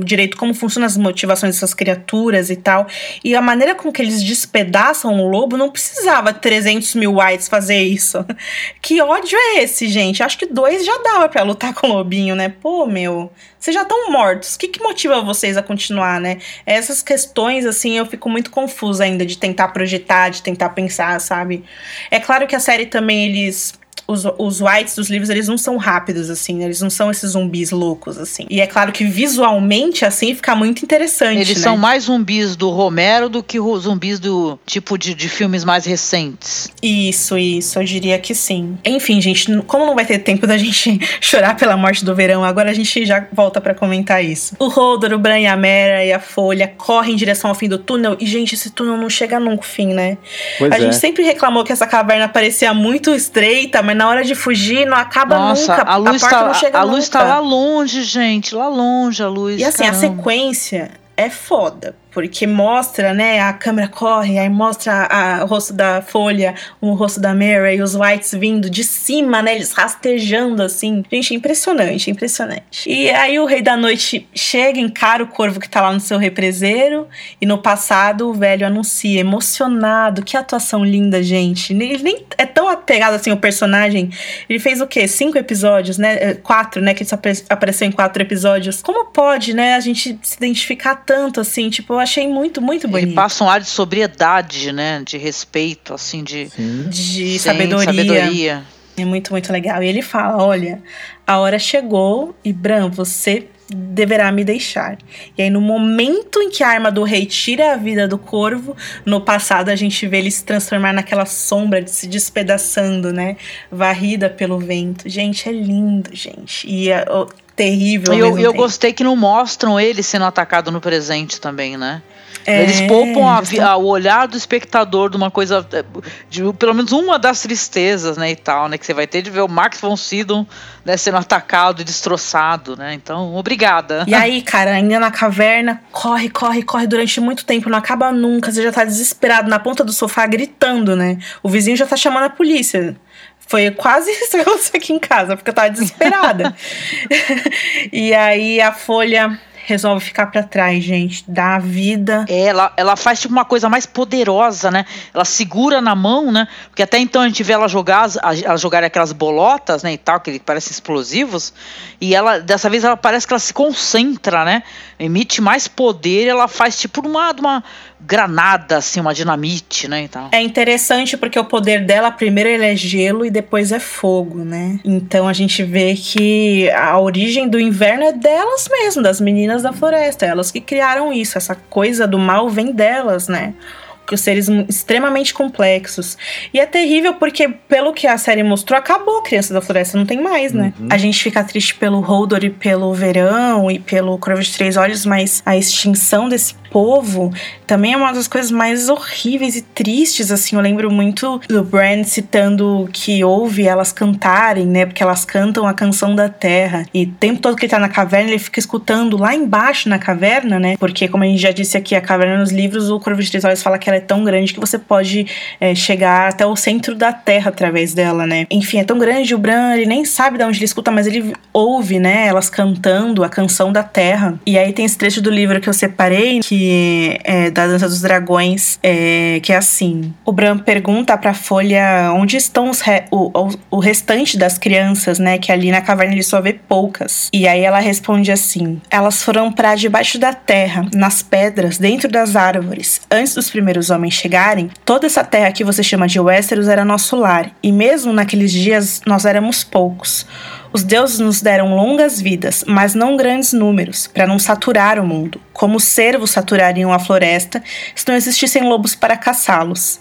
direito como funcionam as motivações dessas criaturas e tal. E a maneira com que eles despedaçam o lobo não precisava 300 mil whites fazer isso. que ódio é esse, gente? Acho que dois já dava para lutar com o lobinho, né? Pô, meu. Vocês já estão mortos. O que, que motiva vocês a continuar, né? Essas questões, assim, eu fico muito confusa ainda de tentar projetar, de tentar pensar, sabe? É claro que a série também, eles os, os whites dos livros, eles não são rápidos, assim, né? eles não são esses zumbis loucos, assim. E é claro que visualmente, assim, fica muito interessante. Eles né? são mais zumbis do Romero do que zumbis do tipo de, de filmes mais recentes. Isso, isso, eu diria que sim. Enfim, gente, como não vai ter tempo da gente chorar pela morte do verão, agora a gente já volta para comentar isso. O Rodor, o Bran e a Mera e a Folha correm em direção ao fim do túnel, e, gente, esse túnel não chega nunca, fim, né? Pois a é. gente sempre reclamou que essa caverna parecia muito estreita, mas na hora de fugir não acaba Nossa, nunca. a luz a tá, não chega a nunca. luz tá lá longe, gente, lá longe a luz. E assim, a caramba. sequência é foda. Porque mostra, né? A câmera corre, aí mostra a, o rosto da Folha, o rosto da Mary e os Whites vindo de cima, né? Eles rastejando assim. Gente, impressionante, impressionante. E aí o Rei da Noite chega, encara o corvo que tá lá no seu represeiro. E no passado o velho anuncia, emocionado. Que atuação linda, gente. Ele nem é tão apegado assim ao personagem. Ele fez o quê? Cinco episódios, né? É, Quatro, né? Que ele só apare- apareceu em quatro episódios. Como pode, né? A gente se identificar tanto assim? Tipo, achei muito, muito bonito. Ele passa um ar de sobriedade, né? De respeito, assim, de Sim. De sabedoria. sabedoria. É muito, muito legal. E ele fala: olha, a hora chegou e Bran, você deverá me deixar. E aí, no momento em que a arma do rei tira a vida do corvo, no passado a gente vê ele se transformar naquela sombra de se despedaçando, né? Varrida pelo vento. Gente, é lindo, gente. E é oh, terrível. E eu, eu gostei que não mostram ele sendo atacado no presente também, né? É, Eles poupam a, a, o olhar do espectador de uma coisa, é, de, pelo menos uma das tristezas, né, e tal, né, que você vai ter de ver o Max von Sydow né, sendo atacado e destroçado, né, então, obrigada. E aí, cara, ainda na caverna, corre, corre, corre durante muito tempo, não acaba nunca, você já tá desesperado na ponta do sofá gritando, né, o vizinho já tá chamando a polícia. Foi quase isso que aconteceu aqui em casa, porque eu tava desesperada. e aí a Folha resolve ficar para trás, gente, dá a vida. É, ela, ela faz tipo uma coisa mais poderosa, né? Ela segura na mão, né? Porque até então a gente vê ela jogar, ela jogar aquelas bolotas, né, e tal, que parecem explosivos, e ela dessa vez ela parece que ela se concentra, né? Emite mais poder, ela faz tipo uma, uma granada, assim, uma dinamite, né? Então. É interessante porque o poder dela, primeiro ele é gelo e depois é fogo, né? Então a gente vê que a origem do inverno é delas mesmo, das meninas da floresta. Elas que criaram isso. Essa coisa do mal vem delas, né? Os seres extremamente complexos. E é terrível porque, pelo que a série mostrou, acabou a Criança da Floresta, não tem mais, né? Uhum. A gente fica triste pelo Holdor e pelo Verão e pelo Corvo de Três Olhos, mas a extinção desse povo também é uma das coisas mais horríveis e tristes, assim. Eu lembro muito do Brand citando que ouve elas cantarem, né? Porque elas cantam a canção da terra. E o tempo todo que ele tá na caverna, ele fica escutando lá embaixo na caverna, né? Porque, como a gente já disse aqui, a caverna nos livros, o Corvo de Três Olhos fala que ela é tão grande que você pode é, chegar até o centro da terra através dela, né? Enfim, é tão grande, o Bran, ele nem sabe de onde ele escuta, mas ele ouve, né? Elas cantando a canção da terra. E aí tem esse trecho do livro que eu separei, que é, da Dança dos Dragões, é, que é assim: o Bran pergunta pra Folha onde estão os re o, o, o, restante das crianças, né? Que ali na caverna ele só vê poucas. E aí ela responde assim: elas foram para debaixo da terra, nas pedras, dentro das árvores. Antes dos primeiros homens chegarem, toda essa terra que você chama de Westeros era nosso lar, e mesmo naqueles dias nós éramos poucos. Os deuses nos deram longas vidas, mas não grandes números, para não saturar o mundo, como os cervos saturariam a floresta se não existissem lobos para caçá-los.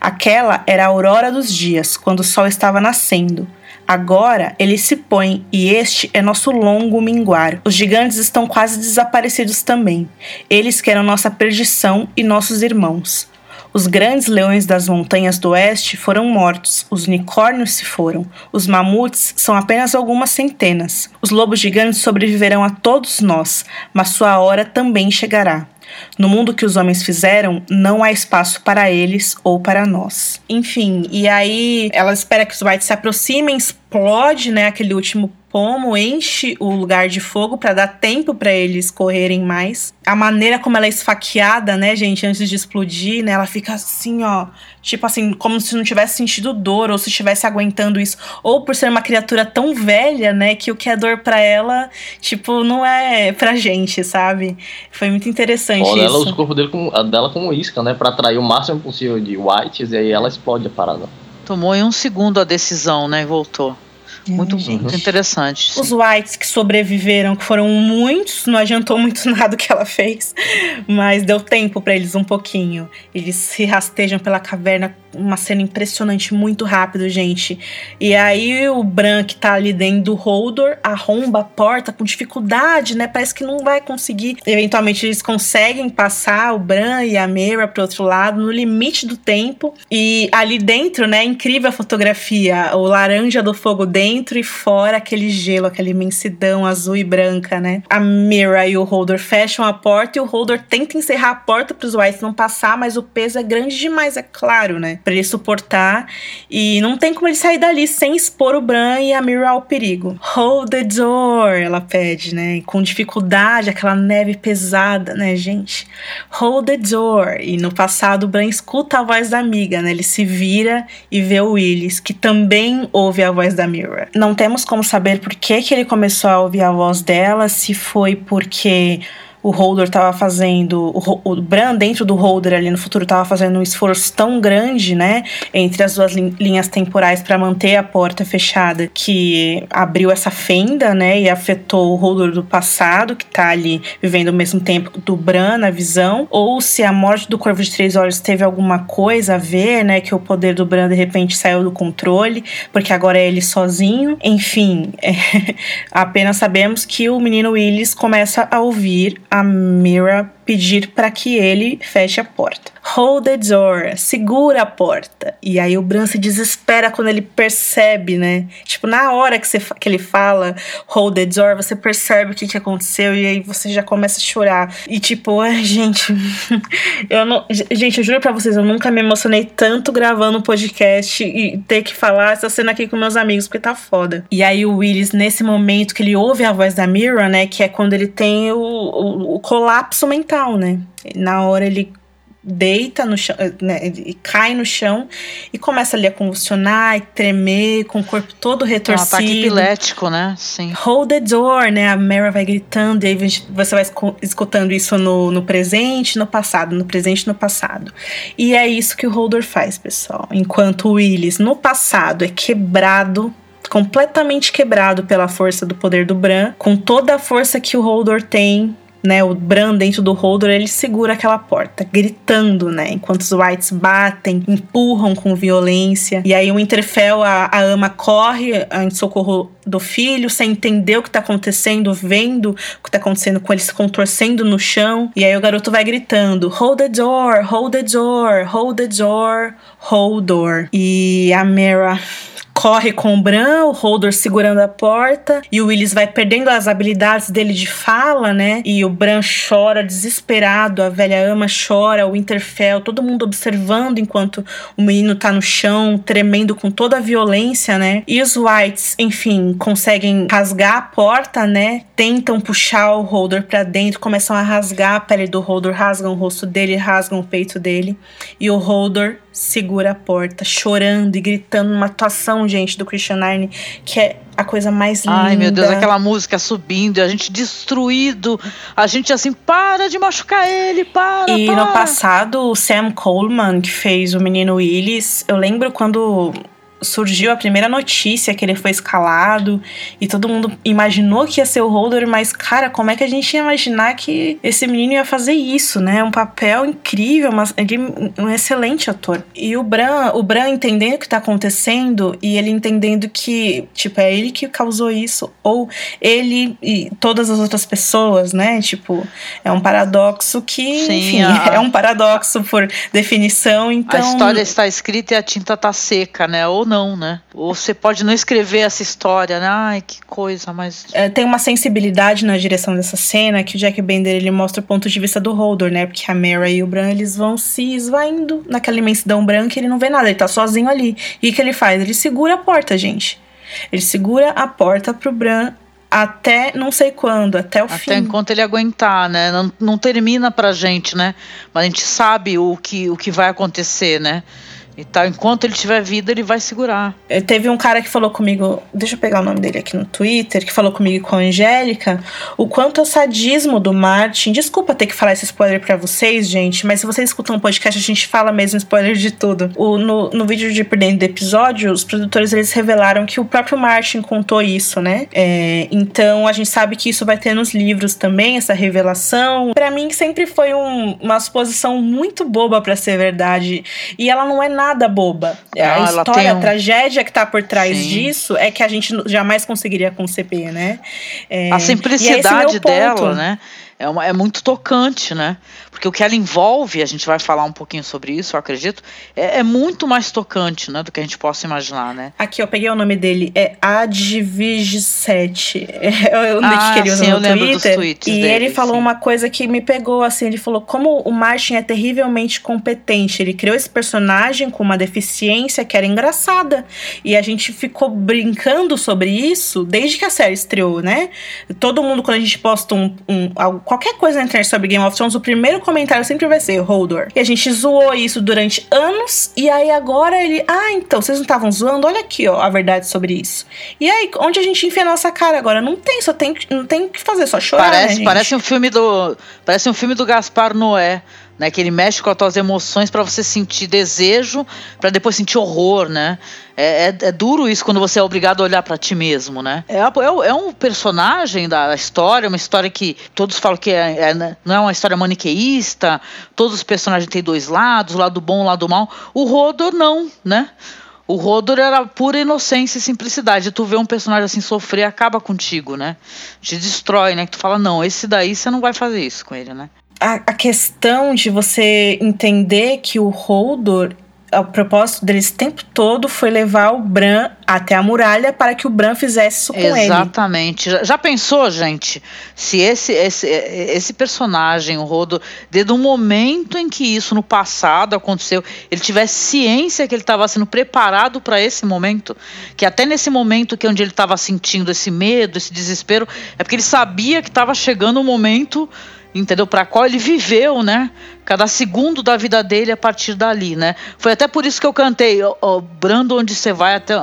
Aquela era a aurora dos dias, quando o sol estava nascendo. Agora ele se põe, e este é nosso longo minguar. Os gigantes estão quase desaparecidos também. Eles que eram nossa perdição e nossos irmãos. Os grandes leões das montanhas do oeste foram mortos, os unicórnios se foram, os mamutes são apenas algumas centenas. Os lobos gigantes sobreviverão a todos nós, mas sua hora também chegará. No mundo que os homens fizeram, não há espaço para eles ou para nós. Enfim, e aí ela espera que os Whites se aproximem, explode, né, aquele último pomo, enche o lugar de fogo para dar tempo para eles correrem mais. A maneira como ela é esfaqueada, né, gente, antes de explodir, né, ela fica assim, ó, tipo assim, como se não tivesse sentido dor ou se estivesse aguentando isso, ou por ser uma criatura tão velha, né, que o que é dor para ela, tipo, não é pra gente, sabe? Foi muito interessante Olha, isso. Ela usa o corpo dele com, dela como isca, né, para atrair o máximo possível de whites e aí ela explode a parada. Tomou em um segundo a decisão, né, e voltou. Muito, muito interessante. Os Whites que sobreviveram, que foram muitos, não adiantou muito nada o que ela fez, mas deu tempo para eles um pouquinho. Eles se rastejam pela caverna uma cena impressionante, muito rápido, gente. E aí o Bran que tá ali dentro do Holdor arromba a porta com dificuldade, né? Parece que não vai conseguir. Eventualmente eles conseguem passar o Bran e a Mera pro outro lado no limite do tempo. E ali dentro, né, incrível a fotografia, o laranja do fogo dentro e fora aquele gelo, aquela imensidão azul e branca, né? A Mera e o Holdor fecham a porta e o Holdor tenta encerrar a porta para os Whites não passar, mas o peso é grande demais, é claro, né? Para ele suportar. E não tem como ele sair dali sem expor o Bran e a Mira ao perigo. Hold the door, ela pede, né? Com dificuldade, aquela neve pesada, né, gente? Hold the door. E no passado, o Bran escuta a voz da amiga, né? Ele se vira e vê o Willis, que também ouve a voz da Mira. Não temos como saber por que, que ele começou a ouvir a voz dela, se foi porque o Holder tava fazendo, o, o Bran dentro do Holder ali no futuro tava fazendo um esforço tão grande, né, entre as duas linhas temporais para manter a porta fechada, que abriu essa fenda, né, e afetou o Holder do passado, que tá ali vivendo ao mesmo tempo do Bran na visão, ou se a morte do Corvo de Três Olhos teve alguma coisa a ver, né, que o poder do Bran de repente saiu do controle, porque agora é ele sozinho. Enfim, é, apenas sabemos que o menino Willis começa a ouvir a Mira pedir para que ele feche a porta. Hold the door, segura a porta. E aí o Bran se desespera quando ele percebe, né? Tipo, na hora que, você, que ele fala hold the door, você percebe o que, que aconteceu e aí você já começa a chorar. E tipo, ai, gente, eu não. Gente, eu juro pra vocês, eu nunca me emocionei tanto gravando um podcast e ter que falar essa cena aqui com meus amigos, porque tá foda. E aí o Willis, nesse momento que ele ouve a voz da Mira, né? Que é quando ele tem o, o, o colapso mental né? Na hora ele deita no chão, né, e cai no chão e começa ali a convulsionar e tremer, com o corpo todo retorcido. É um ataque epilético, né? Sim. Hold the door, né? A Mara vai gritando e aí você vai escutando isso no, no presente no passado, no presente no passado. E é isso que o Holder faz, pessoal. Enquanto o Willis, no passado, é quebrado completamente quebrado pela força do poder do Bran, com toda a força que o Holdor tem né, o Bran dentro do holder, ele segura aquela porta, gritando, né, enquanto os Whites batem, empurram com violência. E aí o Winterfell, a, a ama corre em socorro do filho, sem entender o que tá acontecendo, vendo o que tá acontecendo com ele se contorcendo no chão. E aí o garoto vai gritando: Hold the door, hold the door, hold the door, hold door. E a Mera corre com o Bran, o Holdor segurando a porta, e o Willis vai perdendo as habilidades dele de fala, né? E o Bran chora desesperado, a velha ama chora, o Winterfell, todo mundo observando enquanto o menino tá no chão, tremendo com toda a violência, né? E os Whites, enfim, conseguem rasgar a porta, né? Tentam puxar o Holdor para dentro, começam a rasgar a pele do Holdor, rasgam o rosto dele, rasgam o peito dele, e o Holdor segura a porta, chorando e gritando uma atuação, gente, do Christian Arne, que é a coisa mais linda. Ai, meu Deus, aquela música subindo, a gente destruído, a gente assim, para de machucar ele, para. E para. no passado, o Sam Coleman, que fez o menino Willis, eu lembro quando surgiu a primeira notícia que ele foi escalado e todo mundo imaginou que ia ser o Holder, mas cara, como é que a gente ia imaginar que esse menino ia fazer isso, né? Um papel incrível, mas ele um excelente ator. E o Bran, o Bran entendendo o que tá acontecendo e ele entendendo que, tipo, é ele que causou isso ou ele e todas as outras pessoas, né? Tipo, é um paradoxo que, Sim, enfim, a... é um paradoxo por definição, então A história está escrita e a tinta tá seca, né? Ou não, né? Ou você pode não escrever essa história, né? Ai, que coisa, mas. É, tem uma sensibilidade na direção dessa cena que o Jack Bender ele mostra o ponto de vista do Holdor, né? Porque a Mara e o Bran eles vão se esvaindo naquela imensidão branca e ele não vê nada, ele tá sozinho ali. E o que ele faz? Ele segura a porta, gente. Ele segura a porta pro Bran até não sei quando, até o até fim. Até enquanto ele aguentar, né? Não, não termina pra gente, né? Mas a gente sabe o que, o que vai acontecer, né? E tal, enquanto ele tiver vida, ele vai segurar. É, teve um cara que falou comigo, deixa eu pegar o nome dele aqui no Twitter, que falou comigo com a Angélica, o quanto o sadismo do Martin. Desculpa ter que falar esse spoiler para vocês, gente, mas se vocês escutam um podcast, a gente fala mesmo spoiler de tudo. O, no, no vídeo de por dentro do episódio, os produtores eles revelaram que o próprio Martin contou isso, né? É, então a gente sabe que isso vai ter nos livros também, essa revelação. para mim sempre foi um, uma suposição muito boba para ser verdade. E ela não é nada nada boba. a história, um... a tragédia que tá por trás Sim. disso é que a gente jamais conseguiria conceber, né? É, a simplicidade é dela, né? É, uma, é muito tocante, né? Porque o que ela envolve, a gente vai falar um pouquinho sobre isso, eu acredito, é, é muito mais tocante, né? Do que a gente possa imaginar, né? Aqui, eu peguei o nome dele, é Advig7. É o nick ah, que ele usa sim, no Twitter. e dele, ele falou sim. uma coisa que me pegou, assim, ele falou como o Martin é terrivelmente competente. Ele criou esse personagem com uma deficiência que era engraçada. E a gente ficou brincando sobre isso desde que a série estreou, né? Todo mundo, quando a gente posta um, um qualquer coisa na internet sobre Game of Thrones, o primeiro comentário sempre vai ser Holdor. E a gente zoou isso durante anos, e aí agora ele. Ah, então, vocês não estavam zoando? Olha aqui, ó, a verdade sobre isso. E aí, onde a gente enfia a nossa cara agora? Não tem, só tem, não tem o que fazer, só chorar. Parece, né, parece um filme do. Parece um filme do Gaspar Noé. Né, que ele mexe com as tuas emoções para você sentir desejo, para depois sentir horror, né? É, é, é, duro isso quando você é obrigado a olhar para ti mesmo, né? É, é, é, um personagem da história, uma história que todos falam que é, é né, não é uma história maniqueísta, todos os personagens têm dois lados, o lado bom o lado mal. O Rodor não, né? O Rodor era pura inocência e simplicidade. Tu vê um personagem assim sofrer, acaba contigo, né? Te destrói, né? Que tu fala, não, esse daí você não vai fazer isso com ele, né? A, a questão de você entender que o Holdor o propósito deles o tempo todo foi levar o Bran até a muralha para que o Bran fizesse isso com Exatamente. ele. Exatamente. Já pensou, gente, se esse, esse, esse personagem, o Rodo, desde o momento em que isso no passado aconteceu, ele tivesse ciência que ele estava sendo preparado para esse momento, que até nesse momento que é onde ele estava sentindo esse medo, esse desespero, é porque ele sabia que estava chegando o momento entendeu? Para qual ele viveu, né? Cada segundo da vida dele a partir dali, né? Foi até por isso que eu cantei, o Brando onde você vai até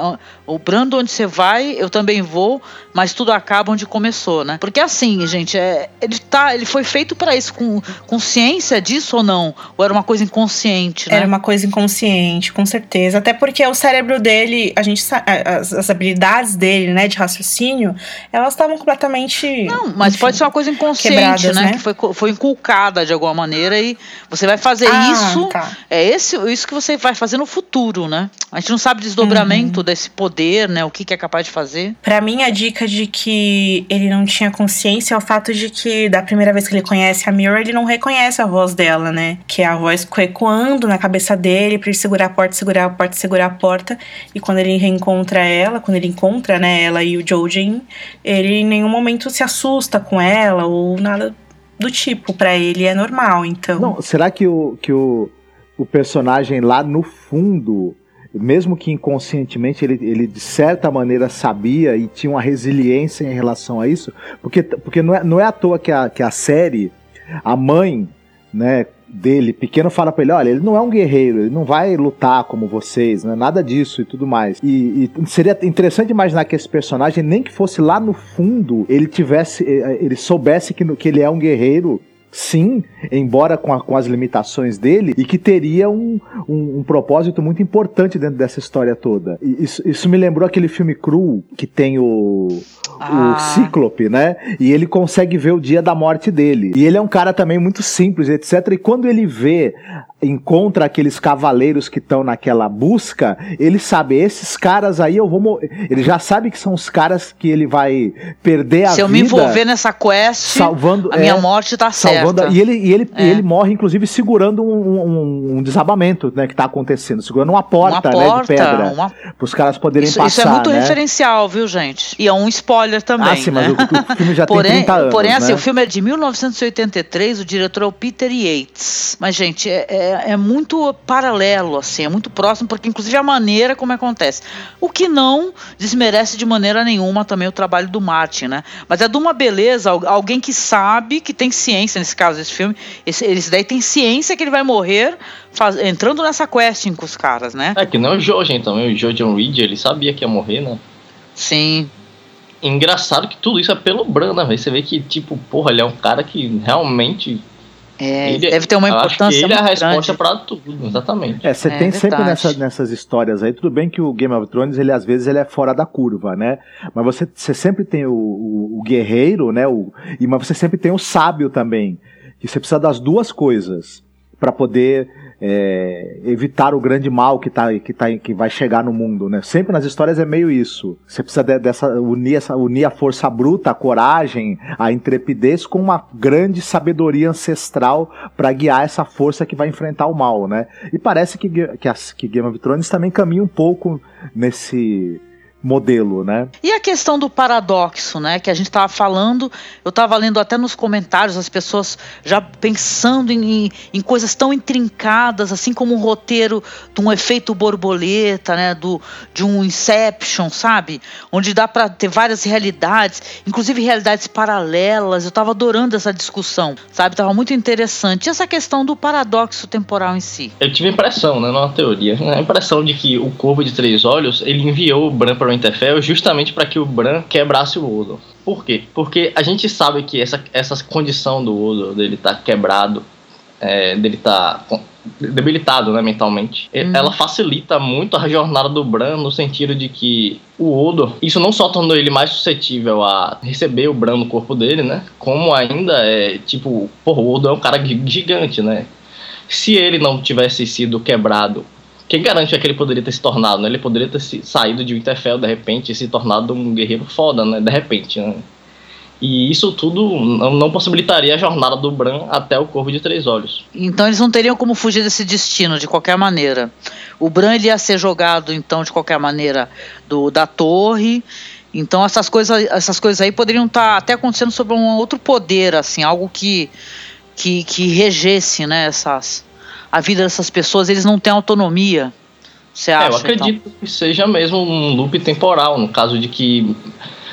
o Brando onde você vai, eu também vou, mas tudo acaba onde começou, né? Porque assim, gente, é, ele tá, ele foi feito para isso com consciência disso ou não? Ou era uma coisa inconsciente, né? Era uma coisa inconsciente, com certeza. Até porque o cérebro dele, a gente as, as habilidades dele, né, de raciocínio, elas estavam completamente Não, mas enfim, pode ser uma coisa inconsciente, né? né? Que foi, foi inculcada de alguma maneira e você vai fazer ah, isso. Tá. É esse, isso que você vai fazer no futuro, né? A gente não sabe o desdobramento uhum. desse poder, né? O que, que é capaz de fazer. Para mim, a dica de que ele não tinha consciência é o fato de que, da primeira vez que ele conhece a Mirror, ele não reconhece a voz dela, né? Que é a voz ecoando na cabeça dele pra ele segurar a porta, segurar a porta, segurar a porta. E quando ele reencontra ela, quando ele encontra, né, ela e o Jojen, ele em nenhum momento se assusta com ela ou nada do tipo, para ele é normal, então. Não, será que o, que o, o personagem lá no fundo, mesmo que inconscientemente, ele, ele de certa maneira sabia e tinha uma resiliência em relação a isso? Porque, porque não, é, não é à toa que a, que a série, a mãe, né, dele, pequeno, fala pra ele: olha, ele não é um guerreiro, ele não vai lutar como vocês, né? nada disso e tudo mais. E, e, seria interessante imaginar que esse personagem, nem que fosse lá no fundo, ele tivesse, eh, eh, ele soubesse que, que ele é um guerreiro sim, embora com, a, com, as limitações dele, e que teria um, um, um, propósito muito importante dentro dessa história toda. Isso, isso me lembrou aquele filme Cru, que tem o, ah. o Cíclope, né? E ele consegue ver o dia da morte dele. E ele é um cara também muito simples, etc. E quando ele vê encontra aqueles cavaleiros que estão naquela busca, ele sabe, esses caras aí eu vou morrer. Ele já sabe que são os caras que ele vai perder a vida. Se eu me envolver nessa quest, salvando, a minha é, morte tá salvando, E ele, e ele, é. ele morre, inclusive, segurando um, um, um, desabamento né, que tá acontecendo, segurando uma porta, uma né, de pedra. Uma... Para os caras poderem isso, passar. Isso é muito né? referencial, viu, gente? E é um spoiler também. Ah, sim, né? mas o, o, filme já porém, tem 30 anos. Porém, assim, né? o filme é de 1983, o diretor é o Peter Yates. Mas, gente, é, é é, é, muito paralelo, assim, é muito próximo, porque inclusive a maneira como acontece. O que não desmerece de maneira nenhuma também o trabalho do Martin, né? Mas é de uma beleza, alguém que sabe, que tem ciência, nesse caso, esse filme, esse, esse daí tem ciência que ele vai morrer faz, entrando nessa questing com os caras, né? É que não é o Jojen então, o Jojen Reed, ele sabia que ia morrer, né? Sim, engraçado que tudo isso é pelo Bran, né? Você vê que, tipo, porra, ele é um cara que realmente é, ele, deve ter uma importância ele é a resposta para tudo, exatamente. É, você é, tem sempre nessa, nessas histórias aí, tudo bem que o Game of Thrones, ele às vezes ele é fora da curva, né? Mas você, você sempre tem o, o, o guerreiro, né? O, e mas você sempre tem o sábio também. Que você precisa das duas coisas para poder é, evitar o grande mal que, tá, que, tá, que vai chegar no mundo, né? Sempre nas histórias é meio isso. Você precisa de, dessa unir, essa, unir a força bruta, a coragem, a intrepidez com uma grande sabedoria ancestral para guiar essa força que vai enfrentar o mal, né? E parece que, que, que Game of Thrones também caminha um pouco nesse modelo, né? E a questão do paradoxo, né, que a gente estava falando, eu estava lendo até nos comentários as pessoas já pensando em, em coisas tão intrincadas, assim como um roteiro de um efeito borboleta, né, do, de um Inception, sabe? Onde dá para ter várias realidades, inclusive realidades paralelas. Eu estava adorando essa discussão, sabe? Tava muito interessante. E essa questão do paradoxo temporal em si. Eu tive a impressão, né, numa teoria, a impressão de que o Corvo de Três Olhos, ele enviou o Bran para o Interfell justamente para que o Bran quebrasse o Odo. Por quê? Porque a gente sabe que essa, essa condição do Odo, dele estar tá quebrado, é, dele estar tá debilitado né, mentalmente, uhum. ela facilita muito a jornada do Bran no sentido de que o Odo, isso não só tornou ele mais suscetível a receber o Bran no corpo dele, né? Como ainda é, tipo, porra, o Odo é um cara gigante, né? Se ele não tivesse sido quebrado quem garante que ele poderia ter se tornado, né? Ele poderia ter saído de Winterfell de repente e se tornado um guerreiro foda, né? De repente, né? E isso tudo não possibilitaria a jornada do Bran até o Corvo de Três Olhos. Então eles não teriam como fugir desse destino de qualquer maneira. O Bran ele ia ser jogado então de qualquer maneira do, da torre. Então essas coisas, essas coisas aí poderiam estar tá até acontecendo sobre um outro poder, assim, algo que que, que regesse, né, essas a vida dessas pessoas, eles não têm autonomia. Você acha? É, eu acredito então? que seja mesmo um loop temporal, no caso de que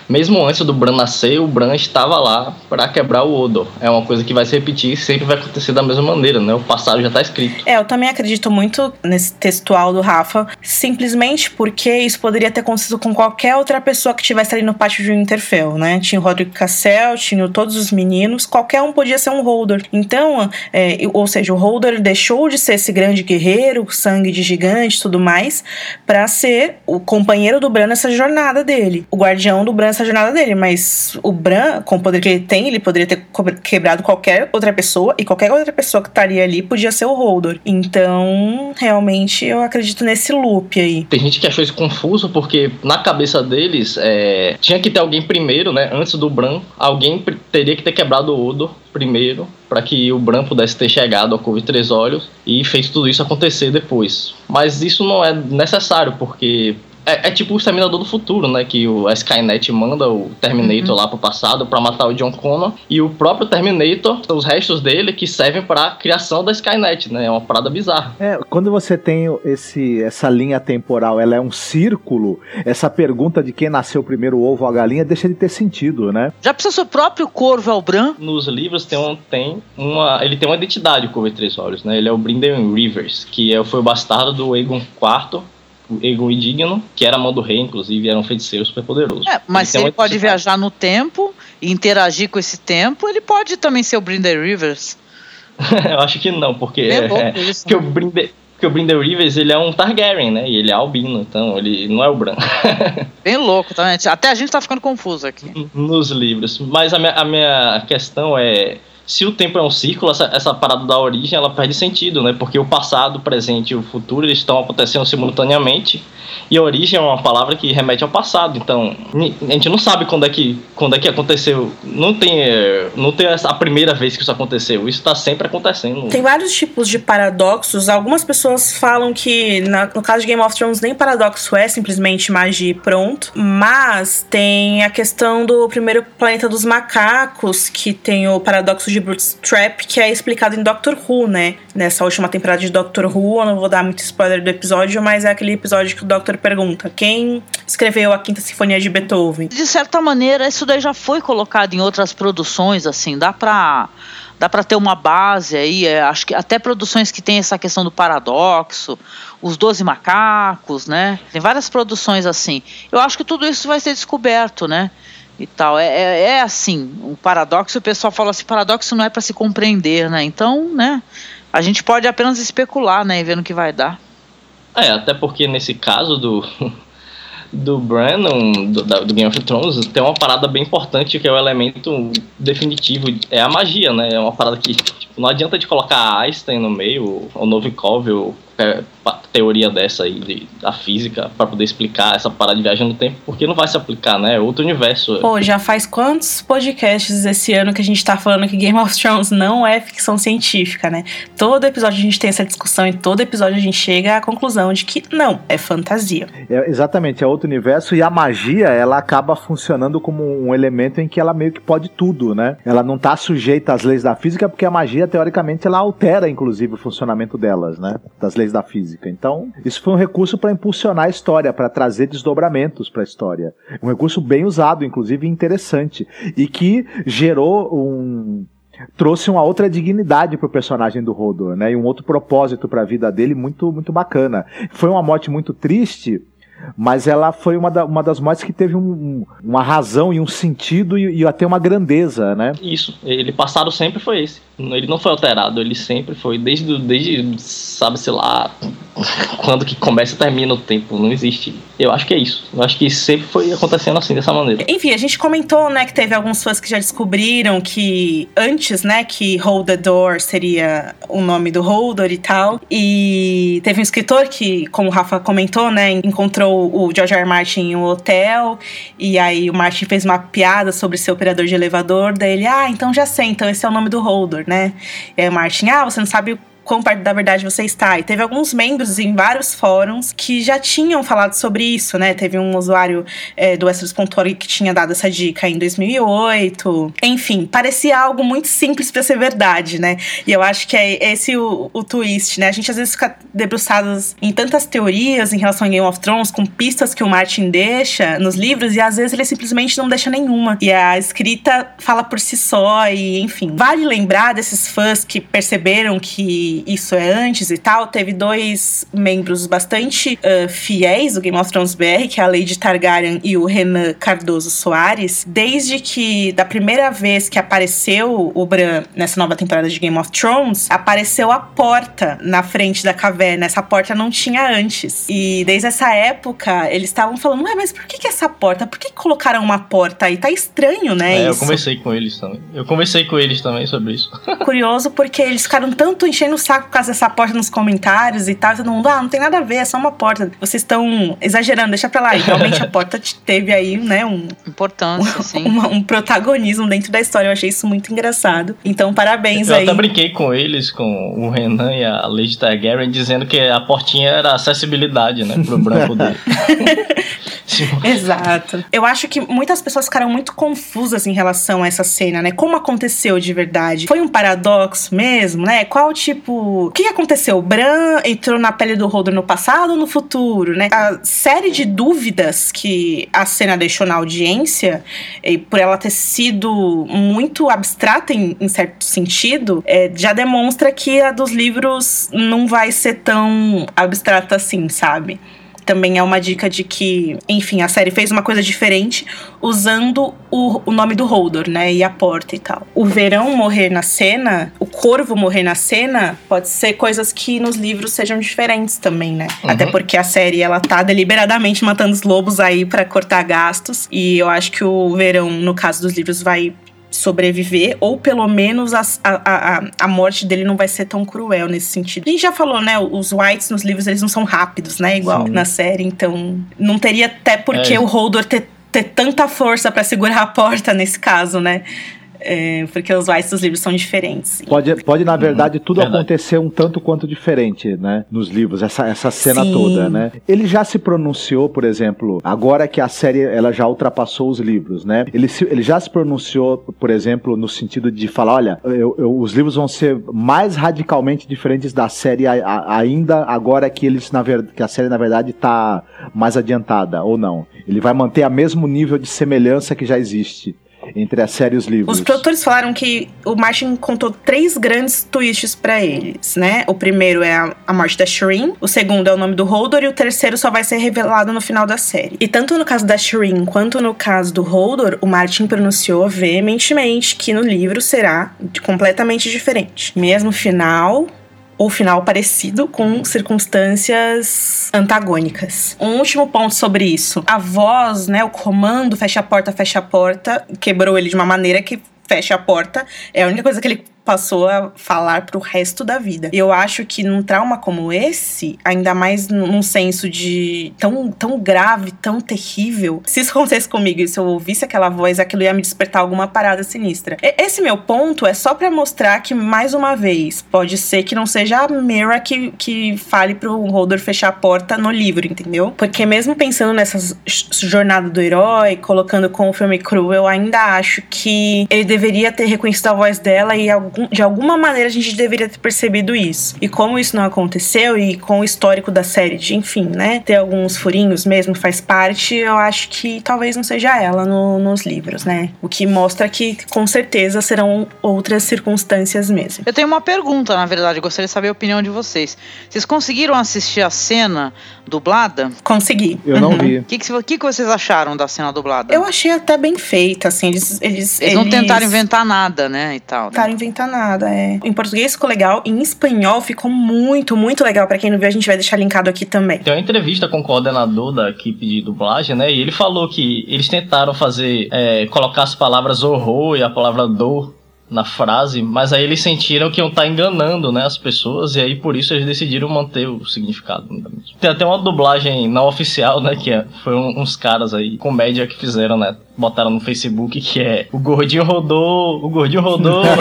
mesmo antes do Bran nascer, o Bran estava lá para quebrar o Odo. É uma coisa que vai se repetir e sempre vai acontecer da mesma maneira, né? O passado já está escrito. É, eu também acredito muito nesse textual do Rafa, simplesmente porque isso poderia ter acontecido com qualquer outra pessoa que estivesse ali no pátio de Winterfell, né? Tinha o Rodrigo Cassel, tinha todos os meninos, qualquer um podia ser um Holder. Então, é, ou seja, o Holder deixou de ser esse grande guerreiro, sangue de gigante tudo mais, para ser o companheiro do Bran nessa jornada dele, o guardião do Bran nessa jornada dele, mas o Bran, com o poder que ele tem, ele poderia ter quebrado qualquer outra pessoa e qualquer outra pessoa que estaria ali podia ser o Holdor. Então, realmente, eu acredito nesse loop aí. Tem gente que achou isso confuso porque na cabeça deles é, tinha que ter alguém primeiro, né? Antes do Bran, alguém teria que ter quebrado o Hodor primeiro para que o Bran pudesse ter chegado ao Couve Três Olhos e fez tudo isso acontecer depois. Mas isso não é necessário porque é, é, tipo o Exterminador do Futuro, né? Que o, a Skynet manda o Terminator uhum. lá pro passado para matar o John Connor. E o próprio Terminator, os restos dele que servem para a criação da Skynet, né? É uma parada bizarra. É, quando você tem esse, essa linha temporal, ela é um círculo, essa pergunta de quem nasceu primeiro, o ovo ou a galinha, deixa de ter sentido, né? Já precisa ser o próprio Corvo Elbran? Nos livros tem, um, tem uma... Ele tem uma identidade, o Corvo de Três Olhos, né? Ele é o Brynden Rivers, que é, foi o bastardo do Aegon IV, Egon Indigno, que era mão do rei, inclusive, era um feiticeiro super poderoso. É, mas ele se ele pode viajar no tempo e interagir com esse tempo, ele pode também ser o Brinder Rivers. eu acho que não, porque, é, é, isso, porque o Brinder, porque o Brinder Rivers ele é um Targaryen, né? E ele é albino, então ele não é o Bran. Bem louco, tá? Até a gente tá ficando confuso aqui. Nos livros. Mas a minha, a minha questão é se o tempo é um círculo, essa, essa parada da origem ela perde sentido, né? Porque o passado, o presente e o futuro eles estão acontecendo simultaneamente. E a origem é uma palavra que remete ao passado. Então, a gente não sabe quando é que, quando é que aconteceu. Não tem, é, não tem a primeira vez que isso aconteceu. Isso está sempre acontecendo. Tem vários tipos de paradoxos. Algumas pessoas falam que, na, no caso de Game of Thrones, nem paradoxo é simplesmente magia pronto. Mas tem a questão do primeiro planeta dos macacos, que tem o paradoxo de Bootstrap, que é explicado em Doctor Who, né? Nessa última temporada de Doctor Who. Eu não vou dar muito spoiler do episódio, mas é aquele episódio que o Doctor pergunta: quem escreveu a Quinta Sinfonia de Beethoven? De certa maneira, isso daí já foi colocado em outras produções, assim, dá pra dá para ter uma base aí, é, acho que até produções que tem essa questão do paradoxo, os Doze Macacos, né? Tem várias produções assim. Eu acho que tudo isso vai ser descoberto, né? E tal. É, é, é assim, o paradoxo, o pessoal fala assim, paradoxo não é para se compreender, né? Então, né? A gente pode apenas especular, né? E ver no que vai dar. É, até porque nesse caso do, do Brandon, do, do, Game of Thrones, tem uma parada bem importante que é o elemento definitivo, é a magia, né? É uma parada que tipo, não adianta de colocar Einstein no meio, ou Novikov, ou teoria dessa aí de, da física para poder explicar essa parada de viagem no tempo, porque não vai se aplicar, né? É outro universo. Pô, já faz quantos podcasts esse ano que a gente tá falando que Game of Thrones não é ficção científica, né? Todo episódio a gente tem essa discussão e todo episódio a gente chega à conclusão de que não, é fantasia. É, exatamente, é outro universo e a magia, ela acaba funcionando como um elemento em que ela meio que pode tudo, né? Ela não tá sujeita às leis da física porque a magia, teoricamente, ela altera, inclusive, o funcionamento delas, né? Das leis da física. Então, isso foi um recurso para impulsionar a história, para trazer desdobramentos para a história. Um recurso bem usado, inclusive interessante, e que gerou um trouxe uma outra dignidade pro personagem do Rodor, né? E um outro propósito para a vida dele muito muito bacana. Foi uma morte muito triste, mas ela foi uma, da, uma das mortes que teve um, uma razão e um sentido e, e, até uma grandeza, né? Isso, ele passado sempre foi esse. Ele não foi alterado, ele sempre foi, desde, desde sabe-se lá, quando que começa e termina o tempo, não existe. Eu acho que é isso. Eu acho que sempre foi acontecendo assim, dessa maneira. Enfim, a gente comentou, né, que teve alguns fãs que já descobriram que antes, né, que Hold the Door seria o nome do Holder e tal. E teve um escritor que, como o Rafa comentou, né, encontrou o George R. R. Martin em um hotel. E aí o Martin fez uma piada sobre ser operador de elevador. Daí ele, ah, então já sei, então esse é o nome do Holder, né? E aí o Martin, ah, você não sabe quão perto da verdade você está. E teve alguns membros em vários fóruns que já tinham falado sobre isso, né? Teve um usuário é, do Westeros.org que tinha dado essa dica em 2008. Enfim, parecia algo muito simples para ser verdade, né? E eu acho que é esse o, o twist, né? A gente às vezes fica debruçados em tantas teorias em relação a Game of Thrones, com pistas que o Martin deixa nos livros, e às vezes ele simplesmente não deixa nenhuma. E a escrita fala por si só, e enfim. Vale lembrar desses fãs que perceberam que isso é antes e tal, teve dois membros bastante uh, fiéis do Game of Thrones BR, que é a Lady Targaryen e o Renan Cardoso Soares, desde que da primeira vez que apareceu o Bran nessa nova temporada de Game of Thrones, apareceu a porta na frente da caverna. Essa porta não tinha antes. E desde essa época, eles estavam falando, ué, mas por que, que essa porta? Por que colocaram uma porta aí? Tá estranho, né? É, eu conversei com eles também. Eu conversei com eles também sobre isso. Curioso, porque eles ficaram tanto enchendo o saco por causa dessa porta nos comentários e tal. E todo mundo, ah, não tem nada a ver, é só uma porta. Vocês estão exagerando, deixa pra lá. E realmente a porta teve aí, né, um. Importância, um, sim. Um, um, protagonismo dentro da história. Eu achei isso muito engraçado. Então, parabéns eu aí. Eu até brinquei com eles, com o Renan e a Lady Targaryen, dizendo que a portinha era acessibilidade, né, pro branco dele. Exato. Eu acho que muitas pessoas ficaram muito confusas em relação a essa cena, né? Como aconteceu de verdade? Foi um paradoxo mesmo, né? Qual tipo. O que aconteceu? Bran entrou na pele do Hodor no passado ou no futuro, né? A série de dúvidas que a cena deixou na audiência, e por ela ter sido muito abstrata em, em certo sentido, é, já demonstra que a dos livros não vai ser tão abstrata assim, sabe? Também é uma dica de que, enfim, a série fez uma coisa diferente usando o, o nome do Holdor, né? E a porta e tal. O verão morrer na cena, o corvo morrer na cena, pode ser coisas que nos livros sejam diferentes também, né? Uhum. Até porque a série, ela tá deliberadamente matando os lobos aí para cortar gastos. E eu acho que o verão, no caso dos livros, vai sobreviver, ou pelo menos a, a, a, a morte dele não vai ser tão cruel nesse sentido. A gente já falou, né? Os Whites nos livros eles não são rápidos, né? Igual Sim. na série, então não teria até porque é. o Holdor ter, ter tanta força para segurar a porta nesse caso, né? É, porque os Whites dos livros são diferentes. Pode, pode na verdade, tudo verdade. acontecer um tanto quanto diferente, né? Nos livros, essa, essa cena Sim. toda, né? Ele já se pronunciou, por exemplo, agora que a série ela já ultrapassou os livros, né? Ele, se, ele já se pronunciou, por exemplo, no sentido de falar: olha, eu, eu, os livros vão ser mais radicalmente diferentes da série a, a, ainda agora que eles, na verdade, que a série, na verdade, está mais adiantada, ou não. Ele vai manter o mesmo nível de semelhança que já existe entre a série e os livros. Os produtores falaram que o Martin contou três grandes twists para eles, né? O primeiro é a, morte da Shireen, o segundo é o nome do Holdor e o terceiro só vai ser revelado no final da série. E tanto no caso da Shireen quanto no caso do Holdor, o Martin pronunciou veementemente que no livro será completamente diferente. Mesmo final, ou final parecido com circunstâncias antagônicas. Um último ponto sobre isso. A voz, né, o comando fecha a porta, fecha a porta, quebrou ele de uma maneira que fecha a porta. É a única coisa que ele passou a falar pro resto da vida. Eu acho que num trauma como esse, ainda mais num senso de tão, tão grave, tão terrível, se isso acontecesse comigo e se eu ouvisse aquela voz, aquilo ia me despertar alguma parada sinistra. Esse meu ponto é só para mostrar que, mais uma vez, pode ser que não seja a Mira que, que fale pro Holder fechar a porta no livro, entendeu? Porque mesmo pensando nessa jornada do herói, colocando com o filme cru, eu ainda acho que ele deveria ter reconhecido a voz dela e de alguma maneira a gente deveria ter percebido isso. E como isso não aconteceu e com o histórico da série de, enfim, né, ter alguns furinhos mesmo faz parte, eu acho que talvez não seja ela no, nos livros, né? O que mostra que com certeza serão outras circunstâncias mesmo. Eu tenho uma pergunta, na verdade, eu gostaria de saber a opinião de vocês. Vocês conseguiram assistir a cena dublada? Consegui. Eu não uhum. vi. O que, que, que, vocês acharam da cena dublada? Eu achei até bem feita, assim. Eles, eles, eles não tentaram inventar nada, né? E tal. Né? Tentaram inventar nada, é. Em português ficou legal, em espanhol ficou muito, muito legal. Para quem não viu, a gente vai deixar linkado aqui também. Tem uma entrevista com o coordenador da equipe de dublagem, né? E ele falou que eles tentaram fazer, é, colocar as palavras horror e a palavra dor na frase, mas aí eles sentiram que iam estar tá enganando, né, as pessoas, e aí por isso eles decidiram manter o significado. Tem até uma dublagem não oficial, né, que é, foi uns caras aí, comédia que fizeram, né, botaram no Facebook, que é o gordinho rodou, o gordinho rodou.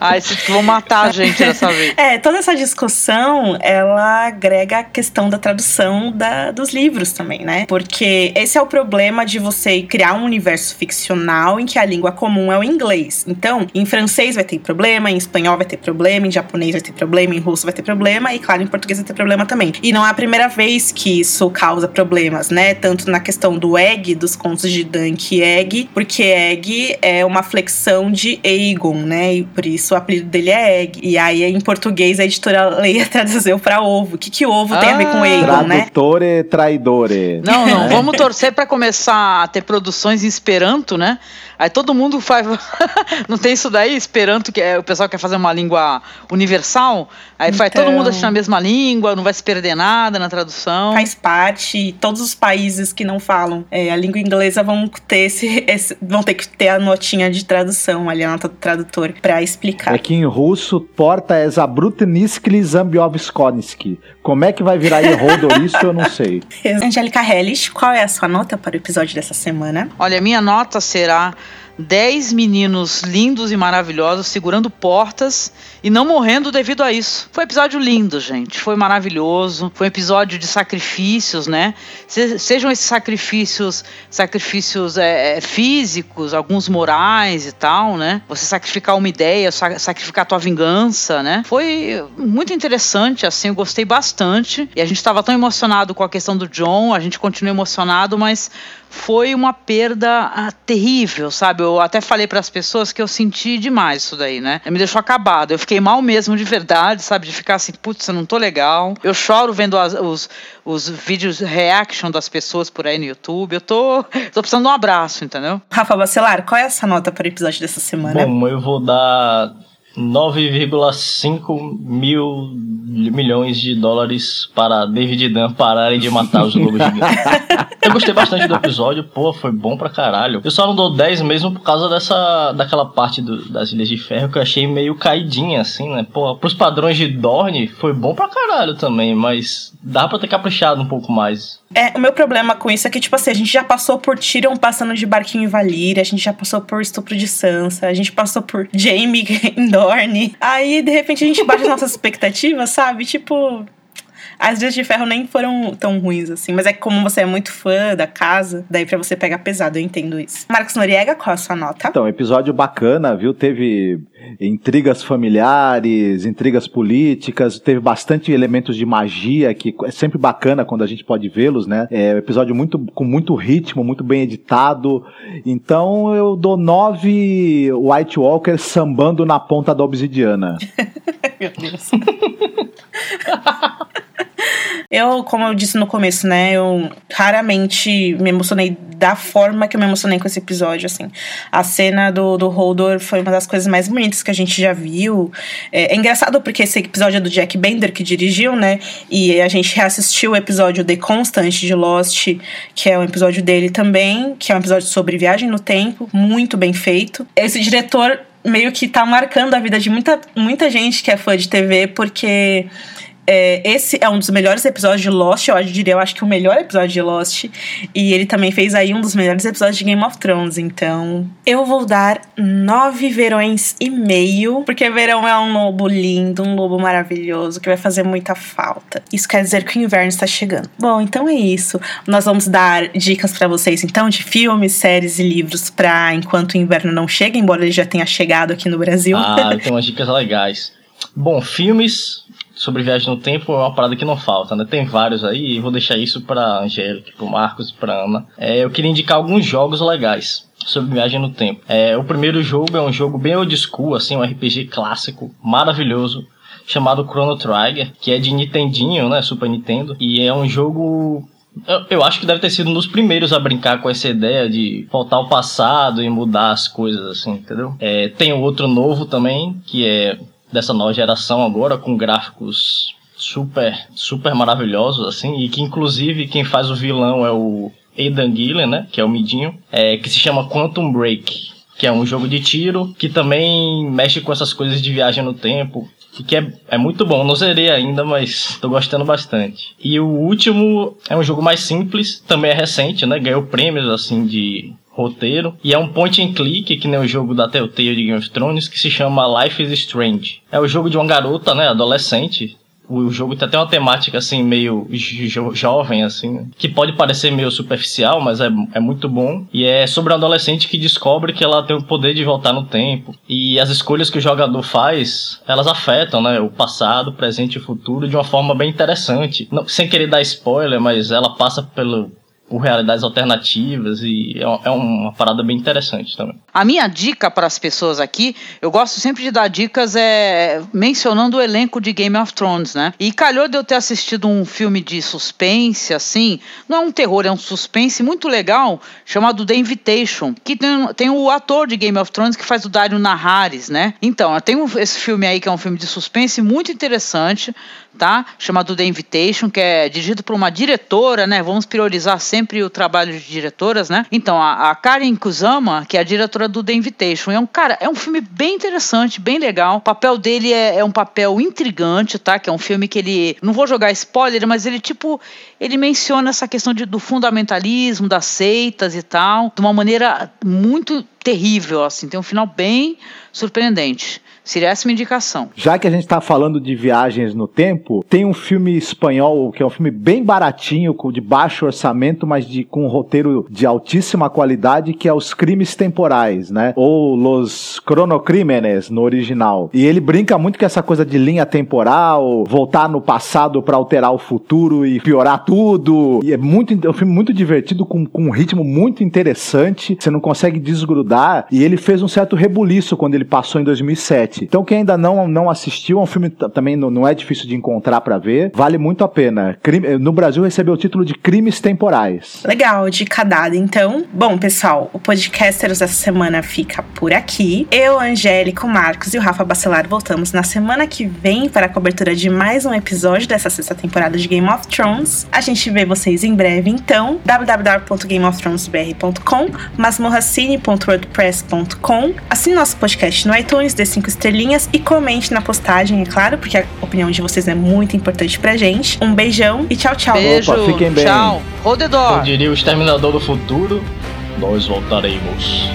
Ai, vocês vão matar a gente dessa vez. É, toda essa discussão, ela agrega a questão da tradução da, dos livros também, né? Porque esse é o problema de você criar um universo ficcional em que a língua comum é o inglês. Então, em francês vai ter problema, em espanhol vai ter problema, em japonês vai ter problema, em russo vai ter problema e, claro, em português vai ter problema também. E não é a primeira vez que isso causa problemas, né? Tanto na questão do Egg, dos contos de Dunk Egg, porque Egg é uma flexão de Aegon, né? E por isso o apelido dele é Egg. E aí, em português, a editora Leia traduziu para ovo. O que, que ovo ah, tem a ver com ah. Aegon, né? Tradutore, traidore. Não, não. Vamos torcer para começar a ter produções em Esperanto, né? Aí todo mundo faz. não tem isso daí? Esperanto que é, o pessoal quer fazer uma língua universal. Aí então, faz todo mundo achando a mesma língua, não vai se perder nada na tradução. Faz parte. Todos os países que não falam é, a língua inglesa vão ter esse, esse, vão ter que ter a notinha de tradução ali, a nota do tradutor, para explicar. É que em russo, porta é Zabrutniskli Zambiovskonsky. Como é que vai virar Errodor isso, eu não sei. Angélica Hellish, qual é a sua nota para o episódio dessa semana? Olha, minha nota será dez meninos lindos e maravilhosos segurando portas e não morrendo devido a isso. Foi um episódio lindo, gente. Foi maravilhoso. Foi um episódio de sacrifícios, né? Se, sejam esses sacrifícios, sacrifícios é, é, físicos, alguns morais e tal, né? Você sacrificar uma ideia, sacrificar a tua vingança, né? Foi muito interessante, assim, eu gostei bastante. E a gente estava tão emocionado com a questão do John, a gente continua emocionado, mas foi uma perda ah, terrível, sabe? Eu até falei para as pessoas que eu senti demais isso daí, né? Me deixou acabado. Eu fiquei mal mesmo de verdade, sabe? De ficar assim, putz, eu não tô legal. Eu choro vendo as, os, os vídeos reaction das pessoas por aí no YouTube. Eu tô, tô precisando de um abraço, entendeu? Rafa Bacelar, qual é essa nota para o episódio dessa semana? Bom, eu vou dar 9,5 mil milhões de dólares para David Dan pararem de matar os lobos gigantes. Eu gostei bastante do episódio, pô, foi bom pra caralho. Eu só não dou 10 mesmo por causa dessa daquela parte do, das Ilhas de Ferro que eu achei meio caidinha, assim, né? Pô, pros padrões de Dorne foi bom pra caralho também, mas dá pra ter caprichado um pouco mais. É, o meu problema com isso é que, tipo assim, a gente já passou por Tyrion passando de barquinho em Valíria, a gente já passou por estupro de Sansa, a gente passou por Jaime em Dorne. Aí, de repente, a gente bate as nossas expectativas, sabe? Tipo, as Dias de Ferro nem foram tão ruins assim, mas é que como você é muito fã da casa, daí para você pegar pesado, eu entendo isso. Marcos Noriega, qual a sua nota? Então, episódio bacana, viu? Teve intrigas familiares, intrigas políticas, teve bastante elementos de magia, que é sempre bacana quando a gente pode vê-los, né? É um episódio muito, com muito ritmo, muito bem editado. Então eu dou nove White Walkers sambando na ponta da obsidiana. Meu Deus. Eu, como eu disse no começo, né, eu raramente me emocionei da forma que eu me emocionei com esse episódio, assim. A cena do, do Holdor foi uma das coisas mais bonitas que a gente já viu. É, é engraçado porque esse episódio é do Jack Bender que dirigiu, né, e a gente reassistiu o episódio The Constant de Lost, que é um episódio dele também, que é um episódio sobre viagem no tempo, muito bem feito. Esse diretor meio que tá marcando a vida de muita, muita gente que é fã de TV, porque é, esse é um dos melhores episódios de Lost, eu diria, eu acho que o melhor episódio de Lost. E ele também fez aí um dos melhores episódios de Game of Thrones. Então, eu vou dar nove verões e meio, porque verão é um lobo lindo, um lobo maravilhoso, que vai fazer muita falta. Isso quer dizer que o inverno está chegando. Bom, então é isso. Nós vamos dar dicas para vocês, então, de filmes, séries e livros para enquanto o inverno não chega, embora ele já tenha chegado aqui no Brasil. Ah, tem umas dicas legais. Bom, filmes, sobre viagem no tempo é uma parada que não falta, né? Tem vários aí, vou deixar isso pra Angélica, pro Marcos e pra Ana. É, eu queria indicar alguns jogos legais sobre viagem no tempo. É, o primeiro jogo é um jogo bem old school, assim, um RPG clássico, maravilhoso, chamado Chrono Trigger, que é de Nintendinho, né? Super Nintendo. E é um jogo eu, eu, acho que deve ter sido um dos primeiros a brincar com essa ideia de voltar ao passado e mudar as coisas, assim, entendeu? É, tem outro novo também, que é dessa nova geração agora, com gráficos super, super maravilhosos, assim, e que inclusive quem faz o vilão é o Aidan Gillen, né, que é o Midinho, é, que se chama Quantum Break, que é um jogo de tiro que também mexe com essas coisas de viagem no tempo, e que é, é muito bom. Não zerei ainda, mas tô gostando bastante. E o último é um jogo mais simples, também é recente, né, ganhou prêmios, assim, de roteiro. E é um point and click, que nem o jogo da Telltale de Game of Thrones, que se chama Life is Strange. É o jogo de uma garota, né, adolescente. O jogo tem até uma temática assim, meio jo jovem, assim, que pode parecer meio superficial, mas é, é muito bom. E é sobre uma adolescente que descobre que ela tem o poder de voltar no tempo. E as escolhas que o jogador faz, elas afetam, né, o passado, o presente e o futuro de uma forma bem interessante. Não, sem querer dar spoiler, mas ela passa pelo por realidades alternativas e é, é uma parada bem interessante também. A minha dica para as pessoas aqui, eu gosto sempre de dar dicas é mencionando o elenco de Game of Thrones, né? E calhou de eu ter assistido um filme de suspense, assim, não é um terror, é um suspense muito legal, chamado The Invitation, que tem, tem o ator de Game of Thrones que faz o Dario Naharis, né? Então, tem esse filme aí que é um filme de suspense muito interessante, tá? Chamado The Invitation, que é dirigido por uma diretora, né? Vamos priorizar sempre o trabalho de diretoras, né? Então, a, a Karen Kusama, que é a diretora do The Invitation, é um cara, é um filme bem interessante, bem legal. O papel dele é, é um papel intrigante, tá? Que é um filme que ele, não vou jogar spoiler, mas ele tipo, ele menciona essa questão de, do fundamentalismo, das seitas e tal, de uma maneira muito terrível, assim, tem um final bem surpreendente. Seria essa uma indicação. Já que a gente está falando de viagens no tempo, tem um filme espanhol que é um filme bem baratinho, de baixo orçamento, mas de, com um roteiro de altíssima qualidade, que é Os Crimes Temporais, né? Ou Los Cronocrímenes, no original. E ele brinca muito com essa coisa de linha temporal, voltar no passado para alterar o futuro e piorar tudo. E é muito é um filme muito divertido, com, com um ritmo muito interessante. Você não consegue desgrudar. E ele fez um certo rebuliço quando ele passou em 2007. Então, quem ainda não, não assistiu, é um filme também não, não é difícil de encontrar para ver, vale muito a pena. Crime, no Brasil recebeu o título de Crimes Temporais. Legal, de cadada. Então, bom, pessoal, o Podcasters dessa semana fica por aqui. Eu, Angélica, o Marcos e o Rafa Bacelar voltamos na semana que vem para a cobertura de mais um episódio dessa sexta temporada de Game of Thrones. A gente vê vocês em breve, então, www.gameofthronesbr.com, masmorracine.wordpress.com. Assine nosso podcast no iTunes, dê 5 estrelas estrelinhas e comente na postagem, é claro, porque a opinião de vocês é muito importante pra gente. Um beijão e tchau, tchau. Beijo, Opa, fiquem bem. tchau. Hold the door. Eu diria o Exterminador do Futuro, nós voltaremos.